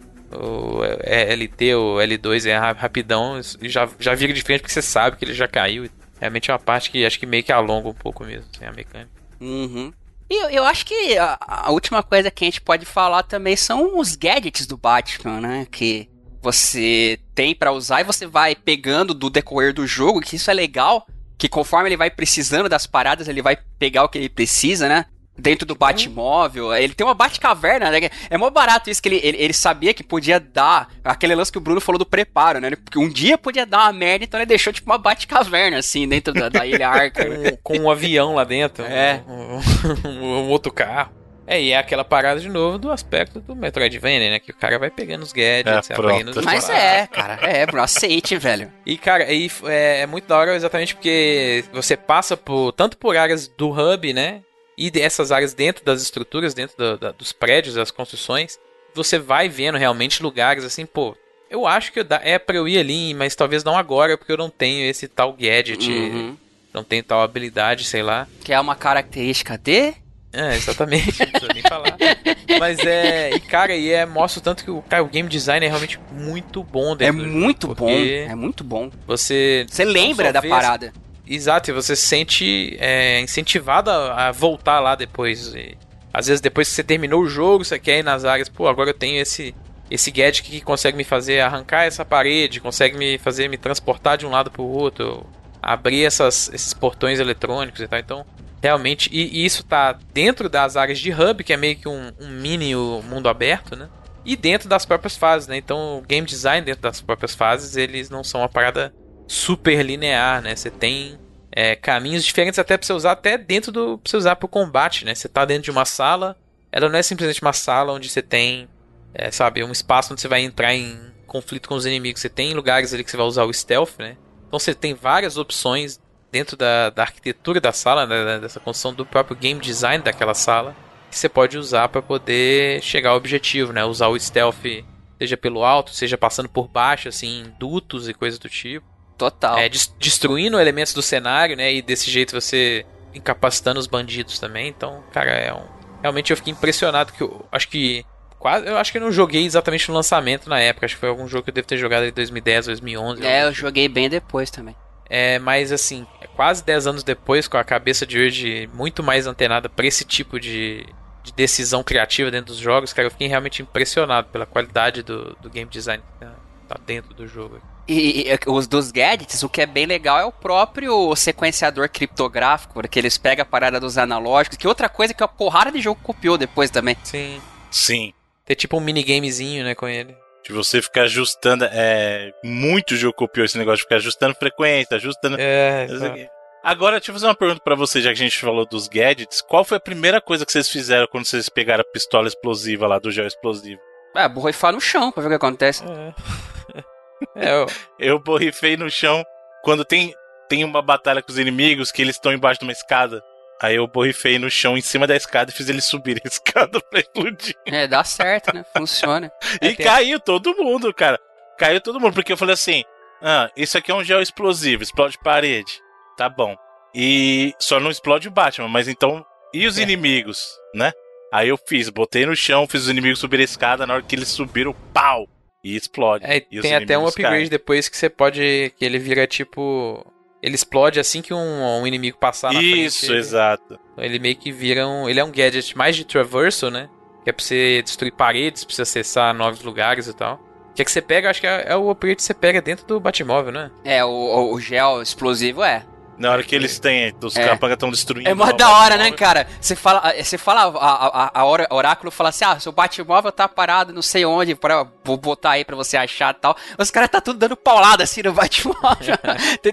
O é, LT ou L2 é ra- rapidão e já, já vira de frente porque você sabe que ele já caiu. Realmente é uma parte que acho que meio que alonga um pouco mesmo, assim, a mecânica. Uhum. E eu, eu acho que a, a última coisa que a gente pode falar também são os gadgets do Batman, né? Que você tem pra usar e você vai pegando do decorrer do jogo, que isso é legal, que conforme ele vai precisando das paradas, ele vai pegar o que ele precisa, né? Dentro do Batmóvel, ele tem uma Batcaverna, né? É mó barato isso que ele, ele, ele sabia que podia dar aquele lance que o Bruno falou do preparo, né? Porque um dia podia dar uma merda, então ele deixou tipo uma Batcaverna, assim, dentro da, da Ilha Arca. né? Com um avião lá dentro. É. Um, um outro carro. É, e é aquela parada de novo do aspecto do Metroidvania, né? Que o cara vai pegando os gadgets, É, pronto. os Mas é, cara, é, Bruno, aceite, velho. E, cara, aí é, é muito da hora exatamente porque você passa por tanto por áreas do hub, né? E dessas áreas dentro das estruturas, dentro do- da- dos prédios, das construções. Você vai vendo realmente lugares assim, pô. Eu acho que dá- é pra eu ir ali, mas talvez não agora, porque eu não tenho esse tal gadget. Uhum. Não tenho tal habilidade, sei lá. Que é uma característica de. É, exatamente, não precisa nem falar. Mas é. E cara, e é, mostra o tanto que o, cara, o game design é realmente muito bom É dentro do jogo, muito bom. porque É muito bom. Você. Você lembra da parada. Exato, e você se sente é, incentivado a, voltar lá depois. E, às vezes, depois que você terminou o jogo, você quer ir nas áreas, pô, agora eu tenho esse. Esse gadget que consegue me fazer arrancar essa parede, consegue me fazer me transportar de um lado pro outro, abrir essas, esses portões eletrônicos e tal. Então, realmente, e, e isso tá dentro das áreas de hub, que é meio que um, um mini mundo aberto, né? E dentro das próprias fases, né? Então, o game design dentro das próprias fases, eles não são uma parada super linear, né? Você tem é, caminhos diferentes até pra você usar até dentro do pra você usar pro combate, né? Você tá dentro de uma sala, ela não é simplesmente uma sala onde você tem, é, sabe, um espaço onde você vai entrar em conflito com os inimigos. Você tem lugares ali que você vai usar o stealth, né? Então você tem várias opções dentro da, da arquitetura da sala, né, dessa construção do próprio game design daquela sala, que você pode usar para poder chegar ao objetivo, né? Usar o stealth seja pelo alto, seja passando por baixo, assim, dutos e coisas do tipo. Total. É, des- destruindo elementos do cenário, né? E desse jeito você incapacitando os bandidos também. Então, cara, é um. Realmente eu fiquei impressionado que eu acho que. Quase, eu acho que eu não joguei exatamente no lançamento na época. Acho que foi algum jogo que eu devo ter jogado em 2010, 2011. É, eu joguei bem depois também. É, mas assim, quase 10 anos depois, com a cabeça de hoje muito mais antenada pra esse tipo de, de decisão criativa dentro dos jogos, cara, eu fiquei realmente impressionado pela qualidade do, do game design que tá, tá dentro do jogo. E, e, os dos gadgets, o que é bem legal é o próprio sequenciador criptográfico, porque eles pegam a parada dos analógicos, que é outra coisa que a porrada de jogo copiou depois também. Sim. Sim. Ter tipo um minigamezinho, né, com ele. De você ficar ajustando. É, muito jogo copiou esse negócio de ficar ajustando frequência, ajustando. É, quê. Agora, deixa eu fazer uma pergunta pra você, já que a gente falou dos gadgets. Qual foi a primeira coisa que vocês fizeram quando vocês pegaram a pistola explosiva lá do gel explosivo? É, borrifar no chão pra ver o que acontece. É, eu... eu borrifei no chão quando tem, tem uma batalha com os inimigos que eles estão embaixo de uma escada. Aí eu borrifei no chão em cima da escada e fiz eles subirem a escada pra explodir. É, dá certo, né? Funciona. E caiu todo mundo, cara. Caiu todo mundo, porque eu falei assim: ah, isso aqui é um gel explosivo, explode parede. Tá bom. E só não explode o Batman, mas então. E os inimigos, né? Aí eu fiz, botei no chão, fiz os inimigos subir a escada, na hora que eles subiram, pau! E explode. É, E tem até um upgrade caem. depois que você pode. que ele vira tipo. Ele explode assim que um, um inimigo passar na frente. Isso, exato. Ele meio que vira um. Ele é um gadget mais de traversal, né? Que é pra você destruir paredes, pra você acessar novos lugares e tal. Que é que você pega, acho que é, é o upgrade que você pega dentro do Batmóvel, né? É, o, o- o gel explosivo é. Na hora que eles têm, os É. capangas estão destruindo. É mó da hora, né, cara? Você fala, você fala a, a, a oráculo fala assim: ah, seu Batmóvel tá parado não sei onde, pra, vou botar aí pra você achar e tal. Os caras tá tudo dando paulada assim no Batmóvel.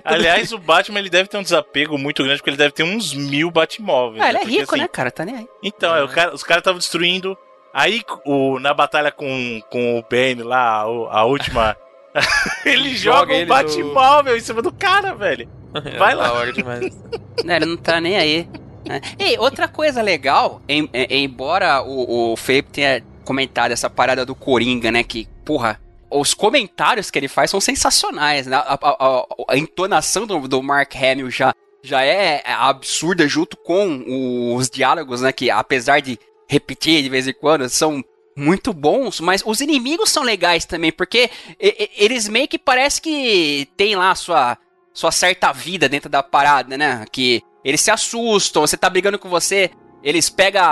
Aliás, o Batman ele deve ter um desapego muito grande, porque ele deve ter uns mil Batmóveis. Ah, ele é Porque, rico, assim, né, cara? Tá nem aí. Então, é, o cara- os caras estavam destruindo. Aí, o, na batalha com, com o Bane lá, o- a última. ele Joga joga o Batmóvel em cima do cara, velho. Vai lá. Da hora demais. Né, ele não tá nem aí. né? E outra coisa legal, em- em- embora o, o Felipe tenha comentado essa parada do Coringa, né? Que, porra, os comentários que ele faz são sensacionais, né? A, a- a- a entonação do, do Mark Hamill já, já é absurda junto com os diálogos, né? Que apesar de repetir de vez em quando, são muito bons, mas os inimigos são legais também, porque eles meio que parece que tem lá a sua, sua certa vida dentro da parada, né? Que eles se assustam, você tá brigando com você, eles pegam,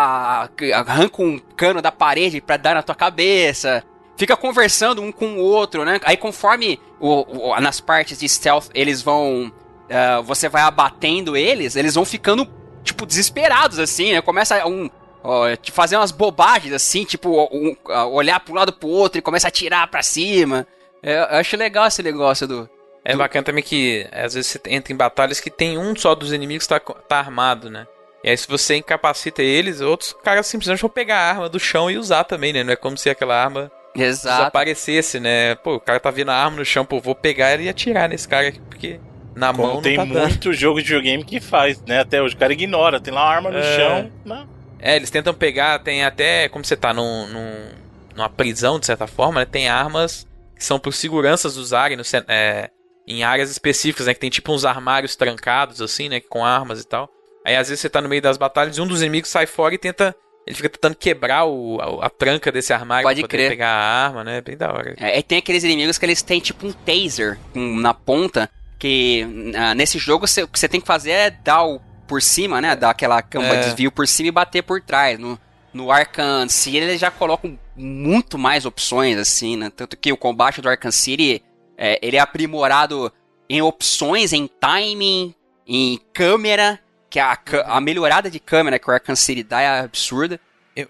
arrancam um cano da parede pra dar na tua cabeça, fica conversando um com o outro, né? Aí conforme o, o- nas partes de stealth eles vão. ah, você vai abatendo eles, eles vão ficando, tipo, desesperados, assim, né? Começa um. te fazer umas bobagens, assim, tipo, um- ah, olhar um lado pro outro e começa a atirar pra cima. É, eu acho legal esse negócio do. É bacana também que às vezes você entra em batalhas que tem um só dos inimigos que tá, tá armado, né? E aí se você incapacita eles, outros caras simplesmente vão pegar a arma do chão e usar também, né? Não é como se aquela arma Exato. desaparecesse, né? Pô, o cara tá vendo a arma no chão, pô, vou pegar e atirar nesse cara aqui, porque na Como mão não tem tá dando. muito jogo de videogame que faz, né? Até hoje. O cara ignora, tem lá uma arma no É. chão. Né? É, eles tentam pegar, tem até, como você tá num, num- numa prisão, de certa forma, né? Tem armas que são por seguranças usarem no, é, em áreas específicas, né? Que tem tipo uns armários trancados, assim, né? Com armas e tal. Aí às vezes você tá no meio das batalhas e um dos inimigos sai fora e tenta. Ele fica tentando quebrar o, a, a tranca desse armário Pode pra poder crer. pegar a arma, né? Bem da hora. É, e tem aqueles inimigos que eles têm tipo um taser com- na ponta, que ah, nesse jogo cê- o que você tem que fazer é dar o por cima, né? Dar aquela cama É. de desvio por cima e bater por trás. No, no Arkham City eles já colocam muito mais opções, assim, né? Tanto que o combate do Arkham City, é, ele é aprimorado em opções, em timing, em câmera, que a, a melhorada de câmera que o Arkham City dá é absurda.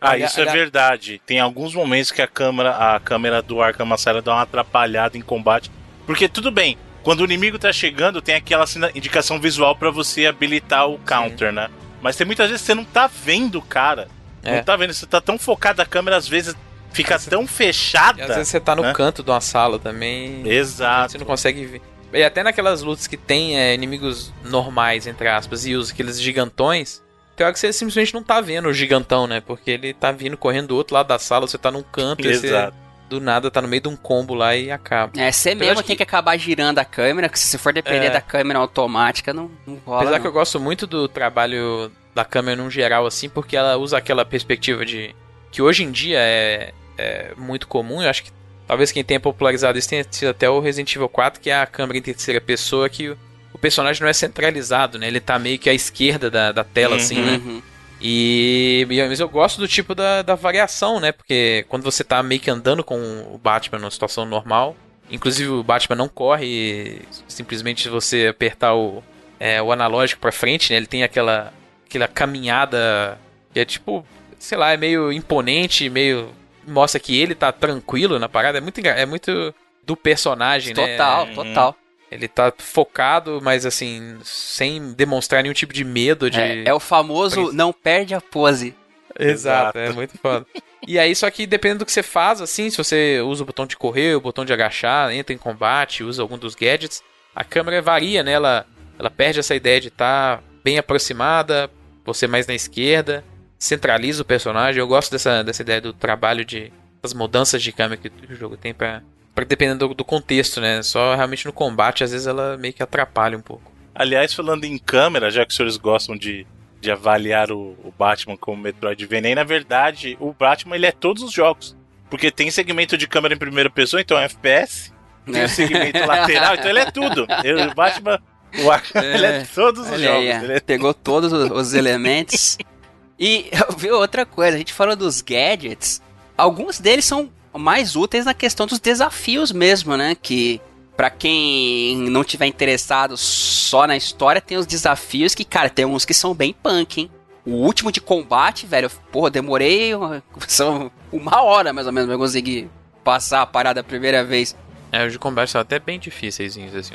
Ah, Olha- isso é verdade. Tem alguns momentos que a câmera, a câmera do Arkham Asylum dá uma atrapalhada em combate. Porque tudo bem, quando o inimigo tá chegando, tem aquela sina- indicação visual pra você habilitar o counter, né? Mas tem muitas vezes que você não tá vendo o cara. É. Não tá vendo, você tá tão focado, a câmera às vezes fica tão fechada. E às vezes você tá no né? canto de uma sala também. Exato. Você não consegue ver. E até naquelas lutas que tem é, inimigos normais, entre aspas, e usa aqueles gigantões, tem hora que você simplesmente não tá vendo o gigantão, né? Porque ele tá vindo correndo do outro lado da sala, você tá num canto e você Exato. do nada tá no meio de um combo lá e acaba. É, você Apesar mesmo tem que acabar girando a câmera, que se você for depender É. da câmera automática, não, não rola. Apesar não. que eu gosto muito do trabalho da câmera num geral, assim, porque ela usa aquela perspectiva de. Que hoje em dia é, é muito comum, eu acho que talvez quem tenha popularizado isso tenha sido até o Resident Evil 4, que é a câmera em terceira pessoa, que o, personagem não é centralizado, né? Ele tá meio que à esquerda da, da tela, assim, né? Uhum. E, mas eu gosto do tipo da, da variação, né? Porque quando você tá meio que andando com o Batman numa situação normal, inclusive o Batman não corre simplesmente se você apertar o, é, o analógico pra frente, né? Ele tem aquela, aquela caminhada que é tipo, sei lá, é meio imponente, meio. mostra que ele tá tranquilo na parada. É muito, é muito do personagem, né? Total, total. Ele tá focado, mas assim, sem demonstrar nenhum tipo de medo de. É, é o famoso não perde a pose. Exato, é muito foda. E aí, só que dependendo do que você faz, assim, se você usa o botão de correr, o botão de agachar, entra em combate, usa algum dos gadgets, a câmera varia, né? Ela, ela perde essa ideia de estar bem aproximada, você mais na esquerda, centraliza o personagem. Eu gosto dessa, dessa ideia do trabalho de. das mudanças de câmera que o jogo tem pra. pra dependendo do, do contexto, né? Só realmente no combate, às vezes ela meio que atrapalha um pouco. Aliás, falando em câmera, já que os senhores gostam de, de avaliar o, o Batman como Metroidvania, e na verdade, o Batman ele é todos os jogos. Porque tem segmento de câmera em primeira pessoa, então é FPS. Tem o segmento lateral, então ele é tudo. Ele- o Batman, o Arkham, ele é todos os Olha jogos. aí, é. ele é- Pegou todos os, os elementos. E viu outra coisa, a gente falou dos gadgets. Alguns deles são mais úteis na questão dos desafios mesmo, né? Que pra quem não tiver interessado só na história, tem os desafios que, cara, tem uns que são bem punk, hein? O último de combate, velho, porra, demorei uma, uma hora mais ou menos pra conseguir passar a parada a primeira vez. É, os de combate são até bem difíceis, assim,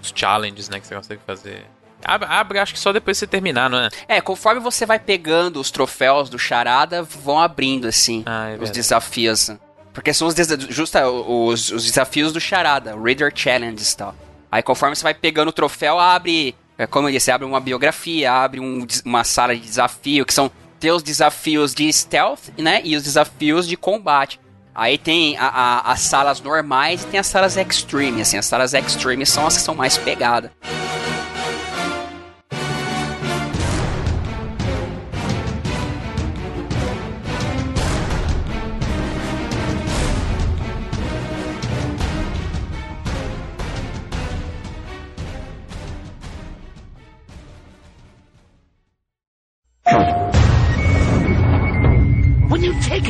os challenges, né, que você consegue fazer. Abre, abre, acho que só depois de você terminar, não é? É, conforme você vai pegando os troféus do Charada, vão abrindo, assim, os verdade. desafios. Porque são os, justa, os, os desafios do Charada, o Reader Challenge e tal. Aí conforme você vai pegando o troféu, abre, é, como eu disse, abre uma biografia, abre um uma sala de desafio, que são teus desafios de stealth, né, e os desafios de combate. Aí tem a- a- as salas normais e tem as salas extreme, assim, as salas extreme são as que são mais pegadas.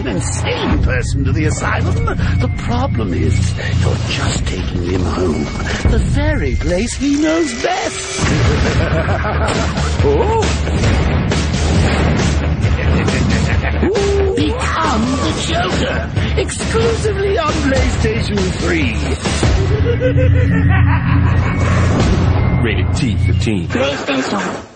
An insane person to the asylum. The problem is, you're just taking him home. The very place he knows best. oh? Become the Joker, exclusively on PlayStation 3. Rated T for teen. PlayStation.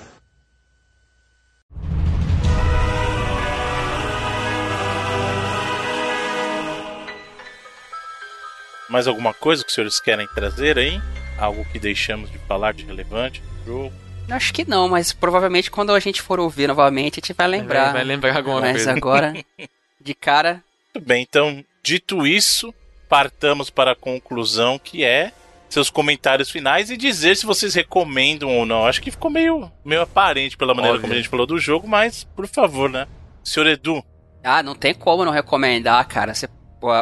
Mais alguma coisa que os senhores querem trazer aí? Algo que deixamos de falar de relevante do jogo? Acho que não, mas provavelmente quando a gente for ouvir novamente, a gente vai lembrar. Vai- vai lembrar alguma mas coisa. agora, de cara, Muito bem, então, dito isso, partamos para a conclusão que é seus comentários finais e dizer se vocês recomendam ou não. Acho que ficou meio, meio aparente pela maneira Óbvio. como a gente falou do jogo, mas por favor, né? Senhor Edu, Ah, não tem como não recomendar, cara. Você-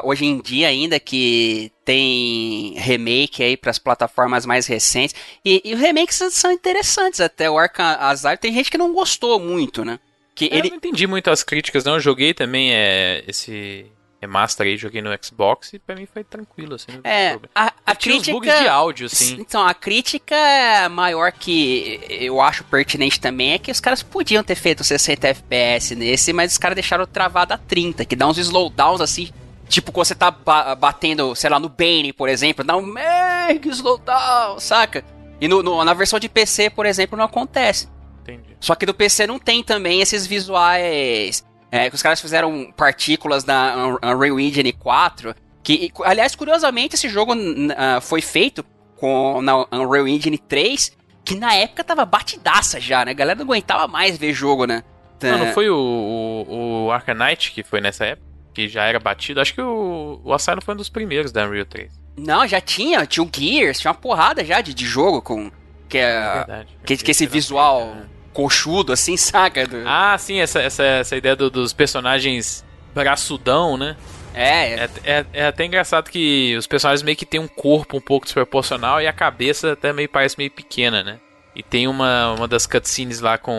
hoje em dia, ainda que tem remake aí para as plataformas mais recentes, e, e os remakes são interessantes até. O Arkham Asylum tem gente que não gostou muito, né? Que Eu ele, não entendi muito as críticas, não. Eu joguei também é, esse remaster aí, joguei no Xbox e pra mim foi tranquilo, assim. É, a, a crítica. bugs de áudio, assim. Então, a crítica é maior que eu acho pertinente também é que os caras podiam ter feito 60 FPS nesse, mas os caras deixaram travado a 30, que dá uns slowdowns assim. Tipo, quando você tá ba- batendo, sei lá, no Bane, por exemplo, dá um mega slowdown, saca? E no, no- na versão de PC, por exemplo, não acontece. Entendi. Só que do PC não tem também esses visuais. É, que os caras fizeram partículas da Un- Unreal Engine 4. Que, aliás, curiosamente, esse jogo ah, foi feito com na Unreal Engine 3, que na época tava batidaça já, né? A galera não aguentava mais ver jogo, né? Não, não É. foi o, o, o Arcanite que foi nessa época? Que já era batido? Acho que o, o Asylum foi um dos primeiros da Unreal 3. Não, já tinha, tinha o Gears, tinha uma porrada já de, de jogo com. Que, é, verdade. que, que esse visual coxudo, assim, saca? Do- Ah, sim, essa, essa, essa ideia do- dos personagens braçudão, né? É, é, é. é até engraçado que os personagens meio que tem um corpo um pouco desproporcional e a cabeça até meio parece meio pequena, né? E tem uma, uma das cutscenes lá com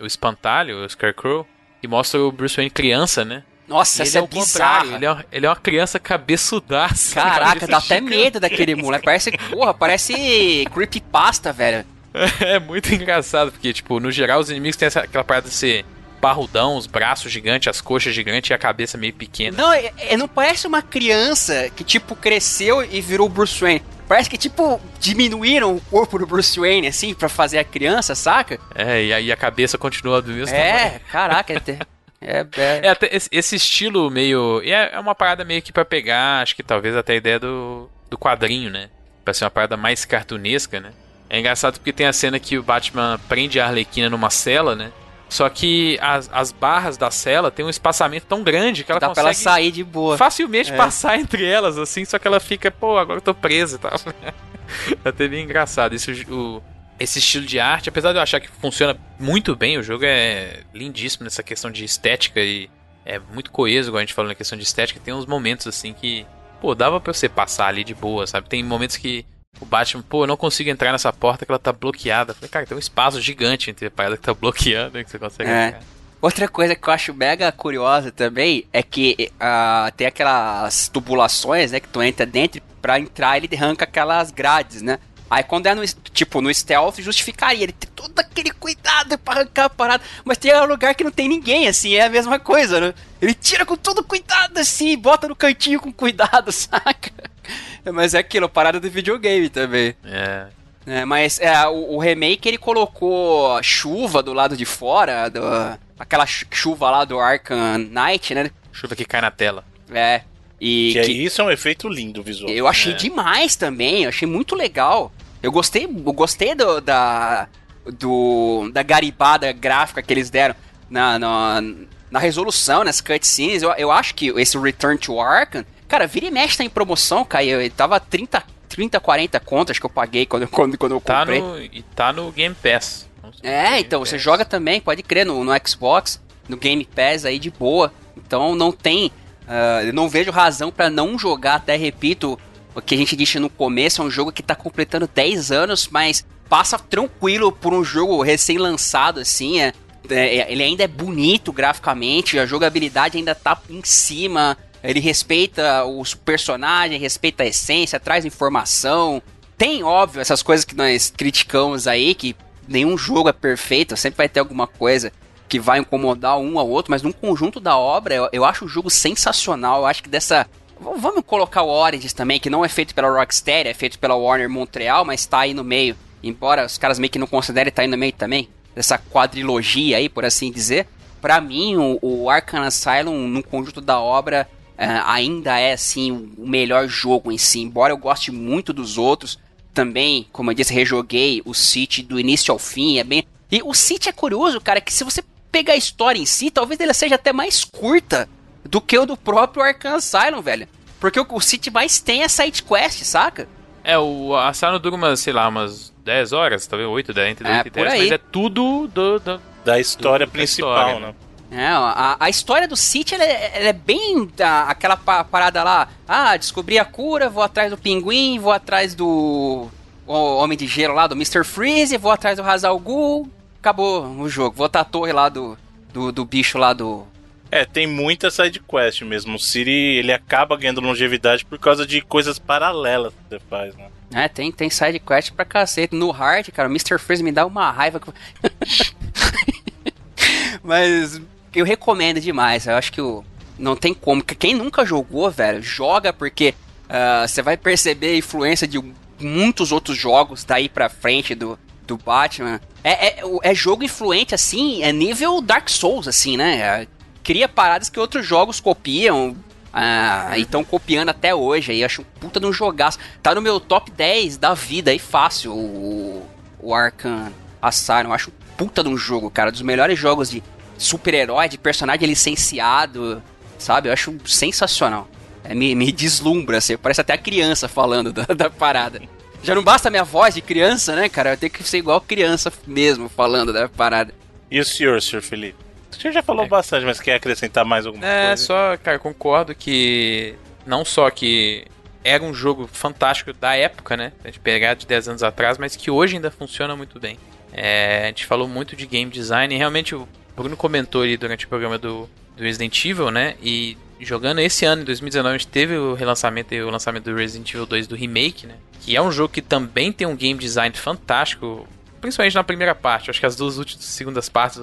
o, o espantalho, o Scarecrow, que mostra o Bruce Wayne criança, né? Nossa, essa ele é contrário, bizarra. Ele é, uma- ele é uma criança cabeçudaça. Caraca, dá até gigante. medo daquele moleque. Parece, porra, parece creepypasta, velho. É muito engraçado, porque, tipo, no geral os inimigos têm essa, aquela parada de ser parrudão, os braços gigantes, as coxas gigantes e a cabeça meio pequena. Não, é, é- não parece uma criança que, tipo, cresceu e virou Bruce Wayne. Parece que, tipo, diminuíram o corpo do Bruce Wayne, assim, pra fazer a criança, saca? É, e aí a cabeça continua do mesmo É, tamanho. caraca, é, é, é, até esse, estilo meio. É, é uma parada meio que pra pegar, acho que talvez até a ideia do, do quadrinho, né? Pra ser uma parada mais cartunesca, né? É engraçado porque tem a cena que o Batman prende a Arlequina numa cela, né? Só que as, as barras da cela tem um espaçamento tão grande que ela dá pra consegue ela sair de boa. facilmente É. passar entre elas, assim, só que ela fica, pô, agora eu tô presa e tal. é até bem engraçado. Isso, o, esse estilo de arte, apesar de eu achar que funciona muito bem, o jogo é lindíssimo nessa questão de estética e é muito coeso, igual a gente falou na questão de estética. Tem uns momentos assim que, pô, dava pra você passar ali de boa, sabe? Tem momentos que o Batman, pô, eu não consigo entrar nessa porta que ela tá bloqueada. Eu Falei, cara, tem um espaço gigante entre a parada que tá bloqueando e que você consegue É. entrar. Outra coisa que eu acho mega curiosa também é que ah, tem aquelas tubulações, né, que tu entra dentro, pra entrar ele arranca aquelas grades, né? Aí quando é no, tipo, no stealth, justificaria ele ter todo aquele cuidado pra arrancar a parada. Mas tem um lugar que não tem ninguém, assim, é a mesma coisa, né? Ele tira com todo cuidado, assim, bota no cantinho com cuidado, saca? Mas é aquilo, parada do videogame também. É. É, mas é, o, o remake ele colocou chuva do lado de fora, do, aquela chu- chuva lá do Arkham Knight, né? Chuva que cai na tela. É. E que, que- isso é um efeito lindo visual. eu achei É. demais também, eu achei muito legal. Eu gostei, eu gostei do, da do da garibada gráfica que eles deram na, na, na resolução, nas cutscenes. Eu, eu acho que esse Return to Arkham, cara, vira e mexe tá em promoção, cara. Ele tava 30, 30 40 contas que eu paguei quando, quando, quando eu Tá comprei. no, e tá no Game Pass. É, então, você joga também, pode crer, no, no Xbox, no Game Pass aí de boa. Então não tem. eu não vejo razão pra não jogar, até repito, o que a gente disse no começo, é um jogo que tá completando 10 anos, mas passa tranquilo por um jogo recém-lançado, assim. É, é, ele ainda é bonito graficamente, a jogabilidade ainda tá em cima. Ele respeita os personagens, respeita a essência, traz informação. Tem, óbvio, essas coisas que nós criticamos aí, que nenhum jogo é perfeito, sempre vai ter alguma coisa que vai incomodar um ao outro, mas num conjunto da obra, eu, eu acho o jogo sensacional. Eu acho que dessa. Vamos colocar o Origins também, que não é feito pela Rocksteady, é feito pela Warner Montreal, mas tá aí no meio. Embora os caras meio que não considerem, tá aí no meio também. Dessa quadrilogia aí, por assim dizer. Pra mim, o, o Arkham Asylum, no conjunto da obra, é, ainda é, assim, o melhor jogo em si. Embora eu goste muito dos outros, também, como eu disse, rejoguei o City do início ao fim. É bem. E o City é curioso, cara, que se você pegar a história em si, talvez ela seja até mais curta do que o do próprio Arkham Asylum, velho. Porque o, o City mais tem é side quest, saca? É, o Asylum dura umas, sei lá, umas 10 horas, talvez 8, 10, entre 10 É, e por 10, aí. mas é tudo do, do- Da história do- da principal, história, né? É, a, a história do City ela é, ela é bem da, aquela pa- parada lá. Ah, descobri a cura, vou atrás do pinguim, vou atrás do o Homem de Gelo lá, do Mr. Freeze, vou atrás do Hazal Ghul. Acabou o jogo. Vou até a torre lá do, do, do bicho lá do. É, tem muita side quest mesmo. O Siri, ele acaba ganhando longevidade por causa de coisas paralelas que você faz, né? É, tem, tem side quest pra cacete. No hard, cara, o Mr. Freeze me dá uma raiva. Mas eu recomendo demais. Eu acho que o, não tem como. que Quem nunca jogou, velho, joga porque ah, você vai perceber a influência de muitos outros jogos daí pra frente do, do Batman. É, é, é jogo influente, assim, é nível Dark Souls, assim, né? É, cria paradas que outros jogos copiam. Ah, e estão copiando até hoje. Aí acho um puta de um jogaço. Tá no meu top 10 da vida aí, fácil. O, o Arkham Asylum. Acho um puta de um jogo, cara. Dos melhores jogos de super-herói, de personagem licenciado. Sabe? Eu acho sensacional. É, me, me deslumbra, assim. Parece até a criança falando da, da parada. Já não basta a minha voz de criança, né, cara? Eu tenho que ser igual criança mesmo falando da parada. E o senhor, senhor Felipe? Você já falou bastante, mas quer acrescentar mais alguma É, coisa? só, cara, concordo que não só que era um jogo fantástico da época, né? A gente pegar de 10 anos atrás, mas que hoje ainda funciona muito bem. É, a gente falou muito de game design e realmente o Bruno comentou ali durante o programa do, do Resident Evil, né? E jogando esse ano, em 2019, a gente teve o relançamento e o lançamento do Resident Evil 2 do remake, né? Que é um jogo que também tem um game design fantástico, principalmente na primeira parte. Acho que as duas últimas segundas partes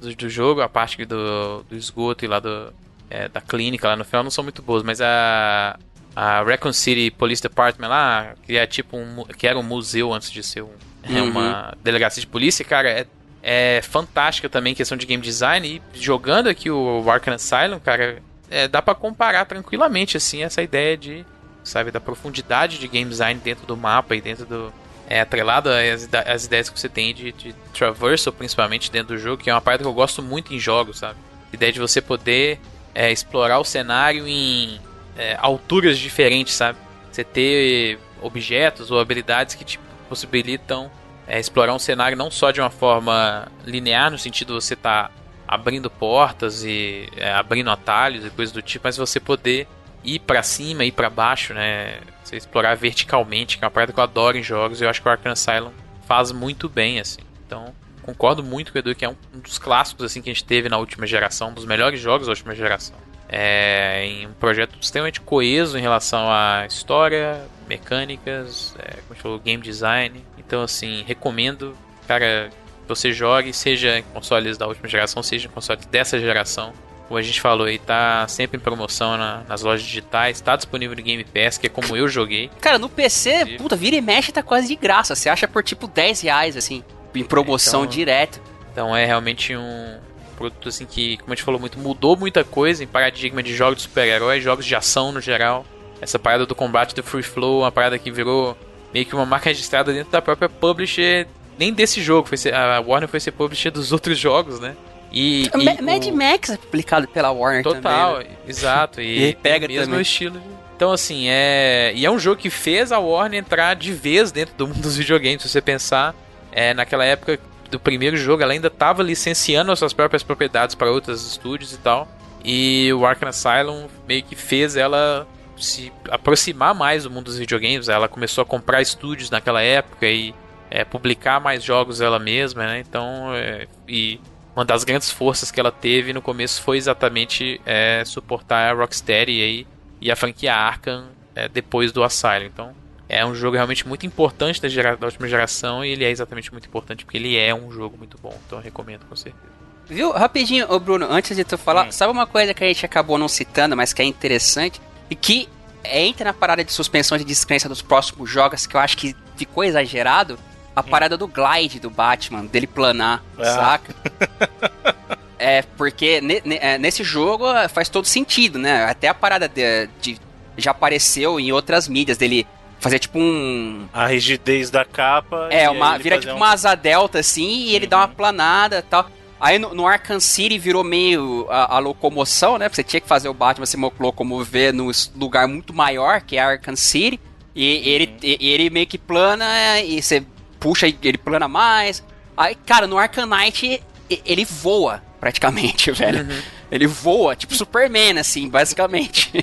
do, do, jogo, a parte do, do esgoto e lá do, é, da clínica lá no final não são muito boas, mas a a Raccoon City Police Department lá, que é tipo um, que era um museu antes de ser um, é Uhum. uma delegacia de polícia, cara, é, é fantástica também em questão de game design e jogando aqui o Arkham Asylum, cara, é, dá pra comparar tranquilamente assim essa ideia de, sabe, da profundidade de game design dentro do mapa e dentro do é atrelado às, às ideias que você tem de, de traversal, principalmente dentro do jogo, que é uma parte que eu gosto muito em jogos, sabe? A ideia de você poder é, explorar o cenário em é, alturas diferentes, sabe? Você ter objetos ou habilidades que te possibilitam é, explorar um cenário não só de uma forma linear, no sentido de você estar abrindo portas e é, abrindo atalhos e coisas do tipo, mas você poder ir pra cima, ir pra baixo, né? Você explorar verticalmente, que é uma parada que eu adoro em jogos, e eu acho que o Arkham Asylum faz muito bem, assim. Então, concordo muito com o Edu, que é um, um dos clássicos, assim, que a gente teve na última geração, um dos melhores jogos da última geração. É, em um projeto extremamente coeso em relação à história, mecânicas, é, como a gente falou, game design. Então, assim, recomendo, cara, que você jogue, seja em consoles da última geração, seja em consoles dessa geração. Como a gente falou aí, tá sempre em promoção na- nas lojas digitais, tá disponível no Game Pass, que é como eu joguei. Cara, no PC, puta, vira e mexe tá quase de graça. Você acha por tipo 10 reais, assim, em promoção Então- direto. Então é realmente um produto assim que, como a gente falou muito, mudou muita coisa em paradigma de jogos de super-heróis, jogos de ação no geral. Essa parada do combate do free flow, uma parada que virou meio que uma marca registrada dentro da própria publisher, nem desse jogo, foi ser, a Warner foi ser publisher dos outros jogos, né? E, e Ma- o- Mad Max é publicado pela Warner Total, também. né? exato. E, E pega mesmo também. estilo. Então, assim, é. E é um jogo que fez a Warner entrar de vez dentro do mundo dos videogames. Se você pensar, é, naquela época do primeiro jogo, ela ainda estava licenciando as suas próprias propriedades para outros estúdios e tal. E o Arkham Asylum meio que fez ela se aproximar mais do mundo dos videogames. Ela começou a comprar estúdios naquela época e é, publicar mais jogos ela mesma, né? Então, é, e uma das grandes forças que ela teve no começo foi exatamente é, suportar a Rocksteady e, e a franquia Arkham é, depois do Asylum. Então, é um jogo realmente muito importante da, gera, da última geração e ele é exatamente muito importante porque ele é um jogo muito bom. Então, eu recomendo com certeza. Viu? Rapidinho, ô Bruno, antes de tu falar, sabe uma coisa que a gente acabou não citando, mas que é interessante e que entra na parada de suspensão de descrença dos próximos jogos, que eu acho que ficou exagerado? A parada do glide do Batman, dele planar, Ah. saca? É, porque ne- ne- é, nesse jogo é, faz todo sentido, né? Até a parada de, de- já apareceu em outras mídias dele fazer tipo um. A rigidez da capa. É, uma, vira tipo um- uma asa delta assim e ele dá uma planada e tal. Aí no, no Arkham City virou meio a, a locomoção, né? Porque você tinha que fazer o Batman se mo- locomover num lugar muito maior, que é Arkham City. E ele, e ele meio que plana e você puxa e ele plana mais. Aí, cara, no Arkham Knight e- ele voa, praticamente, velho. Ele voa, tipo Superman, assim, basicamente.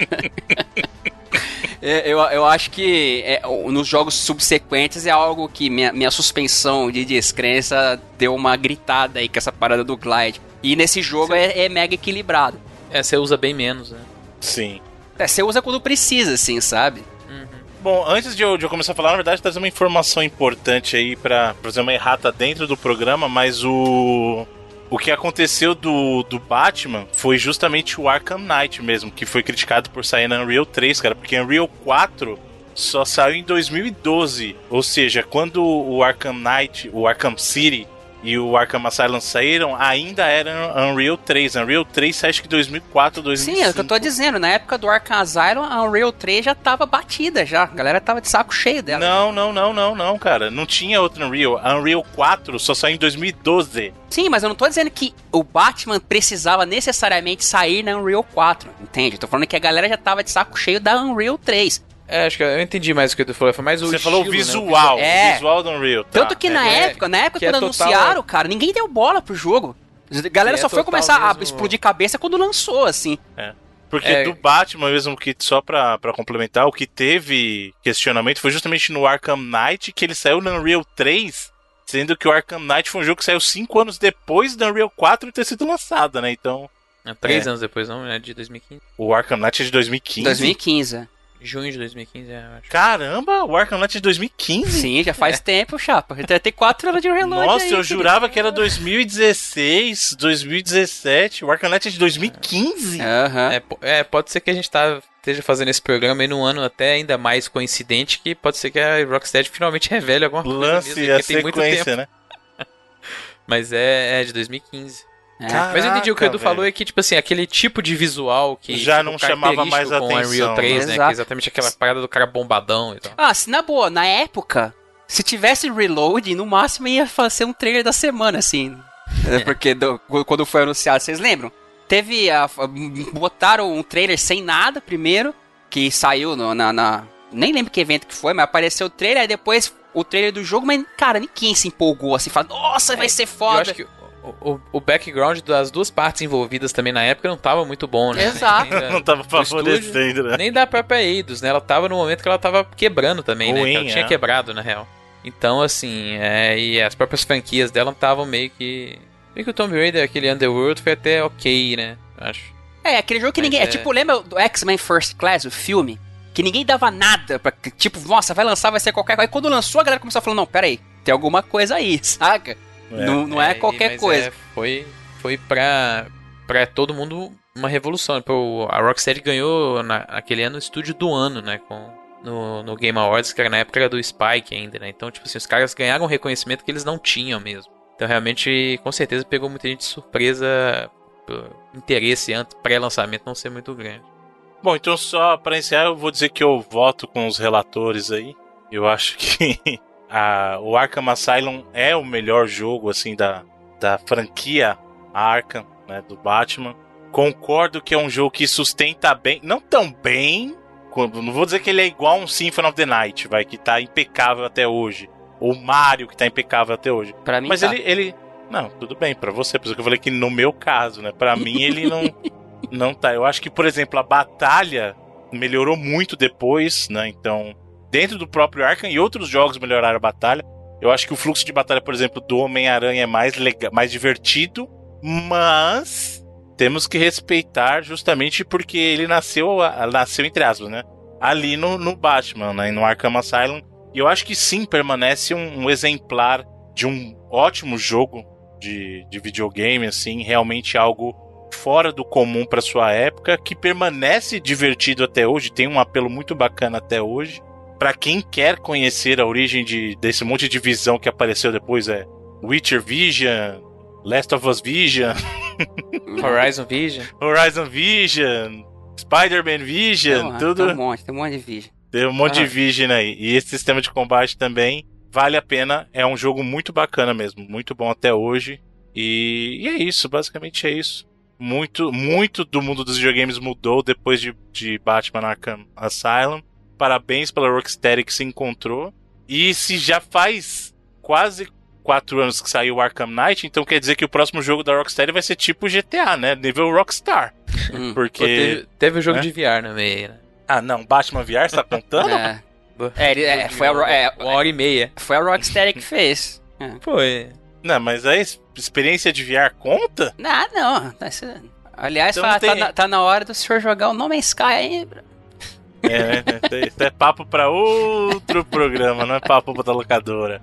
É, eu, eu acho que é, nos jogos subsequentes é algo que minha, minha suspensão de descrença deu uma gritada aí com essa parada do glide. E nesse jogo é, é mega equilibrado. É, você usa bem menos, né? Sim. É, você usa quando precisa, assim, sabe? Bom, antes de eu, de eu começar a falar, na verdade, trazer uma informação importante aí pra fazer uma errata dentro do programa, mas o. O que aconteceu do, do Batman foi justamente o Arkham Knight mesmo, que foi criticado por sair na Unreal 3, cara, porque Unreal 4 só saiu em 2012. Ou seja, quando o Arkham Knight, o Arkham City e o Arkham Asylum saíram, ainda era Unreal 3. Unreal 3 sai acho que 2004, 2005. Sim, é o que eu tô dizendo. Na época do Arkham Asylum, a Unreal 3 já tava batida já. A galera tava de saco cheio dela. Não, não, não, não, não, cara. Não tinha outro Unreal. A Unreal 4 só saiu em 2012. Sim, mas eu não tô dizendo que o Batman precisava necessariamente sair na Unreal 4, entende? Eu tô falando que a galera já tava de saco cheio da Unreal 3. É, acho que eu entendi mais o que tu falou. Foi mais o Você falou o estilo, né? visual, É. o visual do Unreal. tá. Tanto que na É, época, na época que é quando total- anunciaram, cara, ninguém deu bola pro jogo. A galera Que é só foi total começar a mesmo- explodir cabeça quando lançou, assim. É. Porque É. do Batman mesmo, que só pra, pra complementar, o que teve questionamento foi justamente no Arkham Knight, que ele saiu na Unreal 3, sendo que o Arkham Knight foi um jogo que saiu 5 anos depois da Unreal 4 ter sido lançado, né? Então, É, Três É. anos depois, não? É de 2015. o Arkham Knight é de 2015. 2015. Junho de 2015, é, eu acho. Caramba, o Arkham Knight é de 2015? Sim, já faz tempo, chapa. Já tem quatro anos de relógio Nossa, aí, eu jurava que era 2016, 2017. O Arkham Knight é de 2015? Aham. É, é, pode ser que a gente tá, esteja fazendo esse programa aí num ano até ainda mais coincidente, que pode ser que a Rocksteady finalmente revele alguma coisa Lance mesmo, a muito sequência, tempo. né? Mas é, é de 2015. É. Mas eu entendi o que o Edu Caraca, falou é que, tipo assim, aquele tipo de visual que Já tipo, não chamava mais com atenção, Unreal 3, né? né? É exatamente aquela parada do cara bombadão e tal. Ah, se na boa, na época, se tivesse reload, no máximo ia ser um trailer da semana, assim. É, Porque do- quando foi anunciado, vocês lembram? Teve a. Botaram um trailer sem nada primeiro, que saiu no- na, na- Nem lembro que evento que foi, mas apareceu o trailer, aí depois o trailer do jogo, mas, cara, ninguém se empolgou assim, fala, nossa, vai ser Eu foda. acho que o, o, background das duas partes envolvidas também na época não tava muito bom, né? Exato. Nem da- Não tava do favorecendo, né? Nem da própria Eidos, né? Ela tava no momento que ela tava quebrando também, né? Ruim, Que ela tinha é. quebrado, na real. Então, assim, é, e as próprias franquias dela estavam meio que. Meio que o Tomb Raider, aquele Underworld, foi até ok, né? Acho. É, aquele jogo que Mas ninguém. É... é- tipo, lembra do X-Men First Class, o filme? Que ninguém dava nada pra. Tipo, nossa, vai lançar, vai ser qualquer coisa. Aí quando lançou, a galera começou a falar: não, pera aí, tem alguma coisa aí, saca? Não, não é, qualquer mas coisa. é, foi, foi pra, pra todo mundo uma revolução. Pô, a Rocksteady ganhou na, naquele ano o estúdio do ano, né? Com, no, no Game Awards, que era na época era do Spike ainda, né? Então, tipo assim, os caras ganharam um reconhecimento que eles não tinham mesmo. Então, realmente, com certeza, pegou muita gente de surpresa. Interesse antes, pré-lançamento não ser muito grande. Bom, então só pra encerrar, eu vou dizer que eu voto com os relatores aí. Eu acho que a, o Arkham Asylum é o melhor jogo, assim, da, da franquia Arkham, né, do Batman. Concordo que é um jogo que sustenta bem, não tão bem, quando- não vou dizer que ele é igual a um Symphony of the Night, vai, que tá impecável até hoje. Ou Mario, que tá impecável até hoje. Pra mim, Mas tá. ele, ele. Não, tudo bem, pra você. Por isso que eu falei que no meu caso, né? Pra mim ele não. não tá. Eu acho que, por exemplo, a batalha melhorou muito depois, né? Então, dentro do próprio Arkham e outros jogos melhoraram a batalha. Eu acho que o fluxo de batalha, por exemplo, do Homem-Aranha é mais legal, mais divertido, mas temos que respeitar justamente porque ele nasceu, nasceu entre aspas, né? Ali no, no Batman, né? No Arkham Asylum. E eu acho que sim, permanece um, um exemplar de um ótimo jogo de, de videogame, assim, realmente algo fora do comum para sua época, que permanece divertido até hoje, tem um apelo muito bacana até hoje. Para quem quer conhecer a origem de, desse monte de visão que apareceu depois, é Witcher Vision, Last of Us Vision, Horizon Vision, Horizon Vision, Spider-Man Vision, Tem um- tudo. Tem um monte, tem um monte de vídeo. Tem um monte Ah. de Vision aí. E esse sistema de combate também vale a pena. É um jogo muito bacana mesmo. Muito bom até hoje. E, e é isso, basicamente é isso. Muito, muito do mundo dos videogames mudou depois de, de Batman Arkham Asylum. Parabéns pela Rocksteady que se encontrou. E se já faz quase quatro anos que saiu o Arkham Knight, então quer dizer que o próximo jogo da Rocksteady vai ser tipo GTA, né? Nível Rockstar. Porque. Pô, teve, teve o jogo né? de VR no meio, né? Ah, não, Batman VR, você tá contando? É. É, é, foi a, Ro- é, Uma hora e meia. foi a Rocksteady que fez. É. Foi. Não, mas a ex- experiência de VR conta? Ah, não. se- Aliás, Então fala, tem- tá, na, tá na hora do senhor jogar o No Man's Sky aí. bro. É, né? isso é papo pra outro programa, não é papo da locadora.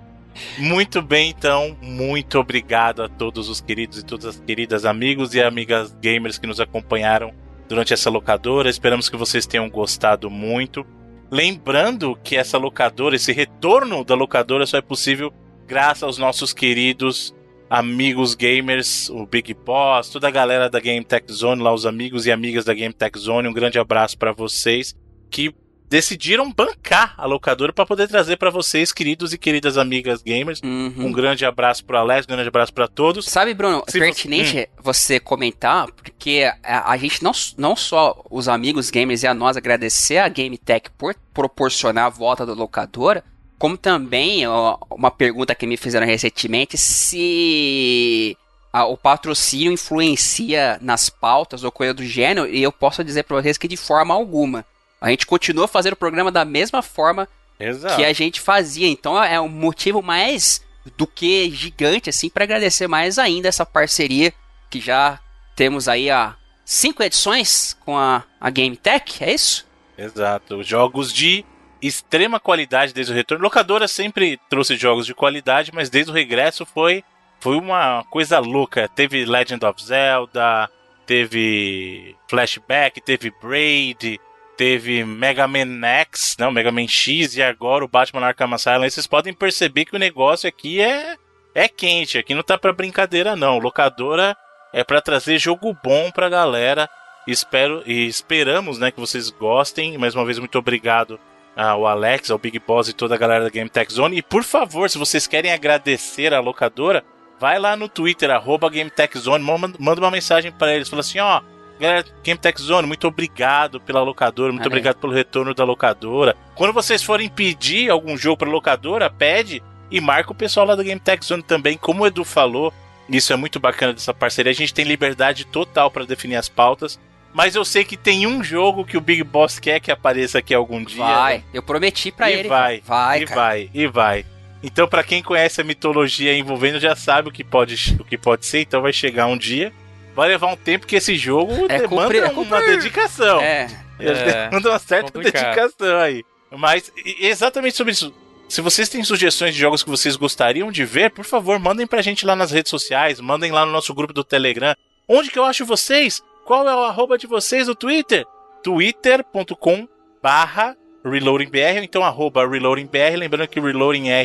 Muito bem, então, muito obrigado a todos os queridos e todas as queridas amigos e amigas gamers que nos acompanharam durante essa locadora. Esperamos que vocês tenham gostado muito. Lembrando que essa locadora, esse retorno da locadora só é possível graças aos nossos queridos amigos gamers, o Big Boss, toda a galera da Game Tech Zone, lá os amigos e amigas da Game Tech Zone. Um grande abraço para vocês que decidiram bancar a locadora para poder trazer para vocês, queridos e queridas amigas gamers. Um grande abraço pro Alex, um grande abraço para todos. Sabe, Bruno, Se é pertinente você comentar, porque a, a gente não, não só os amigos gamers e a nós agradecer a Game Tech por proporcionar a volta da locadora, como também ó, uma pergunta que me fizeram recentemente, se a- o patrocínio influencia nas pautas ou coisa do gênero, e eu posso dizer para vocês que de forma alguma. A gente continua fazendo o programa da mesma forma Exato. que a gente fazia. Então é um motivo mais do que gigante, assim, para agradecer mais ainda essa parceria que já temos aí há cinco edições com a, a Game Tech, é isso? Exato. Jogos de extrema qualidade desde o retorno. Locadora sempre trouxe jogos de qualidade, mas desde o regresso foi, foi uma coisa louca. Teve Legend of Zelda, teve Flashback, teve Braid, teve Mega Man X, não, Mega Man X e agora o Batman Arkham Asylum. Vocês podem perceber que o negócio aqui é é quente, aqui não tá pra brincadeira não. Locadora é pra trazer jogo bom pra galera. Espero e esperamos, né, que vocês gostem. Mais uma vez muito obrigado ao Alex, ao Big Boss e toda a galera da Game Tech Zone. E por favor, se vocês querem agradecer a locadora, vai lá no Twitter arroba Game Tech Zone, manda uma mensagem pra eles, fala assim, ó, Galera, Game Tech Zone, muito obrigado pela locadora, muito Olha aí. obrigado pelo retorno da locadora. Quando vocês forem pedir algum jogo pra locadora, pede e marca o pessoal lá da Game Tech Zone também. Como o Edu falou, isso é muito bacana dessa parceria. A gente tem liberdade total pra definir as pautas. Mas eu sei que tem um jogo que o Big Boss quer que apareça aqui algum dia. Vai, eu prometi pra e ele. Vai, vai, e cara. vai, e vai. Então, pra quem conhece a mitologia envolvendo, já sabe o que pode, o que pode ser. Então, vai chegar um dia. Vai levar um tempo que esse jogo É demanda é uma dedicação. É. Ele É, demanda uma certa complicado. dedicação aí. Mas exatamente sobre isso. Se vocês têm sugestões de jogos que vocês gostariam de ver, por favor, mandem pra gente lá nas redes sociais, mandem lá no nosso grupo do Telegram. Onde que eu acho vocês? Qual é o arroba de vocês no Twitter? twitter.com barra reloadingbr, ou então arroba reloadingbr, lembrando que reloading é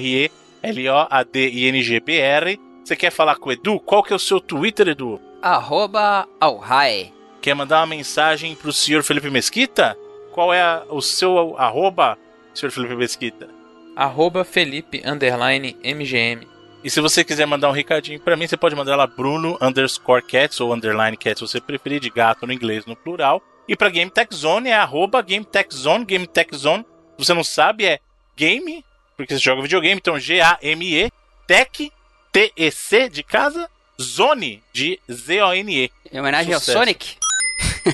R-E-L-O-A-D-I-N-G-B-R. Você quer falar com o Edu? Qual que é o seu Twitter, Edu? Arroba Alhai. Quer mandar uma mensagem pro senhor Felipe Mesquita? Qual é a- o seu arroba, senhor Felipe Mesquita? Arroba Felipe underline MGM. E se você quiser mandar um recadinho pra mim, você pode mandar lá Bruno underscore cats ou underline cats, se você preferir, de gato no inglês no plural. E pra Game Tech Zone é arroba Game Tech Zone, Game Tech Zone. Se você não sabe, é game, porque você joga videogame, então G-A-M-E, Tech, T-E-C de casa, Zone de Z-O-N-E. Em homenagem Sucesso. ao Sonic.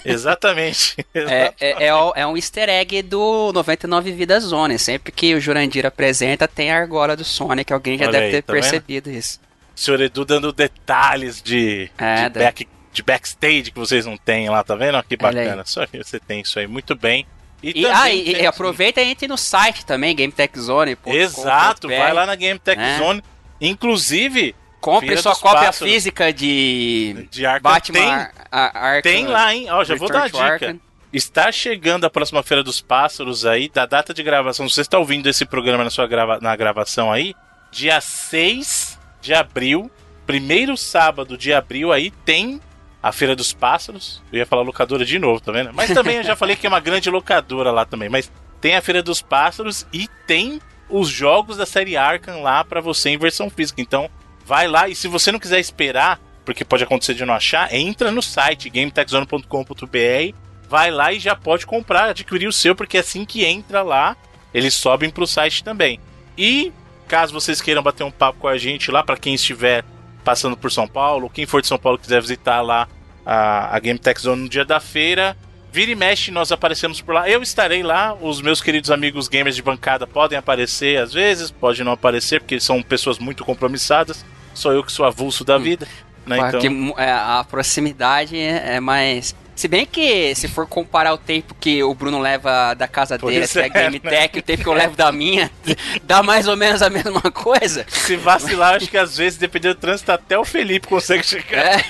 Exatamente. É, é, é, o- é um easter egg do 99 Vidas Zone. Sempre que o Jurandir apresenta, tem a argola do Sonic. Alguém já Olha deve aí, ter tá vendo? percebido isso. senhor Edu dando detalhes de, É, de, back, de backstage que vocês não têm lá, tá vendo? Que bacana. Só que você tem isso aí muito bem. E, E, ah, e, e aproveita e entre no site também, GameTechZone. Exato, vai lá na Game Tech É. Zone. Inclusive, Compre Feira sua cópia Pássaros. física de, De Arkham Batman tem. Ar- Tem lá, hein? Ó, já vou dar uma dica. Arkham. Está chegando a próxima Feira dos Pássaros aí, da data de gravação. Você está ouvindo esse programa na sua grava na gravação aí? Dia 6 de abril, primeiro sábado de abril aí, tem a Feira dos Pássaros. Eu ia falar locadora de novo, tá vendo? Mas também eu já falei que é uma grande locadora lá também. Mas tem a Feira dos Pássaros e tem os jogos da série Arkham lá pra você em versão física. Então, vai lá e se você não quiser esperar, porque pode acontecer de não achar, entra no site gametechzone.com.br, vai lá e já pode comprar, adquirir o seu, porque assim que entra lá, eles sobem pro site também. E caso vocês queiram bater um papo com a gente lá, pra quem estiver passando por São Paulo, quem for de São Paulo quiser visitar lá a, a Game Zone no dia da feira, vira e mexe, nós aparecemos por lá. Eu estarei lá, os meus queridos amigos gamers de bancada podem aparecer às vezes, pode não aparecer, porque são pessoas muito compromissadas. Sou eu que sou avulso da vida. Né? Então, mu- é, a proximidade é é mais. Se bem que, se for comparar o tempo que o Bruno leva da casa Pois dele até a é, Game né? Tech e o tempo que eu levo da minha, dá mais ou menos a mesma coisa. se vacilar, acho que às vezes, dependendo do trânsito, até o Felipe consegue chegar. É.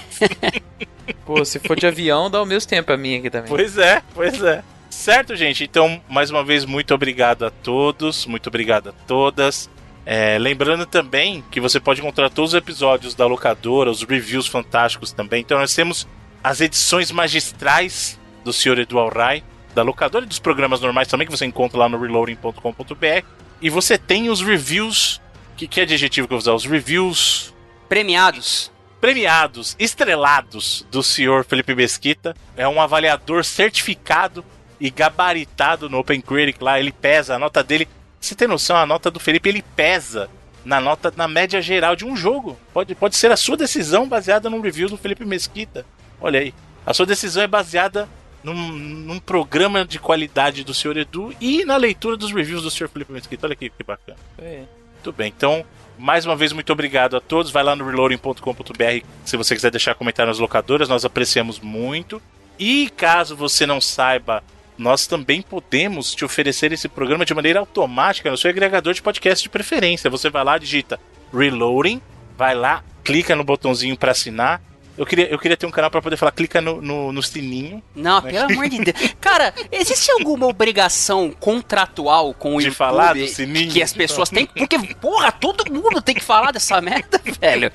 Pô, se for de avião, dá o mesmo tempo a minha aqui também. Pois é, pois é. Certo, gente? Então, mais uma vez, muito obrigado a todos, muito obrigado a todas. É, lembrando também que você pode encontrar todos os episódios da locadora, os reviews fantásticos também. Então, nós temos as edições magistrais do Sr. Edu Alray, da locadora e dos programas normais também, que você encontra lá no reloading.com.br. E você tem os reviews. Que, que adjetivo que eu vou usar? Os reviews Premiados. premiados, estrelados do senhor Felipe Mesquita. É um avaliador certificado e gabaritado no Open Critic lá. Ele pesa, a nota dele. Você tem noção, a nota do Felipe ele pesa na nota, na média geral de um jogo. Pode, pode ser a sua decisão baseada num review do Felipe Mesquita. Olha aí. A sua decisão é baseada num, num programa de qualidade do senhor Edu e na leitura dos reviews do senhor Felipe Mesquita. Olha aqui que bacana. É. Muito bem, então, mais uma vez, muito obrigado a todos. Vai lá no reloading.com.br se você quiser deixar comentário nas locadoras, nós apreciamos muito. E caso você não saiba, nós também podemos te oferecer esse programa de maneira automática no seu agregador de podcast de preferência. Você vai lá, digita Reloading, vai lá, clica no botãozinho para assinar. Eu queria, eu queria ter um canal para poder falar, clica no, no, no sininho. Não, Né? pelo amor de Deus. Cara, existe alguma obrigação contratual com o De YouTube falar do sininho? que as pessoas têm? Porque, porra, todo mundo tem que falar dessa merda, velho.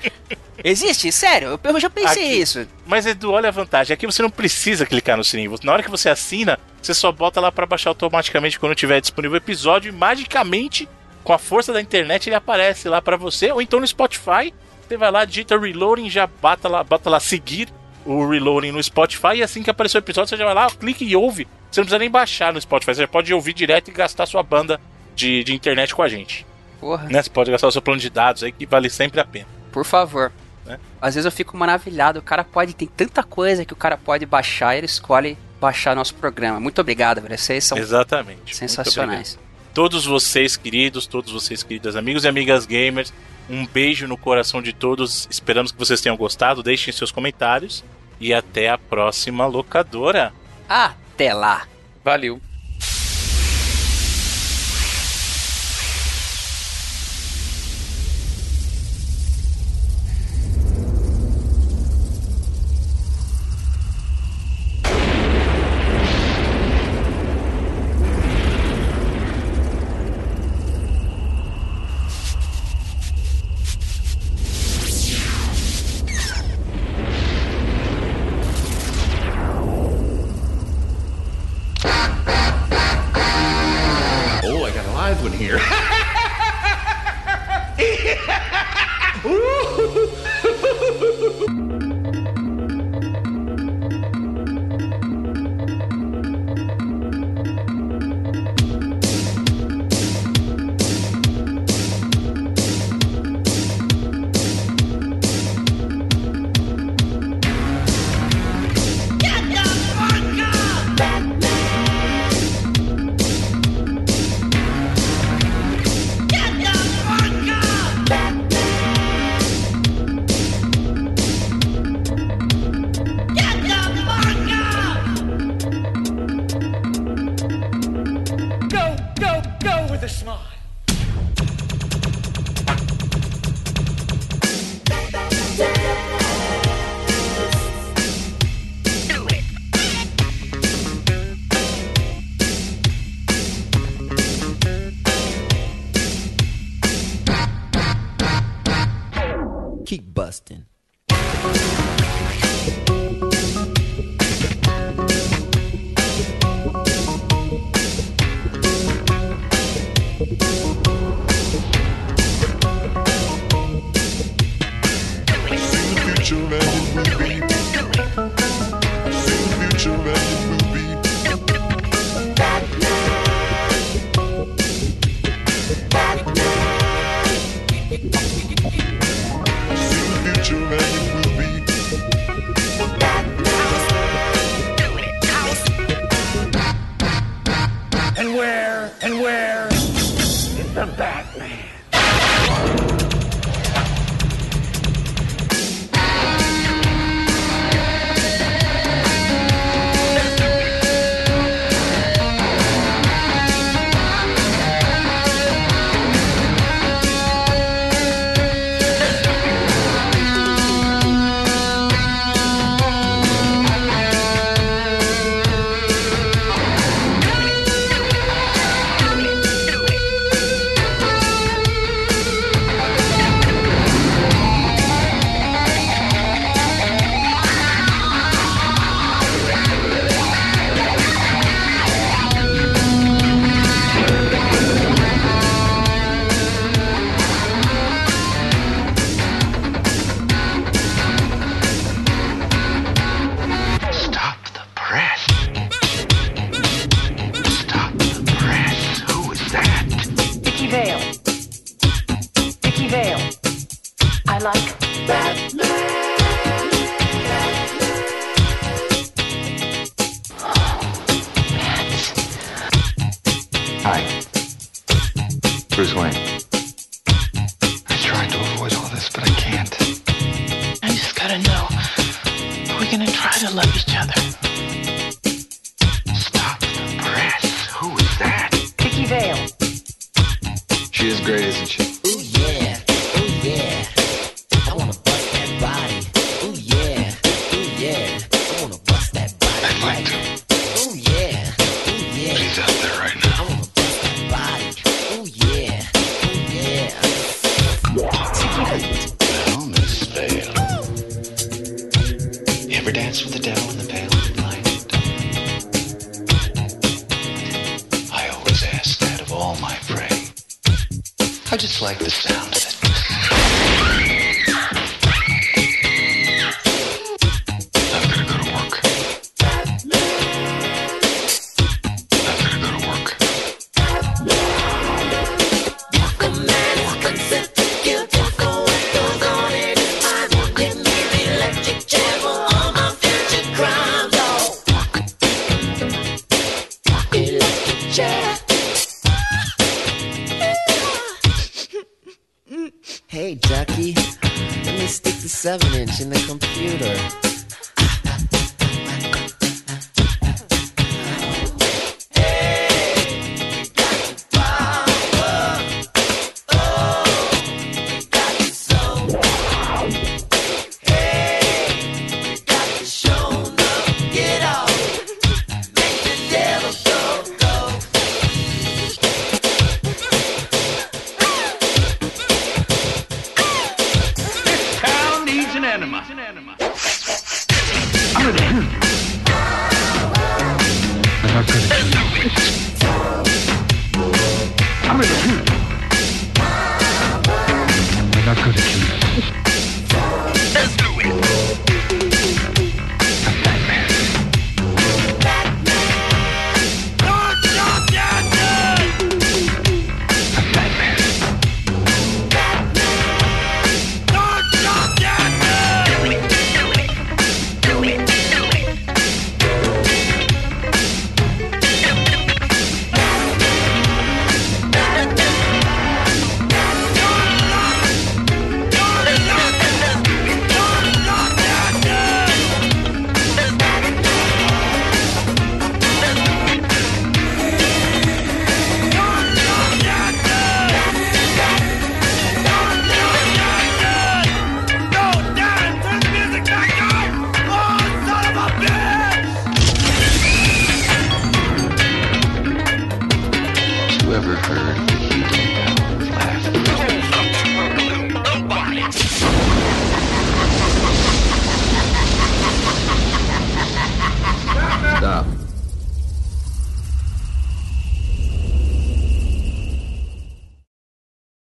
Existe? Sério, eu- já pensei Aqui- isso. Mas Edu, olha a vantagem. Aqui você não precisa clicar no sininho. Na hora que você assina, você só bota lá pra baixar automaticamente quando tiver disponível o episódio e magicamente, com a força da internet, ele aparece lá pra você. Ou então no Spotify, você vai lá, digita Reloading, já bata lá, bota lá seguir o Reloading no Spotify e assim que aparecer o episódio, você já vai lá, clica e ouve. Você não precisa nem baixar no Spotify, você já pode ouvir direto e gastar sua banda de, de internet com a gente. Porra. Né? Você pode gastar o seu plano de dados aí que vale sempre a pena. Por favor. Né? Às vezes eu fico maravilhado. O cara pode. Tem tanta coisa que o cara pode baixar e ele escolhe baixar nosso programa. Muito obrigado, velho. Vocês são Exatamente. Sensacionais. Todos vocês, queridos, todos vocês, queridas amigos e amigas gamers, um beijo no coração de todos. Esperamos que vocês tenham gostado. Deixem seus comentários. E até a próxima locadora. Até lá. Valeu.